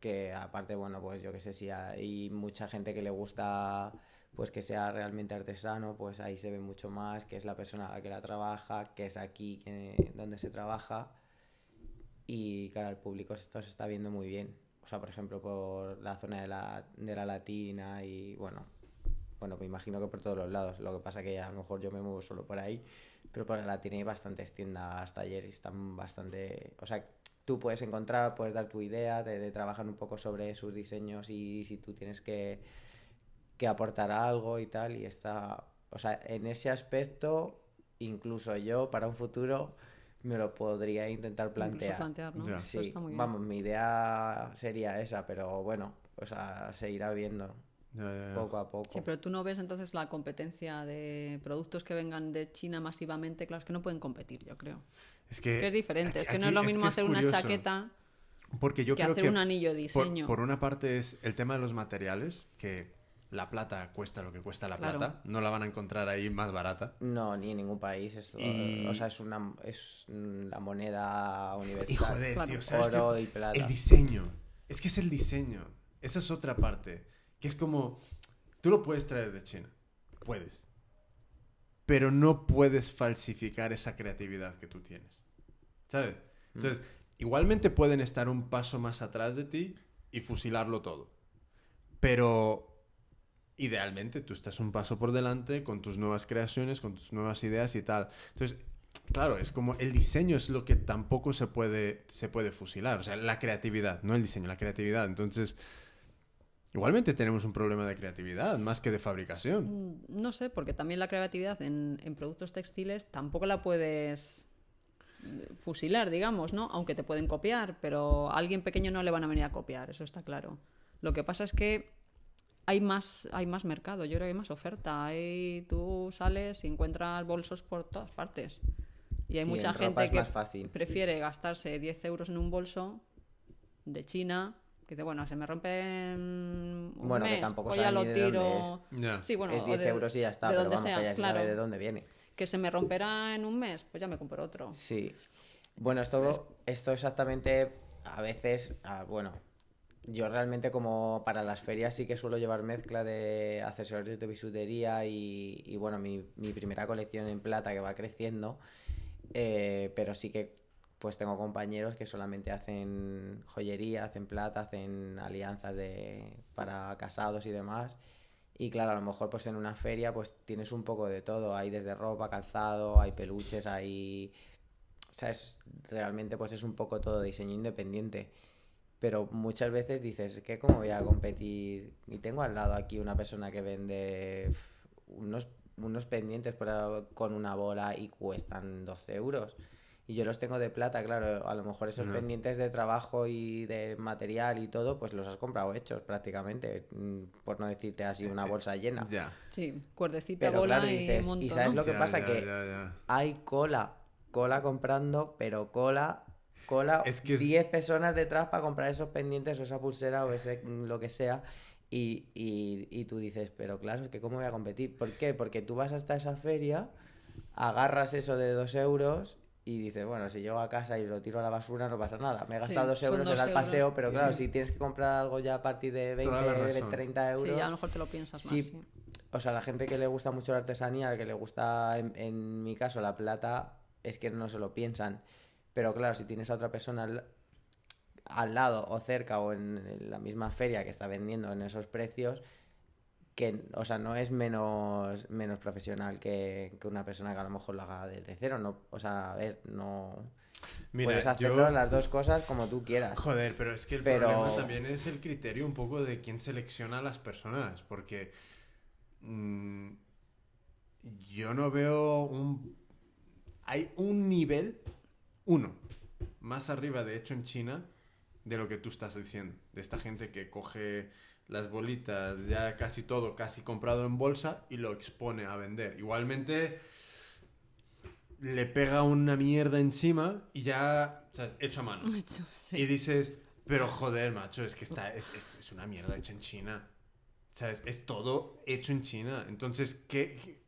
Que aparte, bueno, pues yo que sé, si hay mucha gente que le gusta pues que sea realmente artesano, pues ahí se ve mucho más, que es la persona la que la trabaja, que es aquí que- donde se trabaja. Y claro, el público esto se está viendo muy bien. O sea, por ejemplo, por la zona de la, de la Latina y bueno, bueno, me imagino que por todos los lados. Lo que pasa que a lo mejor yo me muevo solo por ahí, pero por la Latina hay bastantes tiendas, talleres, están bastante... O sea, tú puedes encontrar, puedes dar tu idea, de, de trabajar un poco sobre sus diseños y si tú tienes que, que aportar algo y tal, y está... O sea, en ese aspecto, incluso yo, para un futuro, me lo podría intentar plantear. plantear, ¿no? Eso Sí, está muy bien. vamos, mi idea sería esa, pero bueno, o sea, se irá viendo poco a poco. Sí, pero tú no ves entonces la competencia de productos que vengan de China masivamente, claro, es que no pueden competir, yo creo. Es que, Es que es diferente, es que no es lo mismo que hacer una chaqueta Porque yo que creo hacer que un anillo de diseño. por una parte es el tema de los materiales, que la plata cuesta lo que cuesta la Claro. plata, no la van a encontrar ahí más barata. No, ni en ningún país. Esto, Y- O sea, es una es la moneda universal. Y joder, Claro. tío, ¿sabes? Oro y plata. El diseño. Es que es el diseño. Esa es otra parte. Que es como. Tú lo puedes traer de China. Puedes. Pero no puedes falsificar esa creatividad que tú tienes. ¿Sabes? Entonces, igualmente pueden estar un paso más atrás de ti y fusilarlo todo. Pero. Idealmente tú estás un paso por delante con tus nuevas creaciones, con tus nuevas ideas y tal. Entonces, Claro, es como el diseño es lo que tampoco se puede, se puede fusilar. O sea, la creatividad, no el diseño, la creatividad. Entonces, igualmente tenemos un problema de creatividad más que de fabricación. Mm, No sé, porque también la creatividad en, en productos textiles tampoco la puedes eh, fusilar, digamos, ¿no? Aunque te pueden copiar, pero a alguien pequeño no le van a venir a copiar, eso está claro. Lo que pasa es que hay más, hay más mercado, yo creo que hay más oferta. Hay, tú sales y encuentras bolsos por todas partes. Y hay Sí, mucha gente que fácil. prefiere gastarse 10 euros en un bolso de China, dice, bueno, se me rompe un Bueno, que mes, tampoco pues ya saben lo tiro. Ya. Sí, bueno, es o 10 de- euros y ya está, de pero donde vamos, sea, que ya se claro. sabe de dónde viene. Que se me romperá en un mes, pues ya me compro otro. Sí. Bueno, esto, esto exactamente a veces, ah, bueno, yo realmente como para las ferias sí que suelo llevar mezcla de accesorios de bisutería y, y, bueno, mi, mi primera colección en plata que va creciendo, eh, pero sí que pues tengo compañeros que solamente hacen joyería, hacen plata, hacen alianzas de, para casados y demás. Y claro, a lo mejor pues en una feria pues tienes un poco de todo, hay desde ropa, calzado, hay peluches, hay... O sea, realmente pues es un poco todo diseño independiente. Pero muchas veces dices, que cómo voy a competir? Y tengo al lado aquí una persona que vende unos, unos pendientes por- con una bola y cuestan 12 euros. Y yo los tengo de plata, claro, a lo mejor esos pendientes de trabajo y de material y todo, pues los has comprado hechos prácticamente, mm, por no decirte así una bolsa llena. Ya. Sí, cuerdecita, Pero bola claro, y dices, montón, ¿y sabes ¿no? lo que Ya, pasa? ya, que ya, ya. hay cola, cola comprando, pero cola, cola, Es que es- 10 personas detrás para comprar esos pendientes o esa pulsera o ese mm, lo que sea. Y, y, y tú dices, pero claro, es que ¿cómo voy a competir? ¿Por qué? Porque tú vas hasta esa feria, agarras eso de 2 euros y dices, bueno, si llego a casa y lo tiro a la basura no pasa nada. Me he Sí, gastado 2 son euros en dos el paseo, pero Sí, claro, sí. si tienes que comprar algo ya a partir de 20, Toda la razón. 30 euros... Sí, ya a lo mejor te lo piensas Sí, más. sí. o sea, la gente que le gusta mucho la artesanía, que le gusta, en, en mi caso, la plata, es que no se lo piensan. Pero claro, si tienes a otra persona al, al lado o cerca o en, en la misma feria que está vendiendo en esos precios, que, o sea, no es menos, menos profesional que, que una persona que a lo mejor lo haga desde cero. No, o sea, a ver, no... Mira, puedes yo- hacerlo las dos cosas como tú quieras. Joder, pero es que el Pero- problema también es el criterio un poco de quién selecciona a las personas, porque mm, yo no veo un... Hay un nivel, uno, más arriba, de hecho en China, de lo que tú estás diciendo. De esta gente que coge las bolitas, ya casi todo, casi comprado en bolsa y lo expone a vender. Igualmente le pega una mierda encima y ya, ¿sabes? Hecho a mano. Sí. Y dices, pero joder, macho, es que está, es, es- es una mierda hecha en China. ¿Sabes? Es todo hecho en China. Entonces, ¿qué?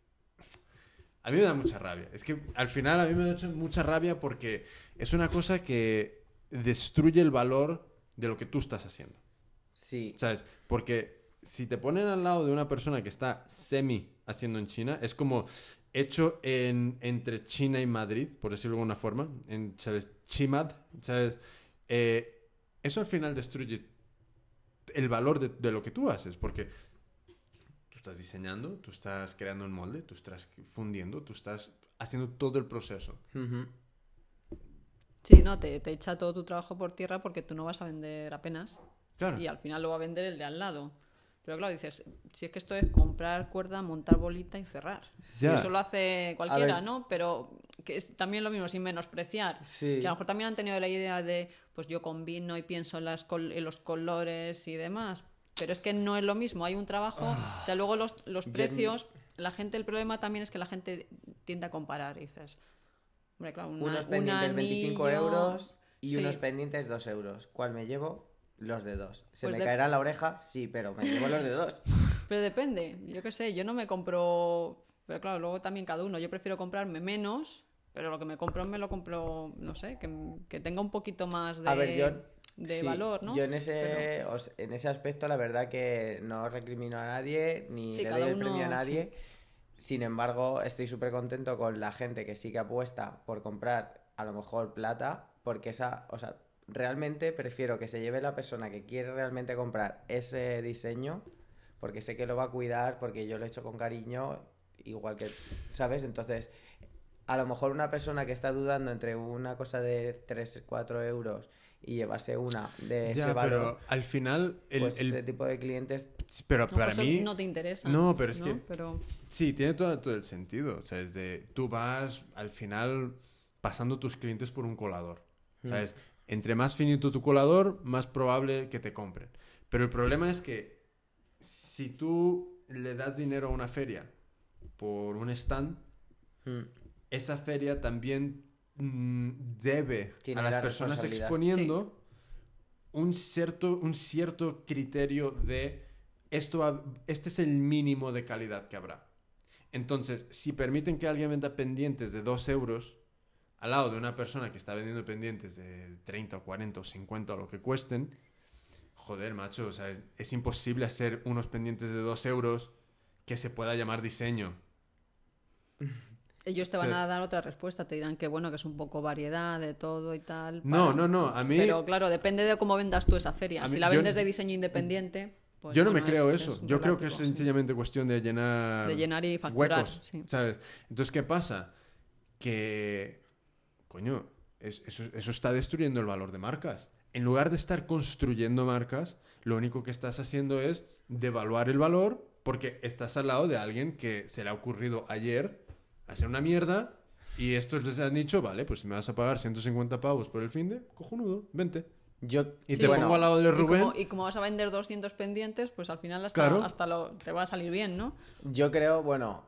A mí me da mucha rabia. Es que al final a mí me da hecho mucha rabia porque es una cosa que destruye el valor de lo que tú estás haciendo. Sí. ¿Sabes? Porque si te ponen al lado de una persona que está semi haciendo en China, es como hecho en, entre China y Madrid, por decirlo de alguna forma, en, ¿sabes? Chimad, ¿sabes? Eh, eso al final destruye el valor de, de lo que tú haces, porque tú estás diseñando, tú estás creando un molde, tú estás fundiendo, tú estás haciendo todo el proceso. Sí, no, te, te echa todo tu trabajo por tierra porque tú no vas a vender apenas. Claro. Y al final lo va a vender el de al lado. Pero claro, dices, si es que esto es comprar cuerda, montar bolita y cerrar. Ya. Eso lo hace cualquiera. ¿no? Pero que es también lo mismo, sin menospreciar. Sí. Que a lo mejor también han tenido la idea de, pues yo combino y pienso en, las col- en los colores y demás. Pero es que no es lo mismo, hay un trabajo. O sea, luego los, los precios, la gente, el problema también es que la gente tiende a comparar. Y dices, hombre, claro, una- unos un pendientes 25 anillo- euros y Sí. unos pendientes 2 euros. ¿Cuál me llevo? Los de dos. ¿Se Pues me de- caerá la oreja? Sí, pero me llevo los de dos. Pero depende, yo qué sé, yo no me compro, pero claro, luego también cada uno, yo prefiero comprarme menos, pero lo que me compro me lo compro, no sé, que, que tenga un poquito más de, A ver, yo... de sí, valor, ¿no? Yo en ese, os- en ese aspecto, la verdad que no recrimino a nadie, ni Sí, le doy el uno, premio a nadie. Sin embargo, estoy súper contento con la gente que sí que apuesta por comprar a lo mejor plata, porque esa, o sea, realmente prefiero que se lleve la persona que quiere realmente comprar ese diseño, porque sé que lo va a cuidar, porque yo lo he hecho con cariño, igual que, ¿sabes? Entonces, a lo mejor una persona que está dudando entre una cosa de 3, 4 euros y llevarse una de Ya, ese valor, pero al final, el, pues el- ese tipo de clientes pero No, para mí... no te interesa. No, pero es que- Pero Sí, tiene todo, todo el sentido. O sea, es de, tú vas al final pasando tus clientes por un colador. Mm. Entre más finito tu colador, más probable que te compren. Pero el problema es que si tú le das dinero a una feria por un stand, mm, esa feria también mm, debe Tiene a las la personas exponiendo un, cierto, un cierto criterio de esto va- este es el mínimo de calidad que habrá. Entonces, si permiten que alguien venda pendientes de 2 euros al lado de una persona que está vendiendo pendientes de 30 o 40 o 50 o lo que cuesten, joder, macho, o sea, es, es imposible hacer unos pendientes de 2 euros que se pueda llamar diseño. ellos te van a dar otra respuesta, te dirán que bueno, que es un poco variedad de todo y tal. No, para- no, no, a mí... Pero claro, depende de cómo vendas tú esa feria. Si la yo- vendes de diseño independiente, pues Yo no me creo es- eso. es Yo creo que es sí. sencillamente cuestión de llenar, De llenar y facturar, huecos, sí. ¿sabes? Entonces, ¿qué pasa? Que, coño, es- eso, eso está destruyendo el valor de marcas. En lugar de estar construyendo marcas, lo único que estás haciendo es devaluar el valor porque estás al lado de alguien que se le ha ocurrido ayer hacer una mierda y estos les han dicho, vale, pues si me vas a pagar 150 pavos por el fin de, cojonudo, vente. Yo, Y Sí. te Bueno, pongo al lado de Y Rubén. como, y como vas a vender 200 pendientes, pues al final hasta, Claro. hasta lo, te va a salir bien, ¿no? yo creo, bueno,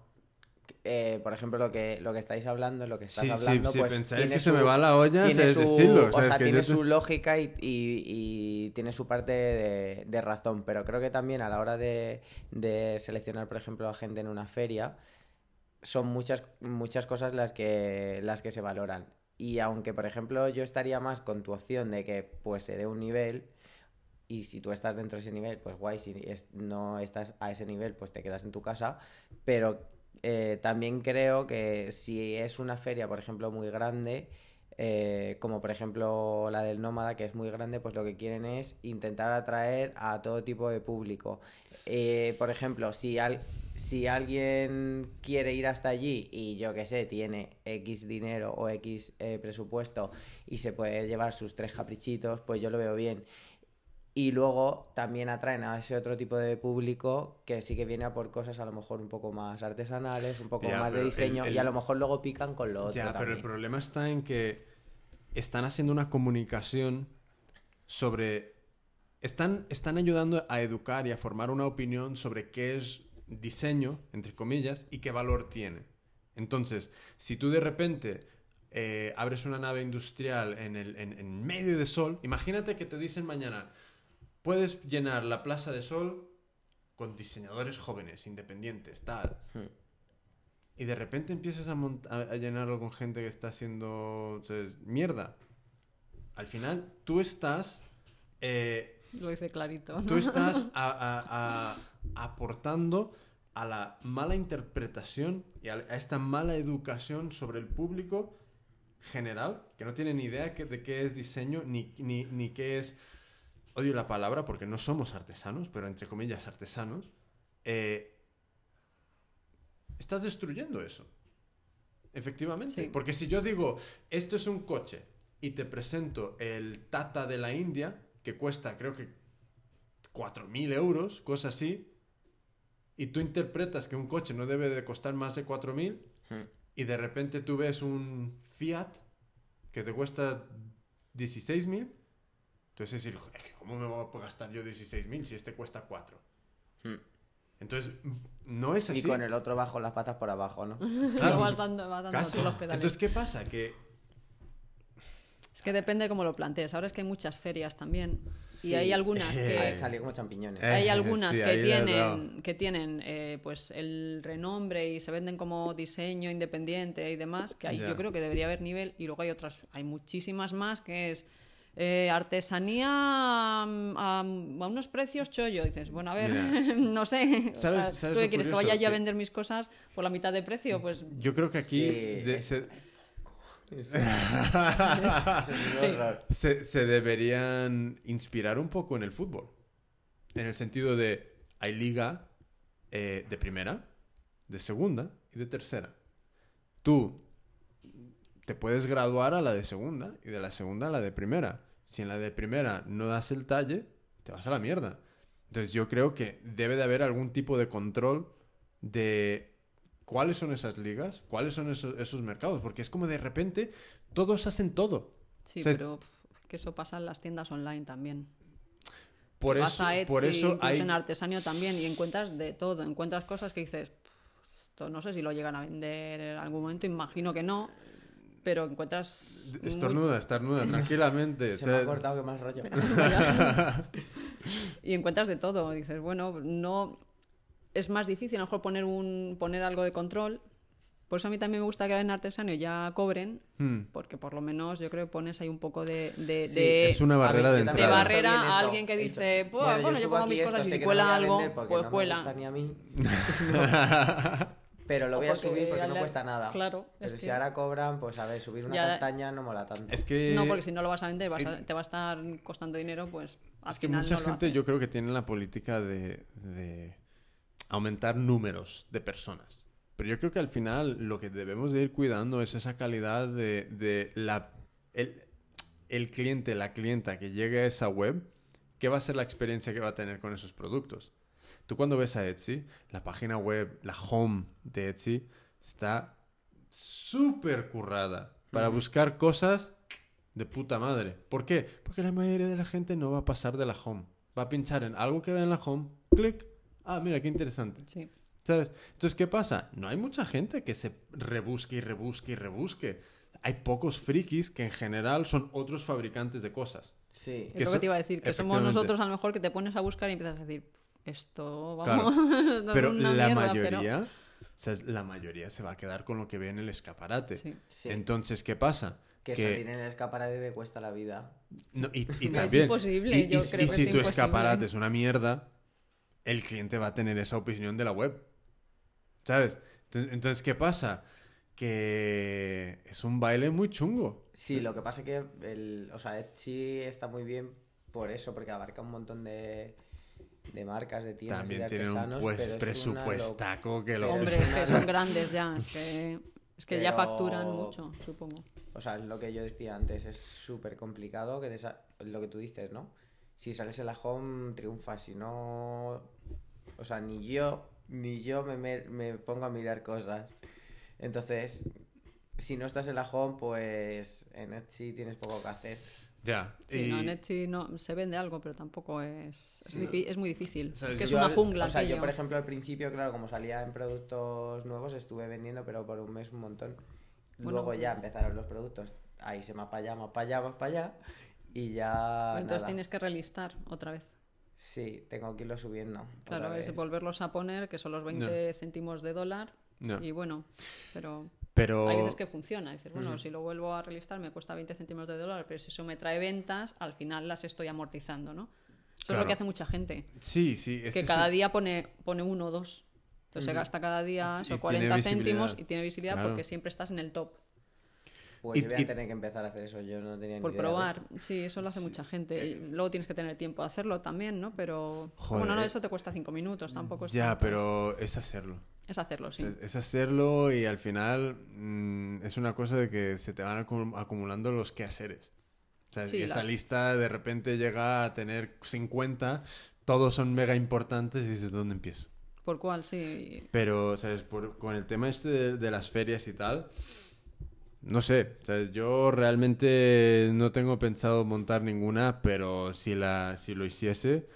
eh, por ejemplo, lo que, lo que estáis hablando, lo que estás Sí, sí, hablando, si pues pensáis tiene que se me va la olla, su, Decirlo, o sea, Que tiene yo su lógica y, y- y tiene su parte de, de razón, pero creo que también a la hora de, de seleccionar, por ejemplo, a gente en una feria, son muchas, muchas cosas las que, las que se valoran. Y aunque, por ejemplo, yo estaría más con tu opción de que pues se dé un nivel, y si tú estás dentro de ese nivel, pues guay, si es- no estás a ese nivel, pues te quedas en tu casa, pero eh, también creo que si es una feria, por ejemplo, muy grande, eh, como por ejemplo la del Nómada, que es muy grande, pues lo que quieren es intentar atraer a todo tipo de público. Eh, por ejemplo, si, al- si alguien quiere ir hasta allí y yo que sé, tiene X dinero o X eh, presupuesto y se puede llevar sus tres caprichitos, pues yo lo veo bien. Y luego también atraen a ese otro tipo de público que sí que viene a por cosas a lo mejor un poco más artesanales, un poco Ya, más de pero el- diseño y el- a lo mejor luego pican con lo otro Ya, pero el problema está en que están haciendo una comunicación sobre... Están, están ayudando a educar y a formar una opinión sobre qué es diseño, entre comillas, y qué valor tiene. Entonces, si tú de repente eh, abres una nave industrial en, el, en, en medio de sol, imagínate que te dicen mañana, puedes llenar la Plaza de Sol con diseñadores jóvenes, independientes, tal. Hmm. Y de repente empiezas a, a- llenarlo con gente que está haciendo o sea, mierda. Al final, tú estás... eh, Lo dice clarito. tú estás a- a- a- aportando a la mala interpretación y a, a esta mala educación sobre el público general, que no tiene ni idea que- de qué es diseño, ni, ni, ni qué es... Odio la palabra porque no somos artesanos, pero entre comillas artesanos. eh, estás destruyendo eso. Efectivamente. Sí. Porque si yo digo, esto es un coche y te presento el Tata de la India, que cuesta creo que 4.000 euros, cosa así, y tú interpretas que un coche no debe de costar más de 4.000, Hmm. y de repente tú ves un Fiat que te cuesta 16.000, entonces es decir, "Joder, que ¿cómo me voy a gastar yo 16.000 si este cuesta 4? Hmm. Entonces, no es así. Y con el otro bajo las patas por abajo, ¿no? Claro. vas dando, vas dando Casi. tú los pedales. Entonces, ¿qué pasa? Que Es que depende cómo lo plantees. Ahora es que hay muchas ferias también. Sí. Y hay algunas A que... ver, salió como champiñones. Eh, Hay algunas sí, que ahí tienen, que tienen eh, pues el renombre y se venden como diseño independiente y demás, que hay, Ya. yo creo que debería haber nivel, y luego hay otras, hay muchísimas más que es eh, artesanía mm, a, a unos precios chollo. Dices, bueno, a ver, Mira. no sé. o ¿Sabes- sea, sabes ¿Tú qué quieres? ¿Que vaya yo a vender mis cosas por la mitad de precio? Pues yo creo que aquí Sí, de- se deberían inspirar un poco en el fútbol. En el sentido de, hay liga eh, de primera, de segunda y de tercera. Tú te puedes graduar a la de segunda y de la segunda a la de primera. Si en la de primera no das el talle, te vas a la mierda. Entonces yo creo que debe de haber algún tipo de control de cuáles son esas ligas, cuáles son esos, esos mercados, porque es como de repente todos hacen todo. sí, O sea, pero que eso pasa en las tiendas online también. Por Vas eso, a Etsy, por eso hay... en artesanio también y encuentras de todo, encuentras cosas que dices, "Pff, esto no sé si lo llegan a vender en algún momento, imagino que no, pero encuentras muy- Estornuda, estornuda, tranquilamente. Se o me sea, ha cortado que más rollo. y encuentras de todo, dices, bueno, no es más difícil a lo mejor poner un poner algo de control. Por eso a mí también me gusta que en artesanio ya cobren, hmm, porque por lo menos yo creo que pones ahí un poco de, de- Sí, de- es una barrera A de yo de entrada. visto barrera a alguien que dice, dicho, "Pues, bueno, yo subo pongo mis esto, cosas y si no cuela a algo, pues no cuela". Me gusta ni a mí. Pero lo voy a subir porque no cuesta nada. claro, Pero es si que- ahora cobran, pues a ver, subir una Ya- castaña no mola tanto. Es que... No, porque si no lo vas a vender, vas a- eh, te va a estar costando dinero, pues al Es que final mucha no gente yo creo que tiene la política de, de aumentar números de personas. Pero yo creo que al final lo que debemos de ir cuidando es esa calidad de, de la, el, el cliente, la clienta que llegue a esa web, ¿qué va a ser la experiencia que va a tener con esos productos? Tú cuando ves a Etsy, la página web, la home de Etsy, está súper currada para buscar cosas de puta madre. ¿Por qué? Porque la mayoría de la gente no va a pasar de la home. Va a pinchar en algo que ve en la home, clic. Ah, mira, qué interesante. Sí. ¿Sabes? Entonces, ¿qué pasa? No hay mucha gente que se rebusque y rebusque y rebusque. Hay pocos frikis que en general son otros fabricantes de cosas. Sí. Es Que lo que te iba a decir, que somos nosotros a lo mejor que te pones a buscar y empiezas a decir, "Pf, esto, Claro. vamos, esto es Pero una la mierda", mayoría, o sea, la mayoría se va a quedar con lo que ve en el escaparate. Sí. Sí. Entonces, ¿qué pasa? Que, salir en el escaparate te cuesta la vida. No, y, y Es también, imposible, y, yo y- creo y que si es tu imposible. escaparate es una mierda, el cliente va a tener esa opinión de la web. ¿Sabes? Entonces, entonces, ¿qué pasa? Que es un baile muy chungo. Sí, lo que pasa es que el, o sea, Etsy está muy bien por eso, porque abarca un montón de, de marcas, de tiendas y También de tiene un artesanos, pues, pero presupuestaco que lo... Hombre, es que son grandes ya, es que, es que ya facturan mucho, supongo. O sea, es lo que yo decía antes, es súper complicado que te sa- lo que tú dices, ¿no? Si sales en la home, triunfas, si no... O sea, ni yo, ni yo me, me- me pongo a mirar cosas. Entonces, si no estás en la home, pues en Etsy tienes poco que hacer. Ya. Sí, y- no, en Etsy no, se vende algo, pero tampoco es... Es, Sí. es muy difícil. ¿Sabes? Es que es Yo una jungla, O sea, yo por ejemplo al principio, claro, como salía en productos nuevos, estuve vendiendo, pero por un mes un montón. Bueno, Luego pues- ya empezaron los productos, ahí se más para allá, más para allá, más para allá. Y ya. Entonces nada. tienes que relistar otra vez. Sí, tengo que irlo subiendo. Claro, es volverlos a poner, que son los 20 céntimos de dólar. No. Y bueno, pero Pero... hay veces que funciona. Dices, bueno, Ujú. si lo vuelvo a relistar me cuesta 20 céntimos de dólar, pero si eso me trae ventas, al final las estoy amortizando, ¿no? Eso es Claro. lo que hace mucha gente. Sí, sí. que es cada día pone, pone uno o dos. Entonces se Ujú. gasta cada día esos tiene 40 visibilidad. céntimos y tiene visibilidad Claro. porque siempre estás en el top. Pues Y- yo voy a y- tener que empezar a hacer eso, yo no tenía ni Por idea de probar, eso. sí, eso lo hace mucha gente. Y luego tienes que tener tiempo de hacerlo también, ¿no? Pero Joder. bueno, no, eso te cuesta cinco minutos, tampoco es Ya, tanto, pero es hacerlo. Es, hacerlo, sí. Es, es hacerlo y al final mm, es una cosa de que se te van acu- acumulando los quehaceres. O sea, Sí, esa las- lista de repente llega a tener 50, todos son mega importantes y dices, ¿dónde empiezo? Por cual, sí. Pero, ¿sabes? Por- con el tema este de, de las ferias y tal, no sé, ¿sabes? Yo realmente no tengo pensado montar ninguna, pero si, la, si lo hiciese,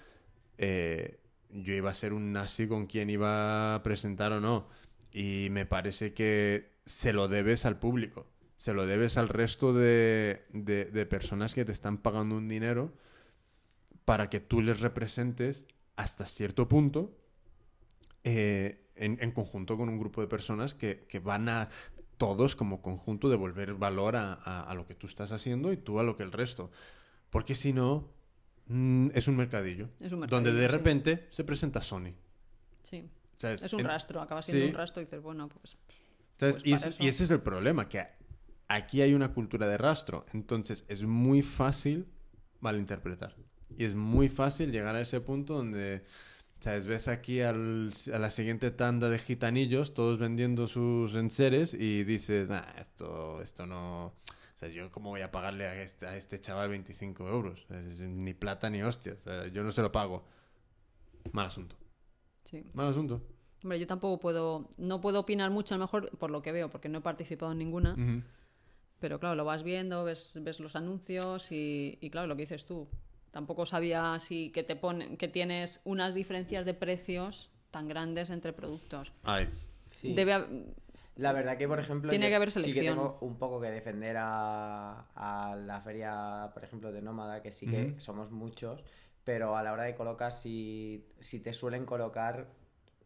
eh, yo iba a ser un nazi con quien iba a presentar o no. Y me parece que se lo debes al público, se lo debes al resto de, de- personas que te están pagando un dinero para que tú les representes hasta cierto punto eh, en, en conjunto con un grupo de personas que, que van a todos como conjunto devolver valor a, a- a lo que tú estás haciendo y tú a lo que el resto. Porque si no, mm, es un mercadillo. Es un donde de sí. repente se presenta Sony. Sí. ¿sabes? Es un En- rastro, acaba siendo sí. un rastro y dices, bueno, pues. ¿sabes? Pues y, para ese, eso. y ese es el problema, que aquí hay una cultura de rastro. Entonces es muy fácil malinterpretar. Y es muy fácil llegar a ese punto donde, ¿sabes? Ves aquí al- a la siguiente tanda de gitanillos, todos vendiendo sus enseres y dices, nah, esto, esto no... Sea, yo cómo voy a pagarle a este, a este chaval 25 euros. Es- ni plata ni hostias. O sea, yo no se lo pago. Mal asunto. Sí. Mal asunto. Hombre, yo tampoco puedo. No puedo opinar mucho, a lo mejor, por lo que veo, porque no he participado en ninguna. Ujú. Pero claro, lo vas viendo, ves, ves los anuncios y, y claro, lo que dices tú. Tampoco sabía si que te ponen, que tienes unas diferencias de precios tan grandes entre productos. Ay. Sí. Debe La verdad que, por ejemplo, Tiene yo que haber sí que tengo un poco que defender a, a la feria, por ejemplo, de Nómada, que sí que somos muchos, pero a la hora de colocar, si, si te suelen colocar,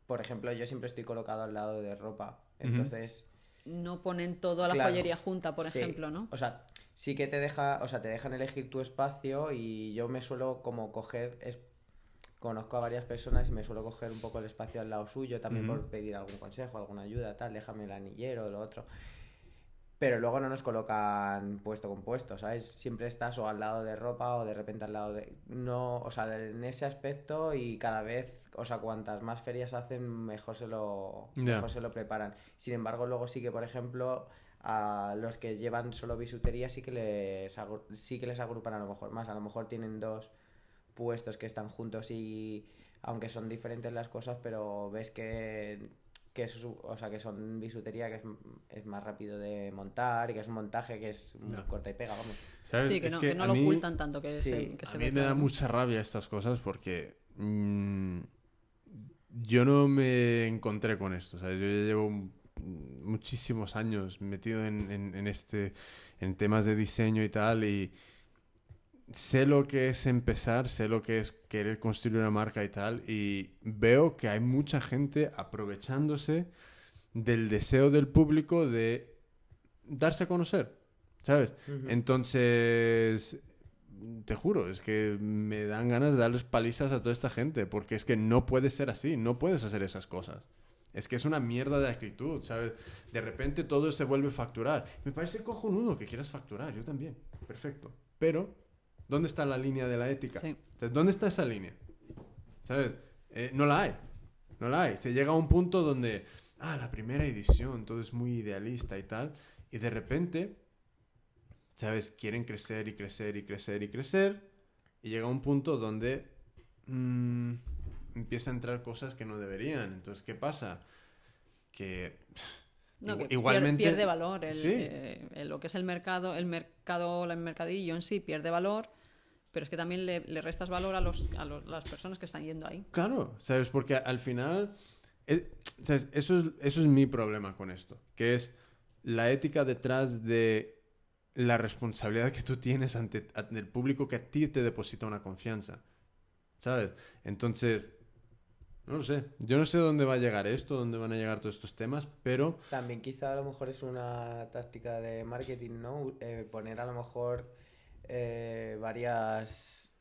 por ejemplo, yo siempre estoy colocado al lado de ropa, entonces... no ponen toda la Claro. joyería junta, por Sí, ejemplo, ¿no? O sea, sí que te deja, o sea, te dejan elegir tu espacio y yo me suelo como coger, es- conozco a varias personas y me suelo coger un poco el espacio al lado suyo también Ujú. por pedir algún consejo, alguna ayuda, tal, déjame el anillero, lo otro. Pero luego no nos colocan puesto con puesto, ¿sabes? Siempre estás o al lado de ropa o de repente al lado de... No, o sea, en ese aspecto y cada vez, o sea, cuantas más ferias hacen, mejor se lo, mejor se lo preparan. Sin embargo, luego sí que, por ejemplo, a los que llevan solo bisutería sí que les, sí que les agrupan a lo mejor más. A lo mejor tienen dos puestos que están juntos y aunque son diferentes las cosas, pero ves que, que, es, o sea, que son bisutería que es, es más rápido de montar y que es un montaje que es corta y pega, vamos. ¿Sabes? Sí, que Es no, que no a lo mí- ocultan tanto, que, Sí, se, que A se mí me da mucha rabia estas cosas porque mm, yo no me encontré con esto. ¿sabes? Yo ya llevo muchísimos años metido en, en- en este, en temas de diseño y tal y sé lo que es empezar, sé lo que es querer construir una marca y tal y veo que hay mucha gente aprovechándose del deseo del público de darse a conocer, ¿sabes? Entonces, te juro, es que me dan ganas de darles palizas a toda esta gente, porque es que no puede ser así, no puedes hacer esas cosas. Es que es una mierda de actitud, ¿sabes? De repente todo se vuelve facturar. Me parece cojonudo que quieras facturar, yo también, perfecto. Pero, ¿dónde está la línea de la ética? Sí. Entonces, ¿dónde está esa línea? ¿Sabes? Eh, no la hay. No la hay. Se llega a un punto donde, ah, la primera edición, todo es muy idealista y tal. Y de repente, ¿sabes? Quieren crecer y crecer y crecer y crecer. Y llega un punto donde mm, empieza a entrar cosas que no deberían. Entonces, ¿qué pasa? Que No, que igualmente pierde valor. El, Sí. eh, el- lo que es el mercado, el mercado, el mercadillo en sí pierde valor, pero es que también le, le restas valor a, los, a los- las personas que están yendo ahí. Claro, ¿sabes? Porque al final, eh, ¿sabes? Eso, es, eso es mi problema con esto, que es la ética detrás de la responsabilidad que tú tienes ante, ante el público que a ti te deposita una confianza, ¿sabes? Entonces, no lo sé, yo no sé dónde va a llegar esto, dónde van a llegar todos estos temas, pero También quizá a lo mejor es una táctica de marketing, ¿no? Eh, poner a lo mejor eh, varias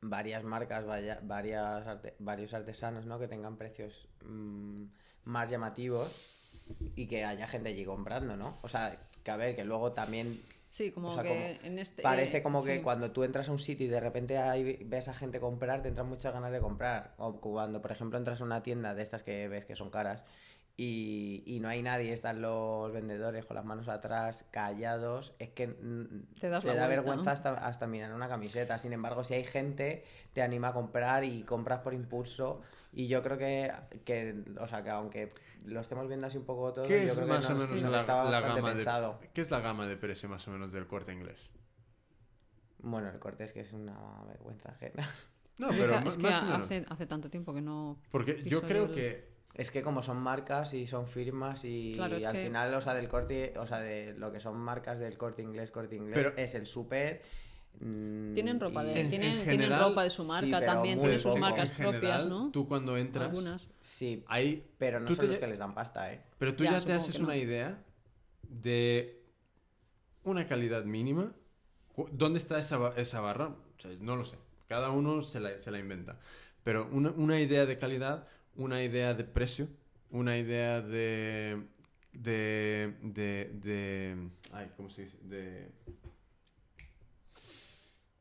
varias marcas, varias varios artesanos, ¿no? Que tengan precios mm, más llamativos y que haya gente allí comprando, ¿no? O sea, que a ver, que luego también Sí, como O sea, que como en este... Parece eh, como que sí. cuando tú entras a un sitio y de repente hay- ves a gente comprar, te entran muchas ganas de comprar. O cuando, por ejemplo, entras a una tienda de estas que ves que son caras y, y no hay nadie, están los vendedores con las manos atrás, callados, es que Te das la da vuelta, vergüenza ¿no? hasta, hasta mirar una camiseta. Sin embargo, si hay gente, te anima a comprar y compras por impulso. Y yo creo que, que o sea, que aunque lo estemos viendo así un poco todo, ¿qué yo es creo más que o no- menos no la, estaba la gama pensado. de... ¿Qué es la gama de precio más o menos del corte inglés? Bueno, el corte es que es una vergüenza ajena. No, pero es que- ma- es que más o menos. hace, hace tanto tiempo que no... Porque yo creo el- que Es que como son marcas y son firmas y, Claro, al que- final, o sea, del corte, o sea, de lo que son marcas del corte inglés, corte inglés, Pero- es el súper. Mm, Tienen ropa de, En- tienen, en tienen general, ropa de su marca también, tienen sus poco. marcas en propias, general, ¿no? Tú cuando entras, Algunas. Sí, hay... pero no son te los que les dan pasta, ¿eh? Pero tú Ya, ya, te haces una idea de una calidad mínima. ¿Dónde está esa, esa barra? O sea, no lo sé. Cada uno se la, se la inventa. Pero una, una idea de calidad, una idea de precio, una idea de... De... De... de ay, ¿cómo se dice? De...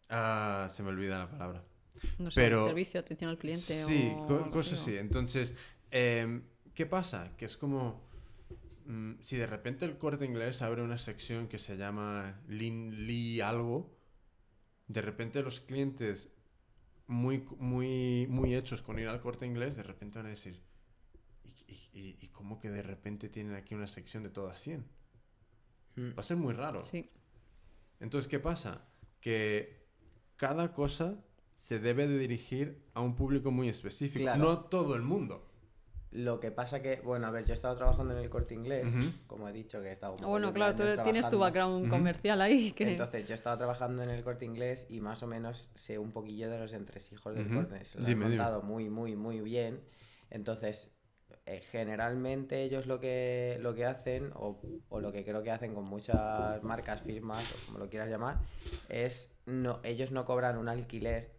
Ah, se me olvida la palabra. No sé, Pero- servicio, atención al cliente Sí, o co- cosas así. Entonces, em, ¿qué pasa? Que es como... mm, si de repente el corte inglés abre una sección que se llama Lean Lee algo, de repente los clientes muy, muy, muy hechos con ir al corte inglés, de repente van a decir, ¿y, y, y- y cómo que de repente tienen aquí una sección de todas 100? Mm. Va a ser muy raro. Sí. Entonces, ¿qué pasa? Que cada cosa se debe de dirigir a un público muy específico, Claro. no a todo el mundo. Lo que pasa que, bueno, a ver, yo he estado trabajando en el corte inglés, como he dicho, que he estado. un Ah, poco bueno, claro, tú tienes tu background comercial ahí. Que... Entonces, yo he estado trabajando en el corte inglés y más o menos sé un poquillo de los entresijos del Ujú. corte. Se lo Dime, he dime. montado muy, muy, muy bien. Entonces, eh, generalmente ellos lo que, lo que hacen, o, o lo que creo que hacen con muchas marcas, firmas, o como lo quieras llamar, es no, ellos no cobran un alquiler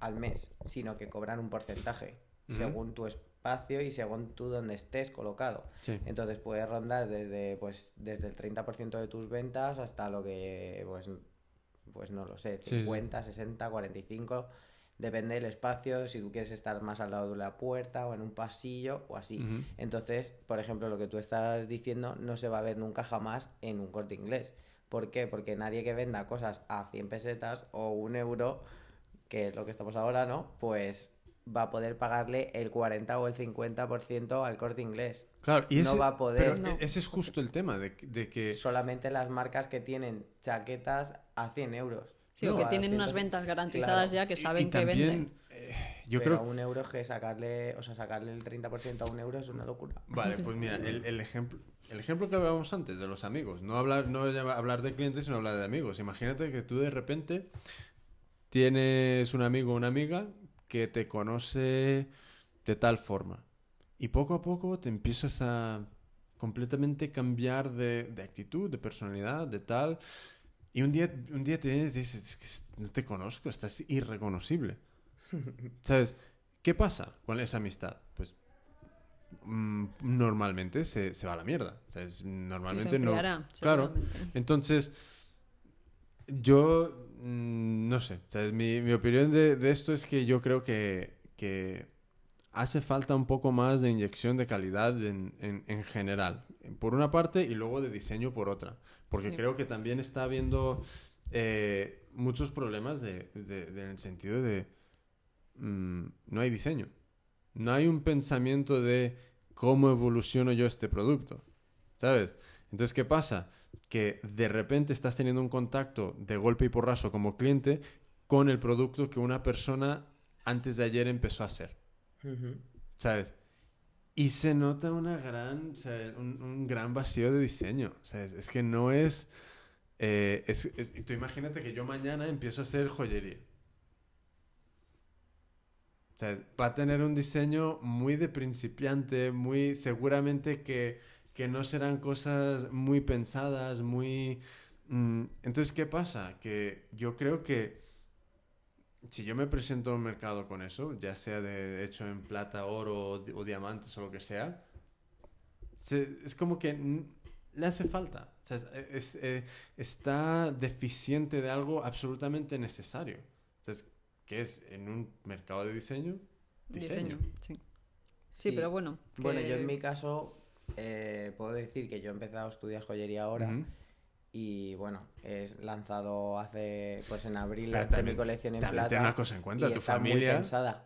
al mes, sino que cobran un porcentaje según tu espacio y según tú donde estés colocado. Sí. Entonces puedes rondar desde, pues, desde el 30% de tus ventas hasta lo que, pues, pues no lo sé, Sí, sí. 50, 60, 45, depende del espacio, si tú quieres estar más al lado de la puerta o en un pasillo o así. Entonces, por ejemplo, lo que tú estás diciendo no se va a ver nunca jamás en un corte inglés. ¿Por qué? Porque nadie que venda cosas a 100 pesetas o un euro, que es lo que estamos ahora, ¿no? Pues va a poder pagarle el 40 o el 50% al corte inglés. Claro, y No ese, va a poder. pero No. ese es justo el tema, de, de que... Solamente las marcas que tienen chaquetas a 100 euros. Sí, o No, que a tienen unas 100. ventas garantizadas Claro. ya que saben y que también, venden. eh, yo Pero creo... un euro es que sacarle, o sea, sacarle el 30% a un euro es una locura. Vale, pues mira, el, el ejemplo, el ejemplo que hablábamos antes de los amigos, no hablar, no hablar de clientes, sino hablar de amigos. Imagínate que tú de repente tienes un amigo o una amiga que te conoce de tal forma y poco a poco te empiezas a completamente cambiar de, de actitud, de personalidad, de tal. Y un día, un día te vienes y dices, es que no te conozco, estás irreconocible. ¿Sabes? ¿Qué pasa con esa amistad? Pues mm, normalmente se, se va a la mierda. ¿sabes? Normalmente no. enfriará, Claro. Entonces, yo mm, no sé. ¿sabes? Mi, mi opinión de, de esto es que yo creo que, que hace falta un poco más de inyección de calidad en, en- en general. Por una parte y luego de diseño por otra. Porque Sí. creo que también está habiendo eh, muchos problemas de, de- de- en el sentido de mm, no hay diseño. No hay un pensamiento de cómo evoluciono yo este producto. ¿sabes? Entonces, ¿qué pasa? Que de repente estás teniendo un contacto de golpe y porrazo como cliente con el producto que una persona antes de ayer empezó a hacer, ¿sabes? Y se nota una gran, un, un gran vacío de diseño. Sea, es, que no es, eh, es, Tú imagínate que yo mañana empiezo a hacer joyería. Sea, va a tener un diseño muy de principiante, muy seguramente que, que no serán cosas muy pensadas, muy... mm, Entonces, ¿qué pasa? Que yo creo que si yo me presento a un mercado con eso, ya sea de hecho en plata, oro o, di- o diamantes o lo que sea, se- es como que le hace falta. O sea, es- es- eh, está deficiente de algo absolutamente necesario. Entonces, ¿qué es en un mercado de diseño? Diseño. Diseño, sí. Sí, pero bueno. Bueno, yo en mi caso eh, puedo decir que yo he empezado a estudiar joyería ahora. Y bueno, he lanzado hace, pues en abril, Pero también- mi colección en también plata. ten una cosa en cuenta, y tu está muy familia- pensada.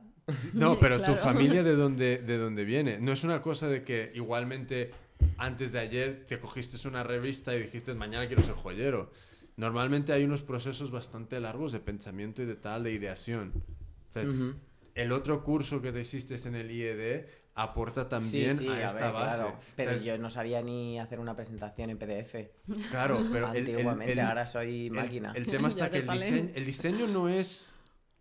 No, pero tu familia de dónde, de dónde viene. No es una cosa de que igualmente antes de ayer te cogiste una revista y dijiste mañana quiero ser joyero. Normalmente hay unos procesos bastante largos de pensamiento y de tal, de ideación. O sea, Ujú. El otro curso que te hiciste en el IED aporta también sí, sí, a esta ver, base. claro. Pero Entonces, yo no sabía ni hacer una presentación en PDF. Claro, pero el- Antiguamente, el- ahora soy máquina. El, tema está que te el sale. diseño, el diseño no es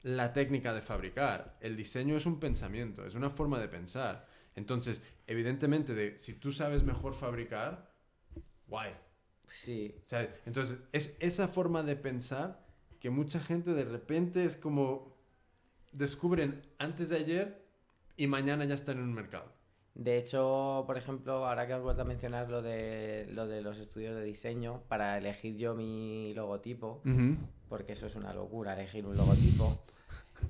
la técnica de fabricar. El diseño es un pensamiento, es una forma de pensar. Entonces, evidentemente, de, si tú sabes mejor fabricar, guay. Sí, ¿sabes? Entonces, es esa forma de pensar que mucha gente de repente es como descubren antes de ayer y mañana ya están en un mercado. De hecho, por ejemplo, ahora que has vuelto a mencionar lo de, lo de los estudios de diseño, para elegir yo mi logotipo, porque eso es una locura, elegir un logotipo.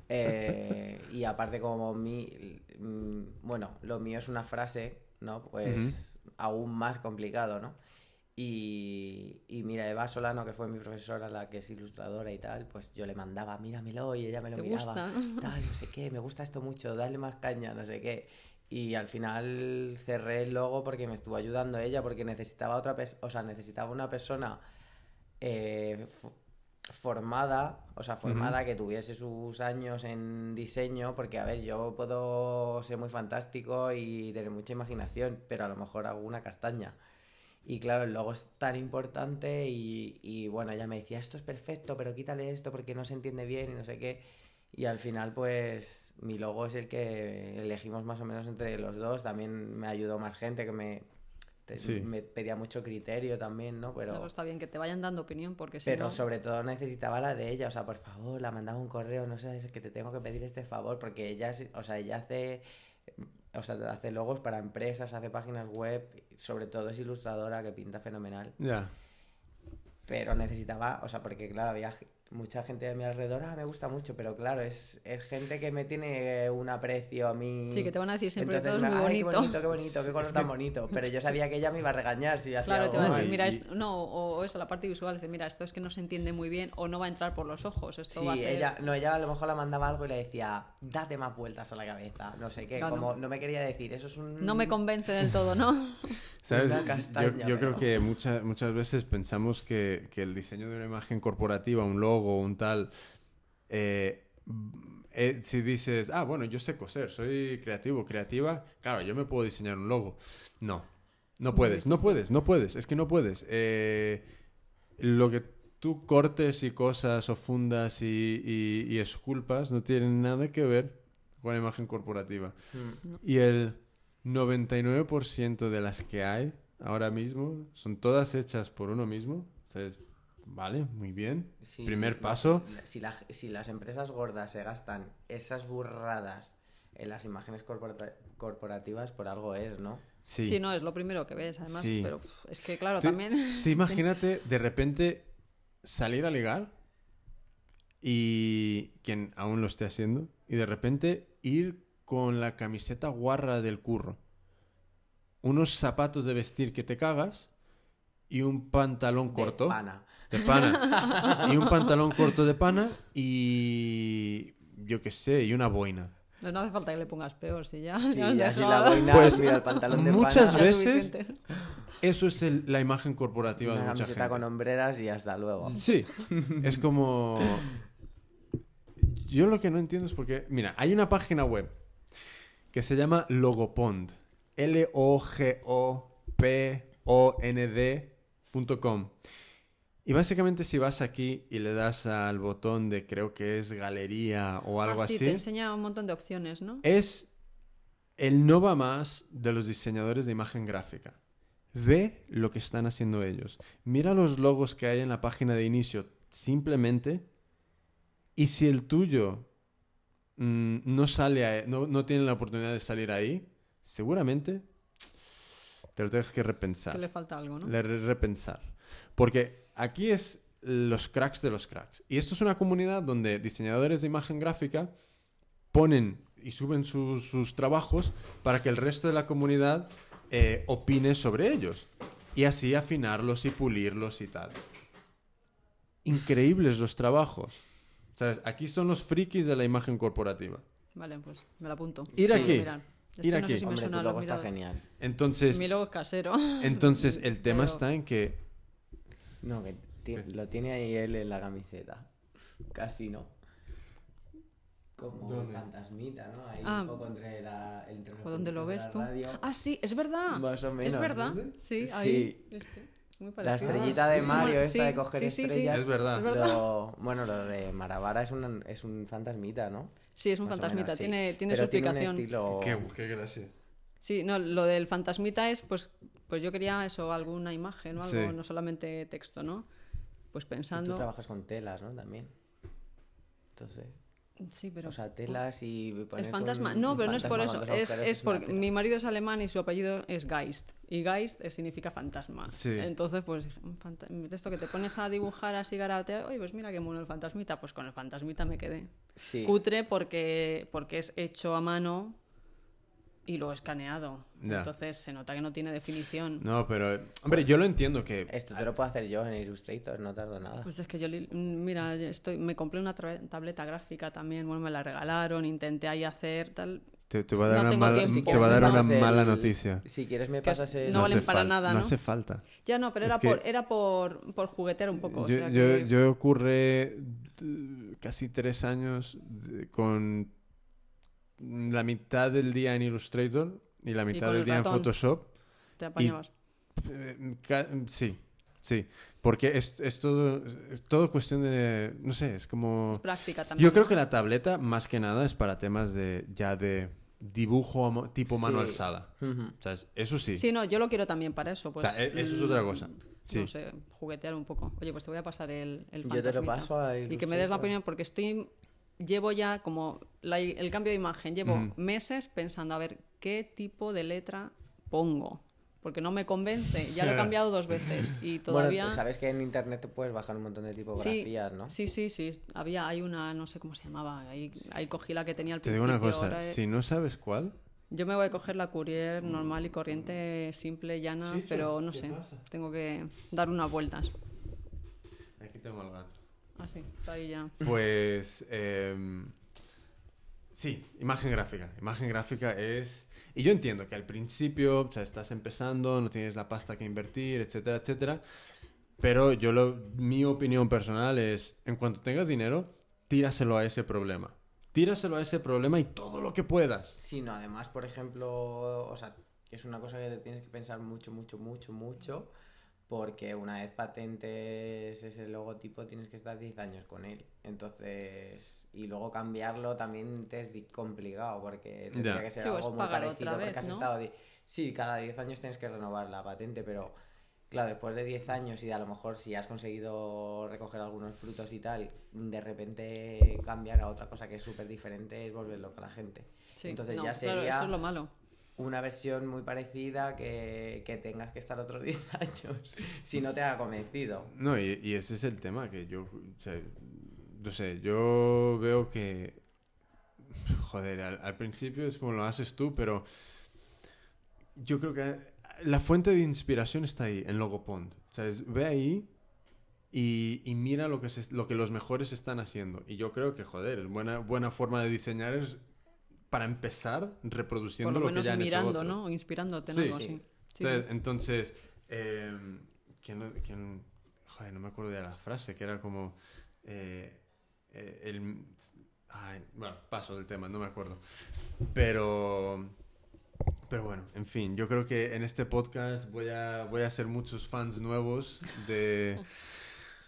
eh, y aparte como mi, mm, bueno, lo mío es una frase, ¿no? Pues aún más complicado, ¿no? Y, y mira, Eva Solano, que fue mi profesora, la que es ilustradora y tal, pues yo le mandaba, míramelo, y ella me lo ¿Te miraba. gusta? Tal, no sé qué, me gusta esto mucho, dale más caña, no sé qué. Y al final cerré el logo porque me estuvo ayudando ella, porque necesitaba otra o sea, necesitaba una persona eh, fo- formada, o sea, formada que tuviese sus años en diseño, porque a ver, yo puedo ser muy fantástico y tener mucha imaginación, pero a lo mejor hago una castaña. Y claro, el logo es tan importante y, y bueno, ella me decía, esto es perfecto, pero quítale esto porque no se entiende bien y no sé qué. Y al final, pues, mi logo es el que elegimos más o menos entre los dos. También me ayudó más gente que me, te- Sí. me pedía mucho criterio también, ¿no? Pero, Pero está bien que te vayan dando opinión porque si pero no... sobre todo necesitaba la de ella. O sea, por favor, la mandaba un correo, no sé, es que te tengo que pedir este favor. Porque ella, es- o sea, ella hace, o sea, hace logos para empresas, hace páginas web. Sobre todo es ilustradora que pinta fenomenal. Ya. Pero necesitaba, o sea, porque claro, había mucha gente de mi alrededor, ah, me gusta mucho, pero claro, es, es gente que me tiene un aprecio a mí. Sí, que te van a decir siempre que todo es muy "Ay, bonito. qué bonito, qué bonito, qué color tan bonito. Pero yo sabía que ella me iba a regañar si hacía Claro, te va a algo decir, mira, esto, no, o, o eso, la parte visual, dice, mira, esto es que no se entiende muy bien o no va a entrar por los ojos, esto Sí, va a ser... ella, no, ella a lo mejor la mandaba algo y le decía, date más vueltas a la cabeza, no sé qué, Claro. como no me quería decir, eso es un... No me convence del todo, ¿no? ¿Sabes? Castaña, yo, yo creo que muchas muchas veces pensamos que, que el diseño de una imagen corporativa, un logo, un tal, eh, eh, si dices, ah, bueno, yo sé coser, soy creativo, creativa, claro, yo me puedo diseñar un logo. No, no puedes, no puedes, no puedes, es que no puedes. Eh, lo que tú cortes y cosas o fundas y, y, y esculpas no tienen nada que ver con la imagen corporativa. Mm. Y el 99% de las que hay ahora mismo son todas hechas por uno mismo. O sea, vale, muy bien. Sí, Primer sí, paso. la- Si, la- si las empresas gordas se gastan esas burradas en las imágenes corporata- corporativas, por algo es, ¿no? Sí. Sí. no, es lo primero que ves, además, Sí. pero es que claro, Te- también... Te imagínate de repente salir a ligar y quien aún lo esté haciendo y de repente ir con la camiseta guarra del curro, unos zapatos de vestir que te cagas y un pantalón De corto pana. De pana y un pantalón corto de pana y yo qué sé y una boina No, no hace falta que le pongas peor, si ya. Sí, si la boina, Pues, mira el pantalón de muchas pana, veces-. Eso es el- la imagen corporativa de una mucha camiseta gente. con hombreras y hasta luego. Sí, es como... Yo lo que no entiendo es porque, mira, hay una página web que se llama Logopond. L-O-G-O-P-O-N-D.com. Y básicamente si vas aquí y le das al botón de creo que es galería o algo Ah, sí, así, te enseña un montón de opciones, ¿no? es el no va más de los diseñadores de imagen gráfica. Ve lo que están haciendo ellos. Mira los logos que hay en la página de inicio simplemente. Y si el tuyo mm, no sale, a- no, no tiene la oportunidad de salir ahí, seguramente te lo tienes que repensar. Que le falta algo, ¿no? Le re- repensar. Porque aquí es los cracks de los cracks. Y esto es una comunidad donde diseñadores de imagen gráfica ponen y suben sus, sus trabajos para que el resto de la comunidad eh, opine sobre ellos. Y así afinarlos y pulirlos y tal. Increíbles los trabajos. ¿Sabes? Aquí son los frikis de la imagen corporativa. Vale, pues me lo apunto. Ir Sí, aquí, mirar. Es ir que no aquí. sé si me Hombre, suena tu la logo está genial. Entonces, Mi logo es casero. entonces el tema Pero- está en que No, que ti- lo tiene ahí él en la camiseta. Casi no. Como ¿Dónde? fantasmita, ¿no? Ahí Ah. un poco entre la. Entre los ¿O dónde lo ves de la tú? radio. Ah, sí, es verdad. Más o menos. Es verdad. ¿Dónde? Sí, Sí. ahí. Este, muy La parecido. estrellita Ah, de sí. Mario, Sí, esta de coger sí, sí, sí. estrellas. es verdad. Es verdad. Lo- bueno, lo de Maravara es un, es un fantasmita, ¿no? Sí, es un Más o fantasmita. menos, sí. Tiene, tiene Pero su tiene un explicación. estilo... Qué, qué gracia. Sí, no, lo del fantasmita es, pues, pues yo quería eso, alguna imagen o algo, Sí. no solamente texto, ¿no? Pues Y Tú pensando. trabajas con telas, ¿no? También. Entonces, Sí, pero. o sea, telas y el ponerte fantasma. un- No, un pero no es por eso. Es, es porque mi marido es alemán y su apellido es Geist. Y Geist significa fantasma. Sí. Entonces, pues, dije, esto que te pones a dibujar así, garabatear, oye, pues mira qué mono el fantasmita. Pues con el fantasmita me quedé. Sí. Cutre porque, porque es hecho a mano y lo he escaneado. Entonces se nota que no tiene definición. No, pero. Hombre, yo lo entiendo que. Esto te lo puedo hacer yo en Illustrator, no tardo nada. Pues es que yo, mira, estoy, me compré una tableta gráfica también, bueno, me la regalaron, intenté ahí hacer tal. Te, te va a dar No una tengo mala, tiempo. te va a dar me una el- mala noticia. Si quieres me pasas el... no valen hace para nada, No ¿no? hace falta. Ya no, pero Es era, que- por, era por, por juguetear un poco. o Yo, sea yo, que- yo ocurre casi tres años con la mitad del día en Illustrator y la mitad del el día en. Photoshop. te apañabas. Eh, Sí, sí. Porque es, es todo, es todo cuestión de... No sé, es como... Es práctica también. Yo creo que la tableta, más que nada, es para temas de ya de dibujo tipo mano Sí. alzada. Ujú. ¿Sabes? Eso sí. Sí, no, yo lo quiero también para eso. Pues, O sea, e- eso es mm, otra cosa. Sí. No sé, juguetear un poco. Oye, pues te voy a pasar el, el Yo te lo paso a Y que me des la opinión, porque estoy. Llevo ya como la- el cambio de imagen, llevo meses pensando a ver qué tipo de letra pongo. Porque no me convence. Ya lo he cambiado dos veces y todavía. Bueno, sabes que en internet te puedes bajar un montón de tipografías, ¿no? Sí, sí, sí. Había, hay una, no sé cómo se llamaba. Ahí, ahí cogí la que tenía al Te principio. digo una cosa, si no sabes cuál... Yo me voy a coger la Courier normal y corriente, simple, llana, Sí, pero no ¿qué sé. pasa? Tengo que dar unas vueltas. Aquí tengo al gato. Así, está ahí ya. Pues em, sí, imagen gráfica. Imagen gráfica es... Y yo entiendo que al principio, o sea, estás empezando, no tienes la pasta que invertir, etcétera, etcétera. Pero yo lo, mi opinión personal es, en cuanto tengas dinero, tíraselo a ese problema. Tíraselo a ese problema y todo lo que puedas. Sí, no, además, por ejemplo, o sea, es una cosa que te tienes que pensar mucho, mucho, mucho, mucho, porque una vez patentes ese logotipo tienes que estar 10 años con él. Entonces, y luego cambiarlo también te es complicado, porque tendría que ser Sí, algo muy parecido, vez, porque has ¿no? estado... di- Sí, cada 10 años tienes que renovar la patente, pero... Claro, después de 10 años y a lo mejor si has conseguido recoger algunos frutos y tal, de repente cambiar a otra cosa que es súper diferente es volver loca a la gente. Sí, Entonces no, ya claro, sería eso es lo malo. Una versión muy parecida que, que tengas que estar otros 10 años si no te ha convencido. No, y, ese es el tema que yo, no sé, yo veo que, joder, al, principio es como lo haces tú, pero yo creo que la fuente de inspiración está ahí, en Logopond. Ve ahí y, y mira lo que, se- lo que los mejores están haciendo. Y yo creo que, joder, es buena, buena forma de diseñar es para empezar reproduciendo Por lo lo, que ya han hecho mirando, otros. ¿no? Inspirándote en Sí. algo Sí. así. Sí, Entonces, eh, ¿quién, quién- joder, no me acuerdo de la frase, que era como, eh, eh, el, ay, bueno, paso del tema, no me acuerdo. Pero, pero bueno, en fin, yo creo que en este podcast voy a, voy a hacer muchos fans nuevos de,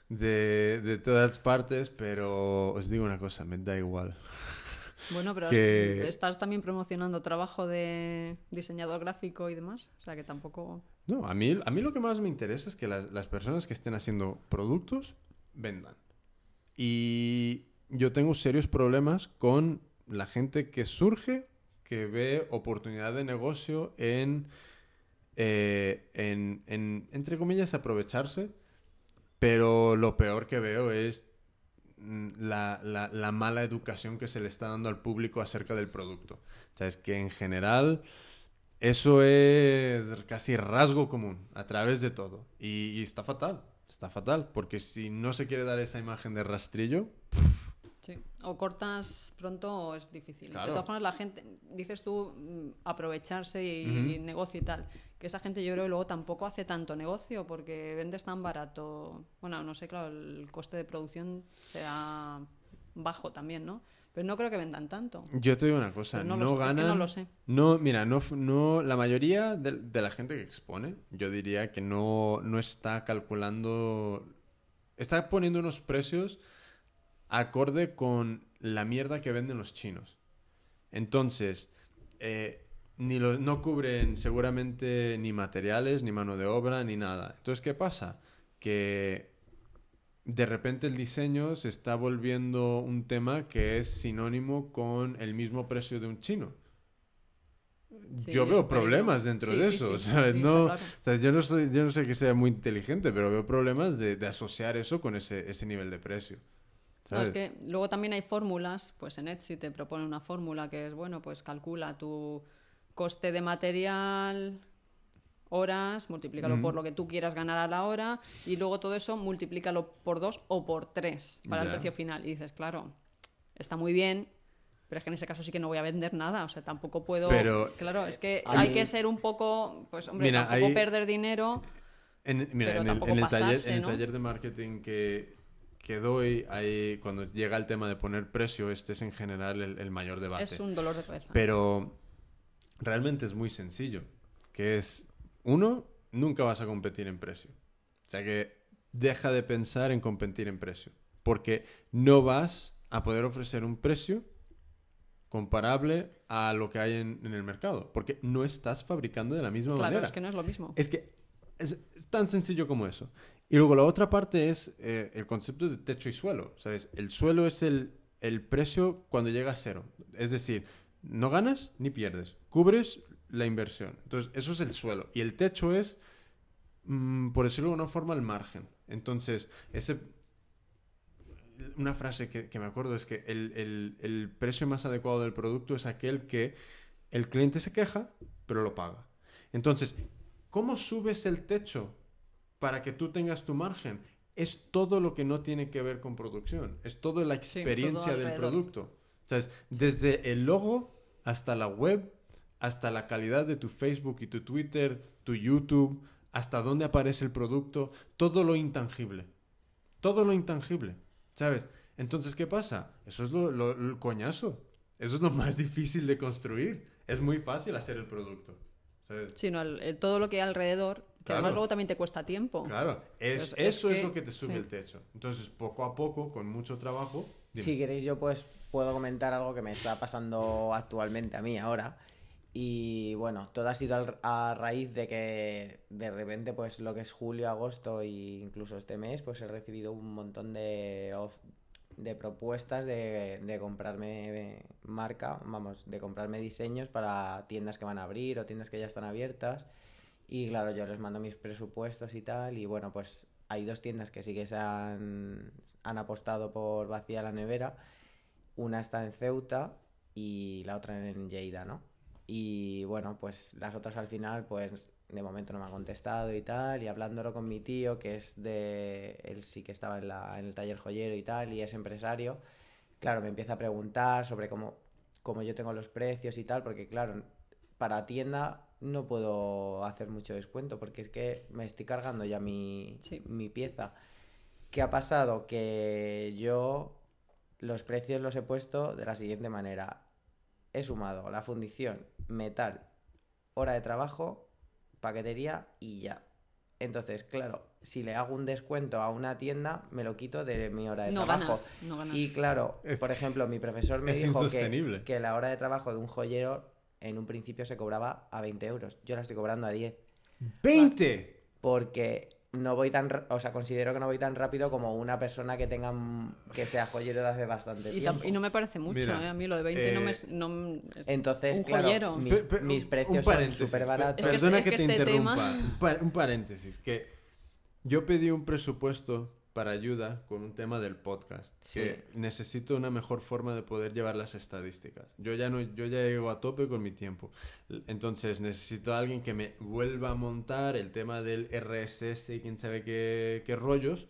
de, de todas partes, pero os digo una cosa, me da igual. Bueno, pero que- estás también promocionando trabajo de diseñador gráfico y demás. O sea que tampoco. No, a mí, a mí lo que más me interesa es que las, las personas que estén haciendo productos vendan. Y yo tengo serios problemas con la gente que surge, que ve oportunidad de negocio en, eh, en, en, entre comillas, aprovecharse. Pero lo peor que veo es la, la- la mala educación que se le está dando al público acerca del producto. O sea, es que en general eso es casi rasgo común a través de todo. Y, y está fatal, está fatal, porque si no se quiere dar esa imagen de rastrillo, Sí. O cortas pronto o es difícil. Claro. De todas formas, la gente, dices tú, mm, aprovecharse y negocio y tal. Que esa gente yo creo que luego tampoco hace tanto negocio porque vendes tan barato. Bueno, no sé, claro, el coste de producción será bajo también, ¿no? Pero no creo que vendan tanto. yo te digo una cosa, Pero no no, ganan... no lo sé. No, mira, no, no, la mayoría de, de la gente que expone, yo diría que no, no está calculando, está poniendo unos precios acorde con la mierda que venden los chinos. Entonces, eh, ni lo- no cubren seguramente ni materiales, ni mano de obra, ni nada. Entonces, ¿qué pasa? Que de repente el diseño se está volviendo un tema que es sinónimo con el mismo precio de un chino. Sí, yo veo problemas dentro Sí, de sí, eso. no, está claro. o sea, yo, no soy, yo no sé que sea muy inteligente, pero veo problemas de, de asociar eso con ese, ese nivel de precio. No, es ¿sabes? que luego también hay fórmulas, pues en Etsy te propone una fórmula que es, bueno, pues calcula tu coste de material, horas, multiplícalo por lo que tú quieras ganar a la hora y luego todo eso multiplícalo por dos o por tres para el precio final. Y dices, claro, está muy bien, pero es que en ese caso sí que no voy a vender nada, o sea, tampoco puedo... Pero- claro, es que hay que ser un poco, pues hombre, Mira, tampoco perder dinero. En, mira, Pero en el, tampoco en el taller, en el taller de marketing que, que doy, ahí, cuando llega el tema de poner precio, este es en general el, el mayor debate. Es un dolor de cabeza. Pero realmente es muy sencillo. Que es, uno, nunca vas a competir en precio. O sea que deja de pensar en competir en precio. Porque no vas a poder ofrecer un precio comparable a lo que hay en, en el mercado. Porque no estás fabricando de la misma claro, manera. es que no es lo mismo. Es que es, es tan sencillo como eso. Y luego la otra parte es eh, el concepto de techo y suelo. ¿Sabes? El suelo es el, el precio cuando llega a cero. Es decir, no ganas ni pierdes. Cubres la inversión. Entonces, eso es el suelo. Y el techo es, mm, por decirlo de alguna forma, el margen. Entonces, ese... Una frase que, que me acuerdo es que el, el- el precio más adecuado del producto es aquel que el cliente se queja, pero lo paga. Entonces, ¿cómo subes el techo para que tú tengas tu margen? Es todo lo que no tiene que ver con producción. Es toda la experiencia del producto. O sea, es desde el logo hasta la web, hasta la calidad de tu Facebook y tu Twitter, tu YouTube, hasta dónde aparece el producto, todo lo intangible. Todo lo intangible. ¿Sabes? Entonces, ¿qué pasa? Eso es lo, lo- coñazo. Eso es lo más difícil de construir. Es muy fácil hacer el producto. ¿Sabes? sino el- el- todo lo que hay alrededor, que Claro. además luego también te cuesta tiempo. Claro, es, Es- es eso es que- lo que te sube sí. el techo. Entonces, poco a poco, con mucho trabajo. dime. Si queréis, yo pues puedo comentar algo que me está pasando actualmente a mí ahora. Y bueno, todo ha sido a raíz de que de repente, pues lo que es julio, agosto e incluso este mes, pues he recibido un montón de, of- de propuestas de, de comprarme marca, vamos, de comprarme diseños para tiendas que van a abrir o tiendas que ya están abiertas. Y claro, yo les mando mis presupuestos y tal. Y bueno, pues hay dos tiendas que sí que se han, han apostado por vaciar la nevera. Una está en Ceuta y la otra en Lleida, ¿no? Y bueno, pues las otras al final, pues de momento no me han contestado y tal. Y hablándolo con mi tío, que es de. Él sí que estaba en, la- en el taller joyero y tal, y es empresario. Claro, me empieza a preguntar sobre cómo. como yo tengo los precios y tal, porque claro, para tienda no puedo hacer mucho descuento porque es que me estoy cargando ya mi, Sí. mi pieza. ¿Qué ha pasado? Que yo los precios los he puesto de la siguiente manera. He sumado la fundición, metal, hora de trabajo, paquetería y ya. Entonces, claro, si le hago un descuento a una tienda, me lo quito de mi hora de No trabajo. ganas, no ganas. Y claro, Es- por ejemplo, mi profesor me dijo que, que la hora de trabajo de un joyero en un principio se cobraba a 20 euros. Yo la estoy cobrando a 10. ¡20! Porque no voy tan, o sea, considero que no voy tan rápido como una persona que tenga, que sea joyero de hace bastante Y, tiempo. y no me parece mucho, Mira, ¿eh? A mí lo de 20 no me... eh, No, Entonces, un claro, mis, Pe- pe- mis un precios son paréntesis, súper pe- baratos. Es que Perdona este- que, es que te este interrumpa. tema- Un, par- un paréntesis. Que yo pedí un presupuesto para ayuda con un tema del podcast. Sí. Que necesito una mejor forma de poder llevar las estadísticas. Yo ya no, yo ya llego a tope con mi tiempo. Entonces necesito a alguien que me vuelva a montar el tema del RSS y quién sabe qué, qué rollos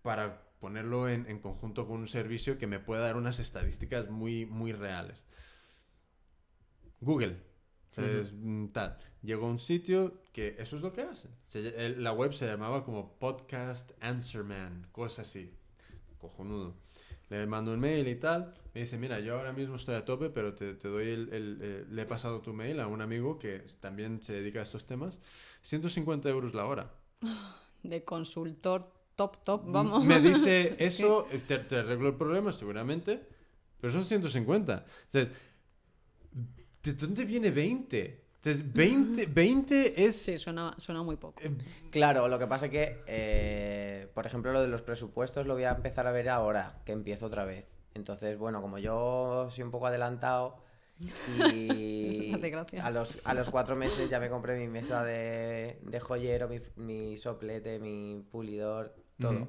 para ponerlo en, en conjunto con un servicio que me pueda dar unas estadísticas muy, muy reales. Google. O sea, Ujú. es, mm, tal. Llegó a un sitio que eso es lo que hacen. Se el- la web se llamaba como Podcast Answer Man, cosas así. Cojonudo. Le mando un mail y tal. Me dice, mira, yo ahora mismo estoy a tope, pero te, te doy el, el- eh, Le he pasado tu mail a un amigo que también se dedica a estos temas. 150 euros la hora. de consultor top, top, vamos. Me dice eso, te, te arreglo el problema seguramente, pero son 150. O sea, ¿de dónde viene 20? O sea, es 20, 20 es... Sí, suena, suena muy poco. eh, Claro, lo que pasa es que, eh, por ejemplo, lo de los presupuestos lo voy a empezar a ver ahora, que empiezo otra vez. Entonces, bueno, como yo soy un poco adelantado y a los, a los cuatro meses ya me compré mi mesa de, de joyero, mi, mi soplete, mi pulidor, todo.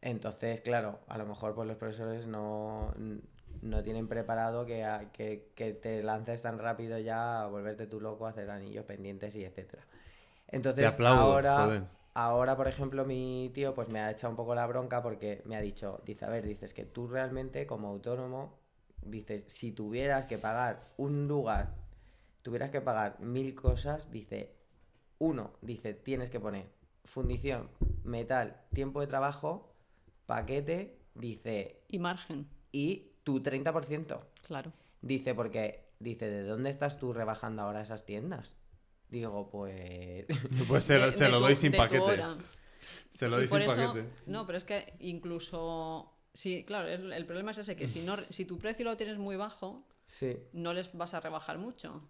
Entonces, claro, a lo mejor pues los profesores no, no tienen preparado que, a- que, que te lances tan rápido ya a volverte tú loco, a hacer anillos pendientes y etcétera. Entonces, Te aplaudo, ahora, joder. ahora, por ejemplo, mi tío pues me ha echado un poco la bronca porque me ha dicho, dice, a ver, dices que tú realmente como autónomo, dices, si tuvieras que pagar un lugar, tuvieras que pagar mil cosas, dice, uno, dice, tienes que poner fundición, metal, tiempo de trabajo, paquete, dice, Y margen, y tu 30%. claro. Dice, porque, dice, ¿de dónde estás tú rebajando ahora esas tiendas? Digo, pues... Pues se, lo- De- se de lo tu- doy sin paquete. Se lo Y doy sin eso- paquete. No, pero es que incluso... Sí, claro, el, el problema es ese, que si, no, si tu precio lo tienes muy bajo, Sí. no les vas a rebajar mucho.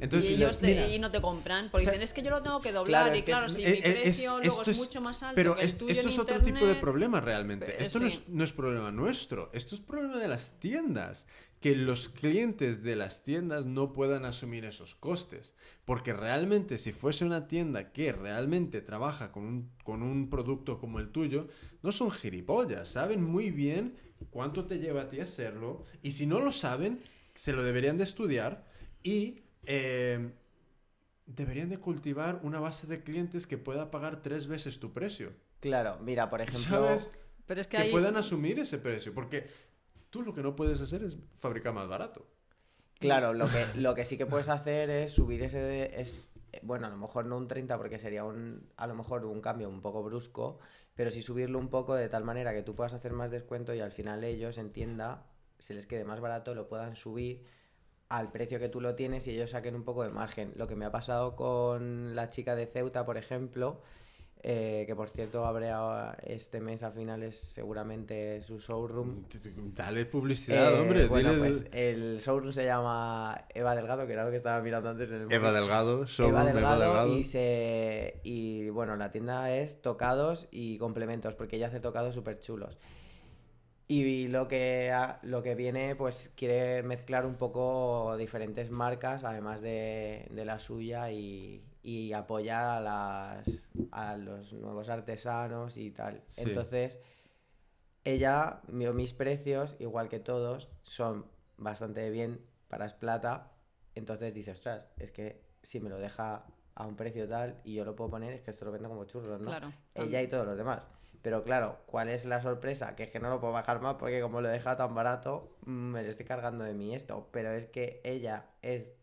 Entonces, y ellos te- mira, y no te compran, porque sa- dicen, es que yo lo tengo que doblar, Claro, y claro, es- si mi precio luego es mucho más alto pero que el es- tuyo esto en es otro tipo de problema realmente. Esto no, sí. es, no es problema nuestro, esto es problema de las tiendas. Que los clientes de las tiendas no puedan asumir esos costes. Porque realmente si fuese una tienda que realmente trabaja con un, con un producto como el tuyo, no son gilipollas, saben muy bien cuánto te lleva a ti hacerlo y si no lo saben, se lo deberían de estudiar y... eh, deberían de cultivar una base de clientes que pueda pagar tres veces tu precio. Claro, mira, por ejemplo... ¿Sabes? Pero es que, puedan asumir ese precio. Porque tú lo que no puedes hacer es fabricar más barato. Claro, lo que, lo que sí que puedes hacer es subir ese... de- es, bueno, a lo mejor no un 30 porque sería un, a lo mejor un cambio un poco brusco, pero sí subirlo un poco de tal manera que tú puedas hacer más descuento y al final ellos en tienda se les quede más barato, lo puedan subir al precio que tú lo tienes y ellos saquen un poco de margen. Lo que me ha pasado con la chica de Ceuta, por ejemplo, eh, que por cierto abre este mes a finales seguramente su showroom. Dale publicidad, Eh, hombre. bueno, dile- pues el showroom se llama Eva Delgado, que era lo que estaba mirando antes en el Eva. Delgado, showroom Eva Delgado. y se y bueno, la tienda es tocados y complementos, porque ella hace tocados súper chulos. Y lo que, lo que viene, pues quiere mezclar un poco diferentes marcas, además de, de la suya, y, y apoyar a, las, a los nuevos artesanos y tal. Sí. Entonces, ella, mi- mis precios, igual que todos, son bastante bien para es plata. Entonces dice, ostras, es que si me lo deja a un precio tal y yo lo puedo poner, es que esto lo vendo como churros, ¿no? Claro. Ella y todos los demás. Pero claro, ¿cuál es la sorpresa? Que es que no lo puedo bajar más porque como lo he dejado tan barato, mm, me lo estoy cargando de mí esto. Pero es que ella es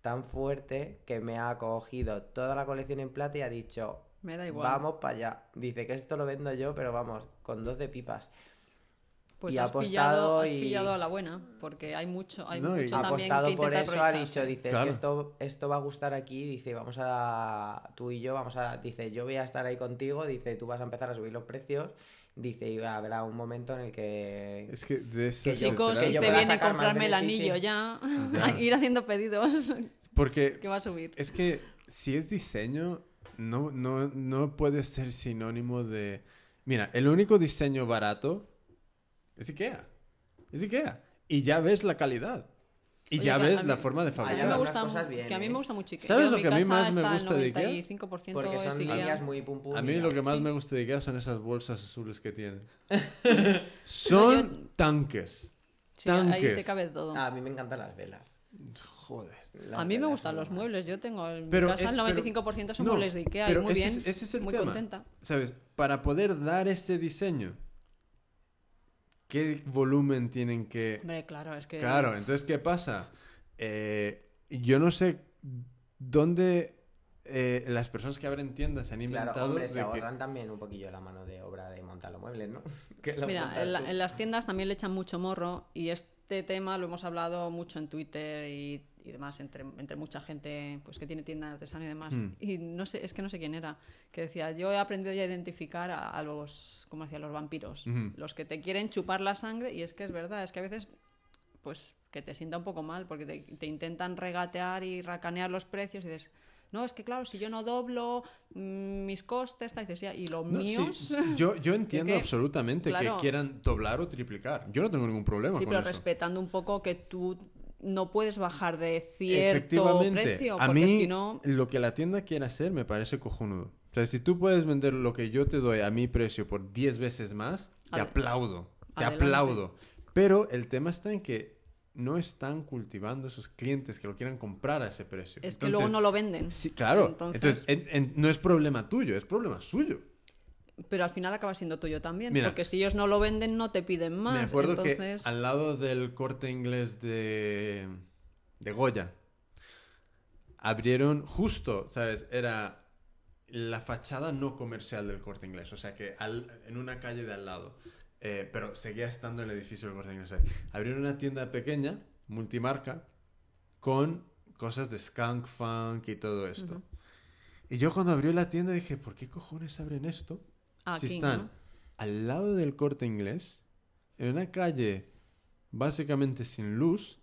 tan fuerte que me ha cogido toda la colección en plata y ha dicho, Me da igual. vamos para allá. Dice que esto lo vendo yo, pero vamos, con dos de pipas. Pues y ha has, pillado, apostado has y- pillado a la buena, porque hay mucho, hay No, mucho Ha también apostado que por eso, ha dicho, dice, es Claro. que esto, esto va a gustar aquí, dice, vamos a, tú y yo, vamos a, dice, yo voy a estar ahí contigo, dice, tú vas a empezar a subir los precios, dice, y habrá un momento en el que... Es que de eso Que Chicos, si te viene más comprarme el anillo ya, Ya. ir haciendo pedidos, Porque que va a subir. es que si es diseño, no, no, no puede ser sinónimo de... Mira, el único diseño barato es Ikea. Es Ikea. Y ya ves la calidad. Y Oye, ya ves mí- la forma de A mí fabricar. me gusta, cosas bien, que a mí ¿eh? me gusta mucho Ikea. ¿Sabes lo que a mí más me gusta de Ikea? 95% Porque son Ikea. líneas muy pum pum. A mí lo que más Sí. me gusta de Ikea son esas bolsas azules que tienen. son No, yo- tanques. Sí, ahí te tanques. cabe todo. Ah, a mí me encantan las velas. Joder. Las a mí me gustan los más. muebles. Yo tengo en Pero mi casa es- el pero- 95% son no, muebles de Ikea y pero muy ese bien. es- ese es el muy tema. contenta. ¿Sabes? Para poder dar ese diseño, ¿qué volumen tienen que...? Hombre, claro, es que... Claro, entonces, ¿qué pasa? Eh, yo no sé dónde eh, las personas que abren tiendas se han inventado Claro, hombre, se de que- ahorran también un poquillo la mano de obra de montar los muebles, ¿no? Mira, en, la- en las tiendas también le echan mucho morro y este tema lo hemos hablado mucho en Twitter y, y demás, entre, entre mucha gente pues que tiene tiendas de artesano y demás. Hmm. Y no sé, es que no sé quién era, que decía, yo he aprendido ya a identificar a, a los, como decía, los vampiros, los que te quieren chupar la sangre y es que es verdad, es que a veces pues que te sienta un poco mal porque te, te intentan regatear y racanear los precios y dices... No, es que claro, si yo no doblo mm, mis costes, tal", y dices, "Ya, y los No, sí, míos. yo, yo entiendo que, absolutamente claro. que quieran doblar o triplicar. Yo no tengo ningún problema Sí, con pero eso. respetando un poco que tú no puedes bajar de cierto Efectivamente, precio, a mí si no... lo que la tienda quiere hacer me parece cojonudo. O sea, si tú puedes vender lo que yo te doy a mi precio por 10 veces más, te aplaudo. Te Adelante. aplaudo. Pero el tema está en que no están cultivando esos clientes que lo quieran comprar a ese precio. Es que luego no lo venden. Sí, claro. Entonces- Entonces, en- en- no es problema tuyo, es problema suyo. Pero al final acaba siendo tuyo también, Mira, porque si ellos no lo venden, no te piden más. Me acuerdo entonces... que al lado del corte inglés de, de Goya, abrieron justo, ¿sabes? Era la fachada no comercial del corte inglés, o sea que al- en una calle de al lado, eh, pero seguía estando el edificio del corte inglés ahí. Abrieron una tienda pequeña, multimarca, con cosas de skunk funk y todo esto. Y yo cuando abrió la tienda dije, ¿por qué cojones abren esto? Aquí, si están ¿no? al lado del corte inglés, en una calle básicamente sin luz,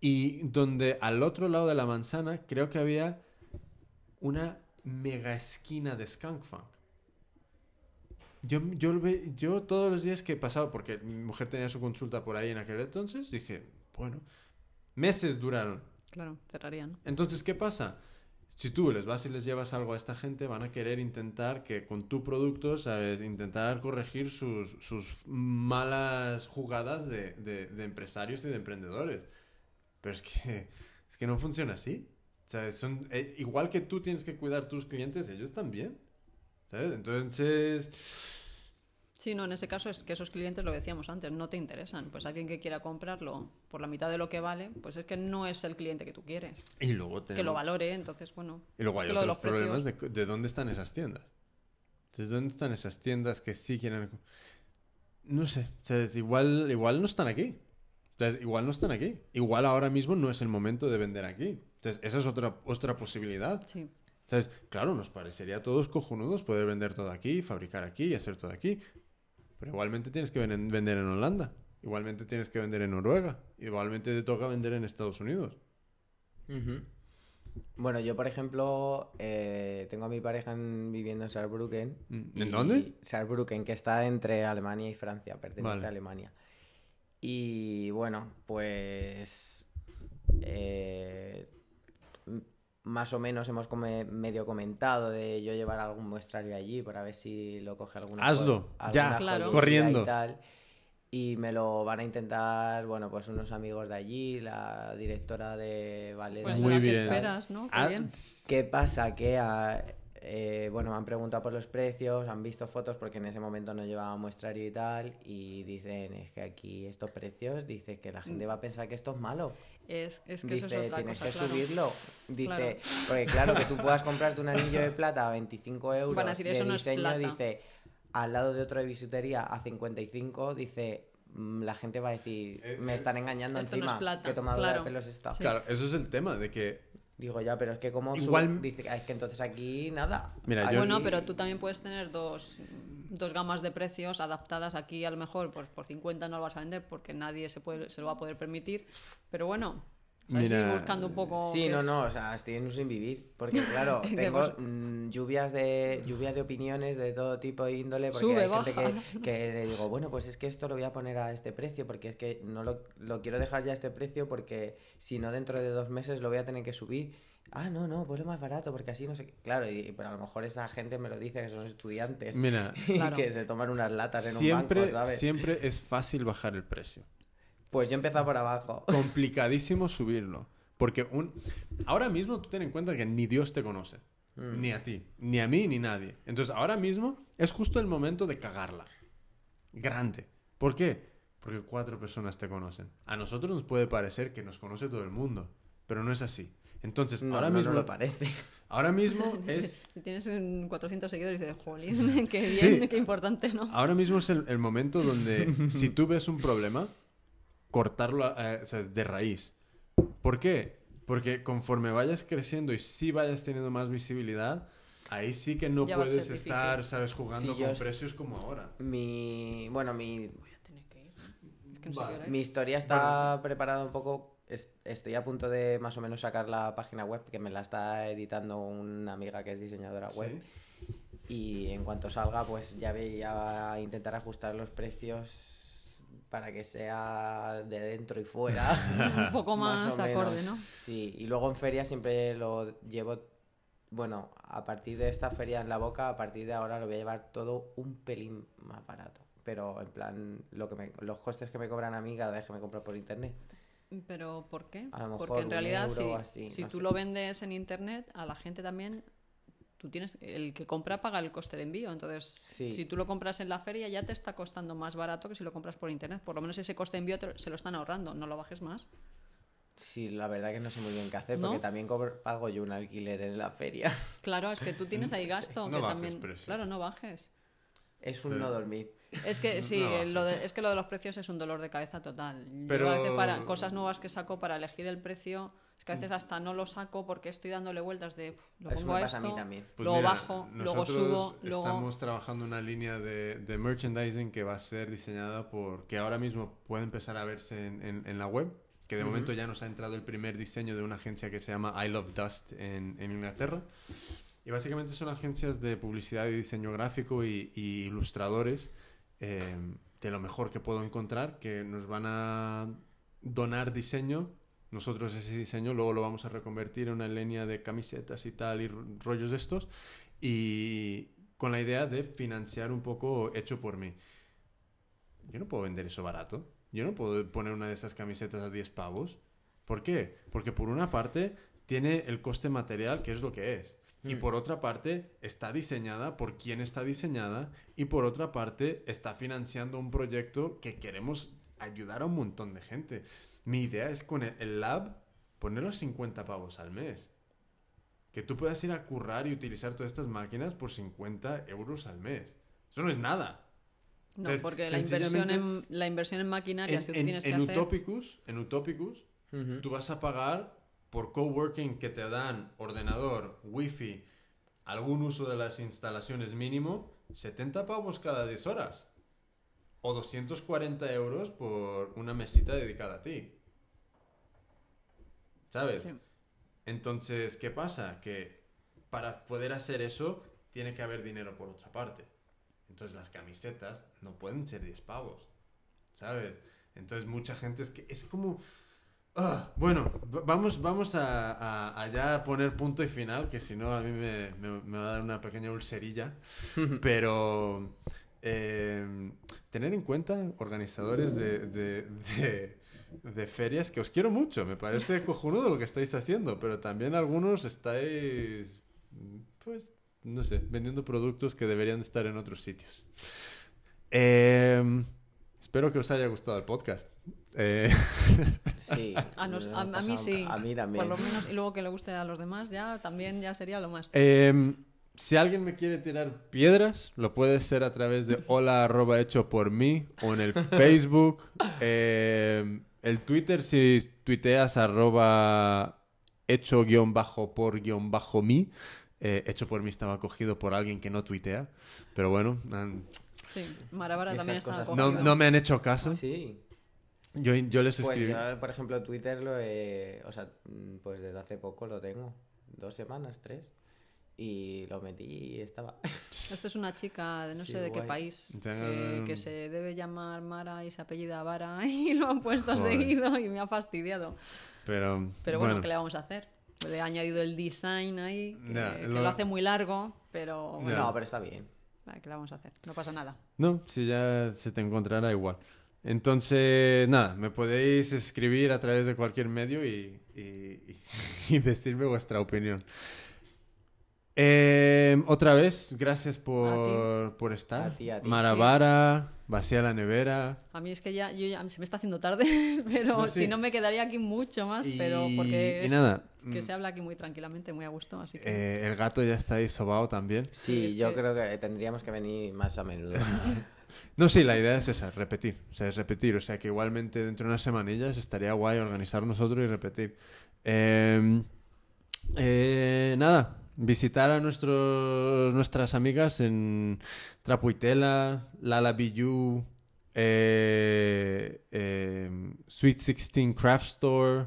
y donde al otro lado de la manzana creo que había una mega esquina de Skunk Funk. Yo, yo, yo todos los días que pasaba, porque mi mujer tenía su consulta por ahí en aquel entonces, dije, bueno, meses duraron. Claro, cerrarían. Entonces, ¿qué pasa? Si tú les vas y les llevas algo a esta gente, van a querer intentar que con tu producto, ¿sabes? Intentar corregir sus, sus malas jugadas de, de- de empresarios y de emprendedores. Pero es que, es que no funciona así. ¿Sabes? Son, eh, igual que tú tienes que cuidar tus clientes, ellos también. ¿Sabes? Entonces, Sí, no, en ese caso es que esos clientes, lo que decíamos antes, no te interesan. Pues alguien que quiera comprarlo por la mitad de lo que vale, pues es que no es el cliente que tú quieres. y luego Que lo valore, entonces, bueno. Y luego hay que lo de otros problemas de, de dónde están esas tiendas. Entonces, ¿dónde están esas tiendas que sí quieren...? No sé, o sea, igual, igual no están aquí. O sea, igual no están aquí. Igual ahora mismo no es el momento de vender aquí. Entonces, esa es otra, otra posibilidad. Sí. ¿Sabes? Claro, nos parecería a todos cojonudos poder vender todo aquí, fabricar aquí y hacer todo aquí. Pero igualmente tienes que ven- vender en Holanda. Igualmente tienes que vender en Noruega. Igualmente te toca vender en Estados Unidos. Bueno, yo por ejemplo eh, tengo a mi pareja en- viviendo en Saarbrücken. Mm, ¿En dónde? Saarbrücken, que está entre Alemania y Francia, pertenece Vale. a Alemania. Y bueno, pues eh, más o menos hemos come- medio comentado de yo llevar algún muestrario allí para ver si lo coge alguna Hazlo, jo- ya, alguna Claro. corriendo. y tal. Y me lo van a intentar, bueno, pues unos amigos de allí, la directora de ballet. Pues de Muy que esperas, ¿no? Qué Ah, bien. ¿Qué pasa? Que a- eh, bueno, me han preguntado por los precios, han visto fotos porque en ese momento no llevaba muestrario y tal, y dicen, es que aquí estos precios, dice que la gente va a pensar que esto es malo. Es, es que Dice, eso es otra tienes cosa, que claro. subirlo. Dice, Claro. porque claro, que tú puedas comprarte un anillo de plata a 25 euros Van a decir, de "Eso no es diseño, plata". dice, al lado de otro de bisutería a 55, dice, mm, la gente va a decir, Eh, me están engañando esto no es encima, plata, que claro. de pelos está. Sí. Claro, eso es el tema, de que Digo, ya, pero es que como Igual- dice, "Ah, es que entonces aquí nada. Mira, Aquí- yo- Bueno, pero tú también puedes tener dos, dos gamas de precios adaptadas aquí a lo mejor pues por 50 no lo vas a vender porque nadie se, puede, se lo va a poder permitir. Pero bueno, o sea, Mira, sí, buscando un poco... Sí, no, es- no, o sea, estoy en un sin vivir. Porque, claro, ¿Qué tengo mm, lluvias de lluvias de opiniones de todo tipo de índole. Porque Sube, hay gente que, que le digo, bueno, pues es que esto lo voy a poner a este precio, porque es que no lo, lo quiero dejar ya a este precio, porque si no, dentro de dos meses lo voy a tener que subir. Ah, no, no, pues lo más barato, porque así no sé. qué". Claro, y, pero a lo mejor esa gente me lo dice que son estudiantes Mira, y Claro. que se toman unas latas en siempre, un banco, ¿sabes? siempre es fácil bajar el precio. Pues yo he empezado por abajo. Complicadísimo subirlo. Porque un... ahora mismo tú ten en cuenta que ni Dios te conoce. Mm. Ni a ti, ni a mí, ni nadie. Entonces ahora mismo es justo el momento de cagarla. Grande. ¿Por qué? Porque cuatro personas te conocen. A nosotros nos puede parecer que nos conoce todo el mundo, pero no es así. Entonces, No, ahora no, no mismo, lo parece. ahora mismo es Si tienes un 400 seguidores y dices, jolín, qué bien, Sí. qué importante, ¿no? Ahora mismo es el, el momento donde si tú ves un problema, cortarlo eh, o sea, de raíz. ¿Por qué? Porque conforme vayas creciendo y si vayas teniendo más visibilidad, ahí sí que no Ya a puedes difícil. estar, ¿sabes? Jugando Sí, con es- precios como ahora. Mi. Bueno, mi, Voy a tener que ir. Es que no sé Vale. qué hora es. Mi historia está preparada un poco. es- Estoy a punto de más o menos sacar la página web, que me la está editando una amiga que es diseñadora web. Sí. Y en cuanto salga, pues ya voy a intentar ajustar los precios para que sea de dentro y fuera. Un poco más acorde, ¿no? Sí, y luego en feria siempre lo llevo. Bueno, a partir de esta feria en la boca, a partir de ahora lo voy a llevar todo un pelín más barato. Pero en plan, lo que me- los costes que me cobran a mí cada vez que me compro por internet. Pero ¿por qué? A lo mejor Porque en realidad si, así, si no tú sé. lo vendes en internet, a la gente también tú tienes el que compra paga el coste de envío, entonces Sí. si tú lo compras en la feria ya te está costando más barato que si lo compras por internet, por lo menos ese coste de envío te- se lo están ahorrando, no lo bajes más. Sí, la verdad que no sé muy bien qué hacer, ¿No? porque también cobro- pago yo un alquiler en la feria. Claro, es que tú tienes ahí gasto No que bajes también, precio. claro, no bajes. Es un Sí. no dormir. Es que sí, No bajes. lo de- es que lo de los precios es un dolor de cabeza total. Yo Pero- a veces para cosas nuevas que saco para elegir el precio, es que a veces hasta no lo saco porque estoy dándole vueltas de "Uf, lo Eso pongo me a pasa a esto, mí también. Pues luego mira, bajo, luego subo, luego estamos trabajando una línea de, de merchandising que va a ser diseñada por... que ahora mismo puede empezar a verse en, en- en la web, que de Ujú. momento ya nos ha entrado el primer diseño de una agencia que se llama I Love Dust en, en Inglaterra. Y básicamente son agencias de publicidad y diseño gráfico y, y ilustradores eh, de lo mejor que puedo encontrar, que nos van a donar diseño. Nosotros ese diseño luego lo vamos a reconvertir en una línea de camisetas y tal y ro- rollos de estos. Y con la idea de financiar un poco hecho por mí. Yo no puedo vender eso barato. Yo no puedo poner una de esas camisetas a 10 pavos. ¿Por qué? Porque por una parte tiene el coste material, que es lo que es. Y Mm. por otra parte está diseñada por quien está diseñada. Y por otra parte está financiando un proyecto que queremos ayudar a un montón de gente. Mi idea es con el, el lab ponerlo a 50 pavos al mes. Que tú puedas ir a currar y utilizar todas estas máquinas por 50 euros al mes. Eso no es nada. no, ¿sabes? porque la inversión en la inversión en maquinaria En, si tú en- tienes en que hacer Utopicus, en Utopicus, tú vas a pagar por coworking que te dan ordenador, wifi, algún uso de las instalaciones mínimo, 70 pavos cada 10 horas. O 240 euros por una mesita dedicada a ti. ¿Sabes? Sí. Entonces, ¿qué pasa? Que para poder hacer eso, tiene que haber dinero por otra parte. Entonces, las camisetas no pueden ser 10 pavos. ¿Sabes? Entonces, mucha gente es que es como. Ah, bueno, va- vamos, vamos a, a- a ya poner punto y final, que si no a mí me, me- me va a dar una pequeña ulcerilla. Pero eh, tener en cuenta, organizadores de, de- de- de ferias, que os quiero mucho, me parece cojonudo lo que estáis haciendo, pero también algunos estáis, pues, no sé, vendiendo productos que deberían de estar en otros sitios. Em, espero que os haya gustado el podcast. Eh, Sí. A, nos- a- mí pasado- sí. A mí también. Por lo menos, y luego que le guste a los demás, ya también ya sería lo más. Si alguien me quiere tirar piedras, lo puede ser a través de hola arroba hecho por mí o en el Facebook. Em, el Twitter, si tuiteas arroba hecho guion bajo por guion bajo mí. Eh, hecho por mí estaba cogido por alguien que no tuitea. Pero bueno, han- Sí, también no, cogido. no me han hecho caso. Sí. Yo, yo les Pues escribí. yo, por ejemplo, Twitter lo he... O sea, mm, pues desde hace poco lo tengo. Dos semanas, tres. Y lo metí y estaba. Esto es una chica de no Sí, sé de qué guay. país Tengo- que, que se debe llamar Mara y se apellida Vara y lo han puesto Joder. seguido y me ha fastidiado. Pero, Pero bueno, ¿qué le vamos a hacer? Le he añadido el design ahí, que, Ya, que lo- lo... hace muy largo, pero bueno. No, pero está bien. va, ¿qué le vamos a hacer? No pasa nada. No, si ya se te encontrará igual. Entonces, nada, me podéis escribir a través de cualquier medio y, y- y decirme vuestra opinión. Eh, otra vez, gracias por, por estar. A ti, a ti. Maravara, vacía la nevera. A mí es que ya, yo ya- se me está haciendo tarde, pero No, sí. si no me quedaría aquí mucho más, Y- pero porque y es- nada, que mm, se habla aquí muy tranquilamente, muy a gusto, así que eh, el gato ya está ahí sobao también. Sí, yo que- creo que tendríamos que venir más a menudo. No, sí, la idea es esa, repetir. O sea, es repetir. O sea, que igualmente dentro de unas semanillas estaría guay organizar nosotros y repetir. Eh, eh, nada, visitar a nuestros, nuestras amigas en Trapuitela, Lala Biju, eh, eh, Sweet 16 Craft Store.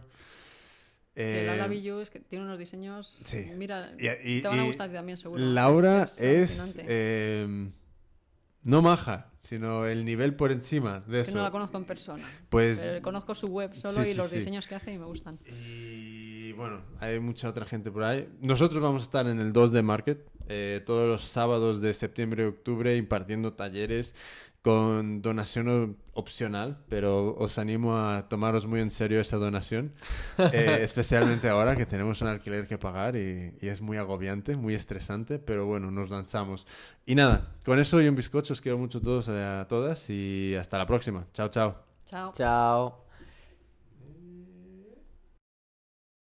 Sí, eh, la Lavillu es que tiene unos diseños. sí. Mira, y- y- te van a gustar también, seguro. Laura Es- es, es alucinante. eh, no maja, sino el nivel por encima de que eso. no la conozco en persona. Pues Pero conozco su web solo Sí, y sí, los sí. diseños que hace y me gustan. Y bueno, hay mucha otra gente por ahí. Nosotros vamos a estar en el 2 de Market eh, todos los sábados de septiembre y octubre impartiendo talleres con donación opcional, pero os animo a tomaros muy en serio esa donación, eh, especialmente ahora que tenemos un alquiler que pagar y, y es muy agobiante, muy estresante, pero bueno, nos lanzamos. Y nada, con eso y un bizcocho os quiero mucho a todos, a todas y hasta la próxima. Chao, chao. Chao. Chao.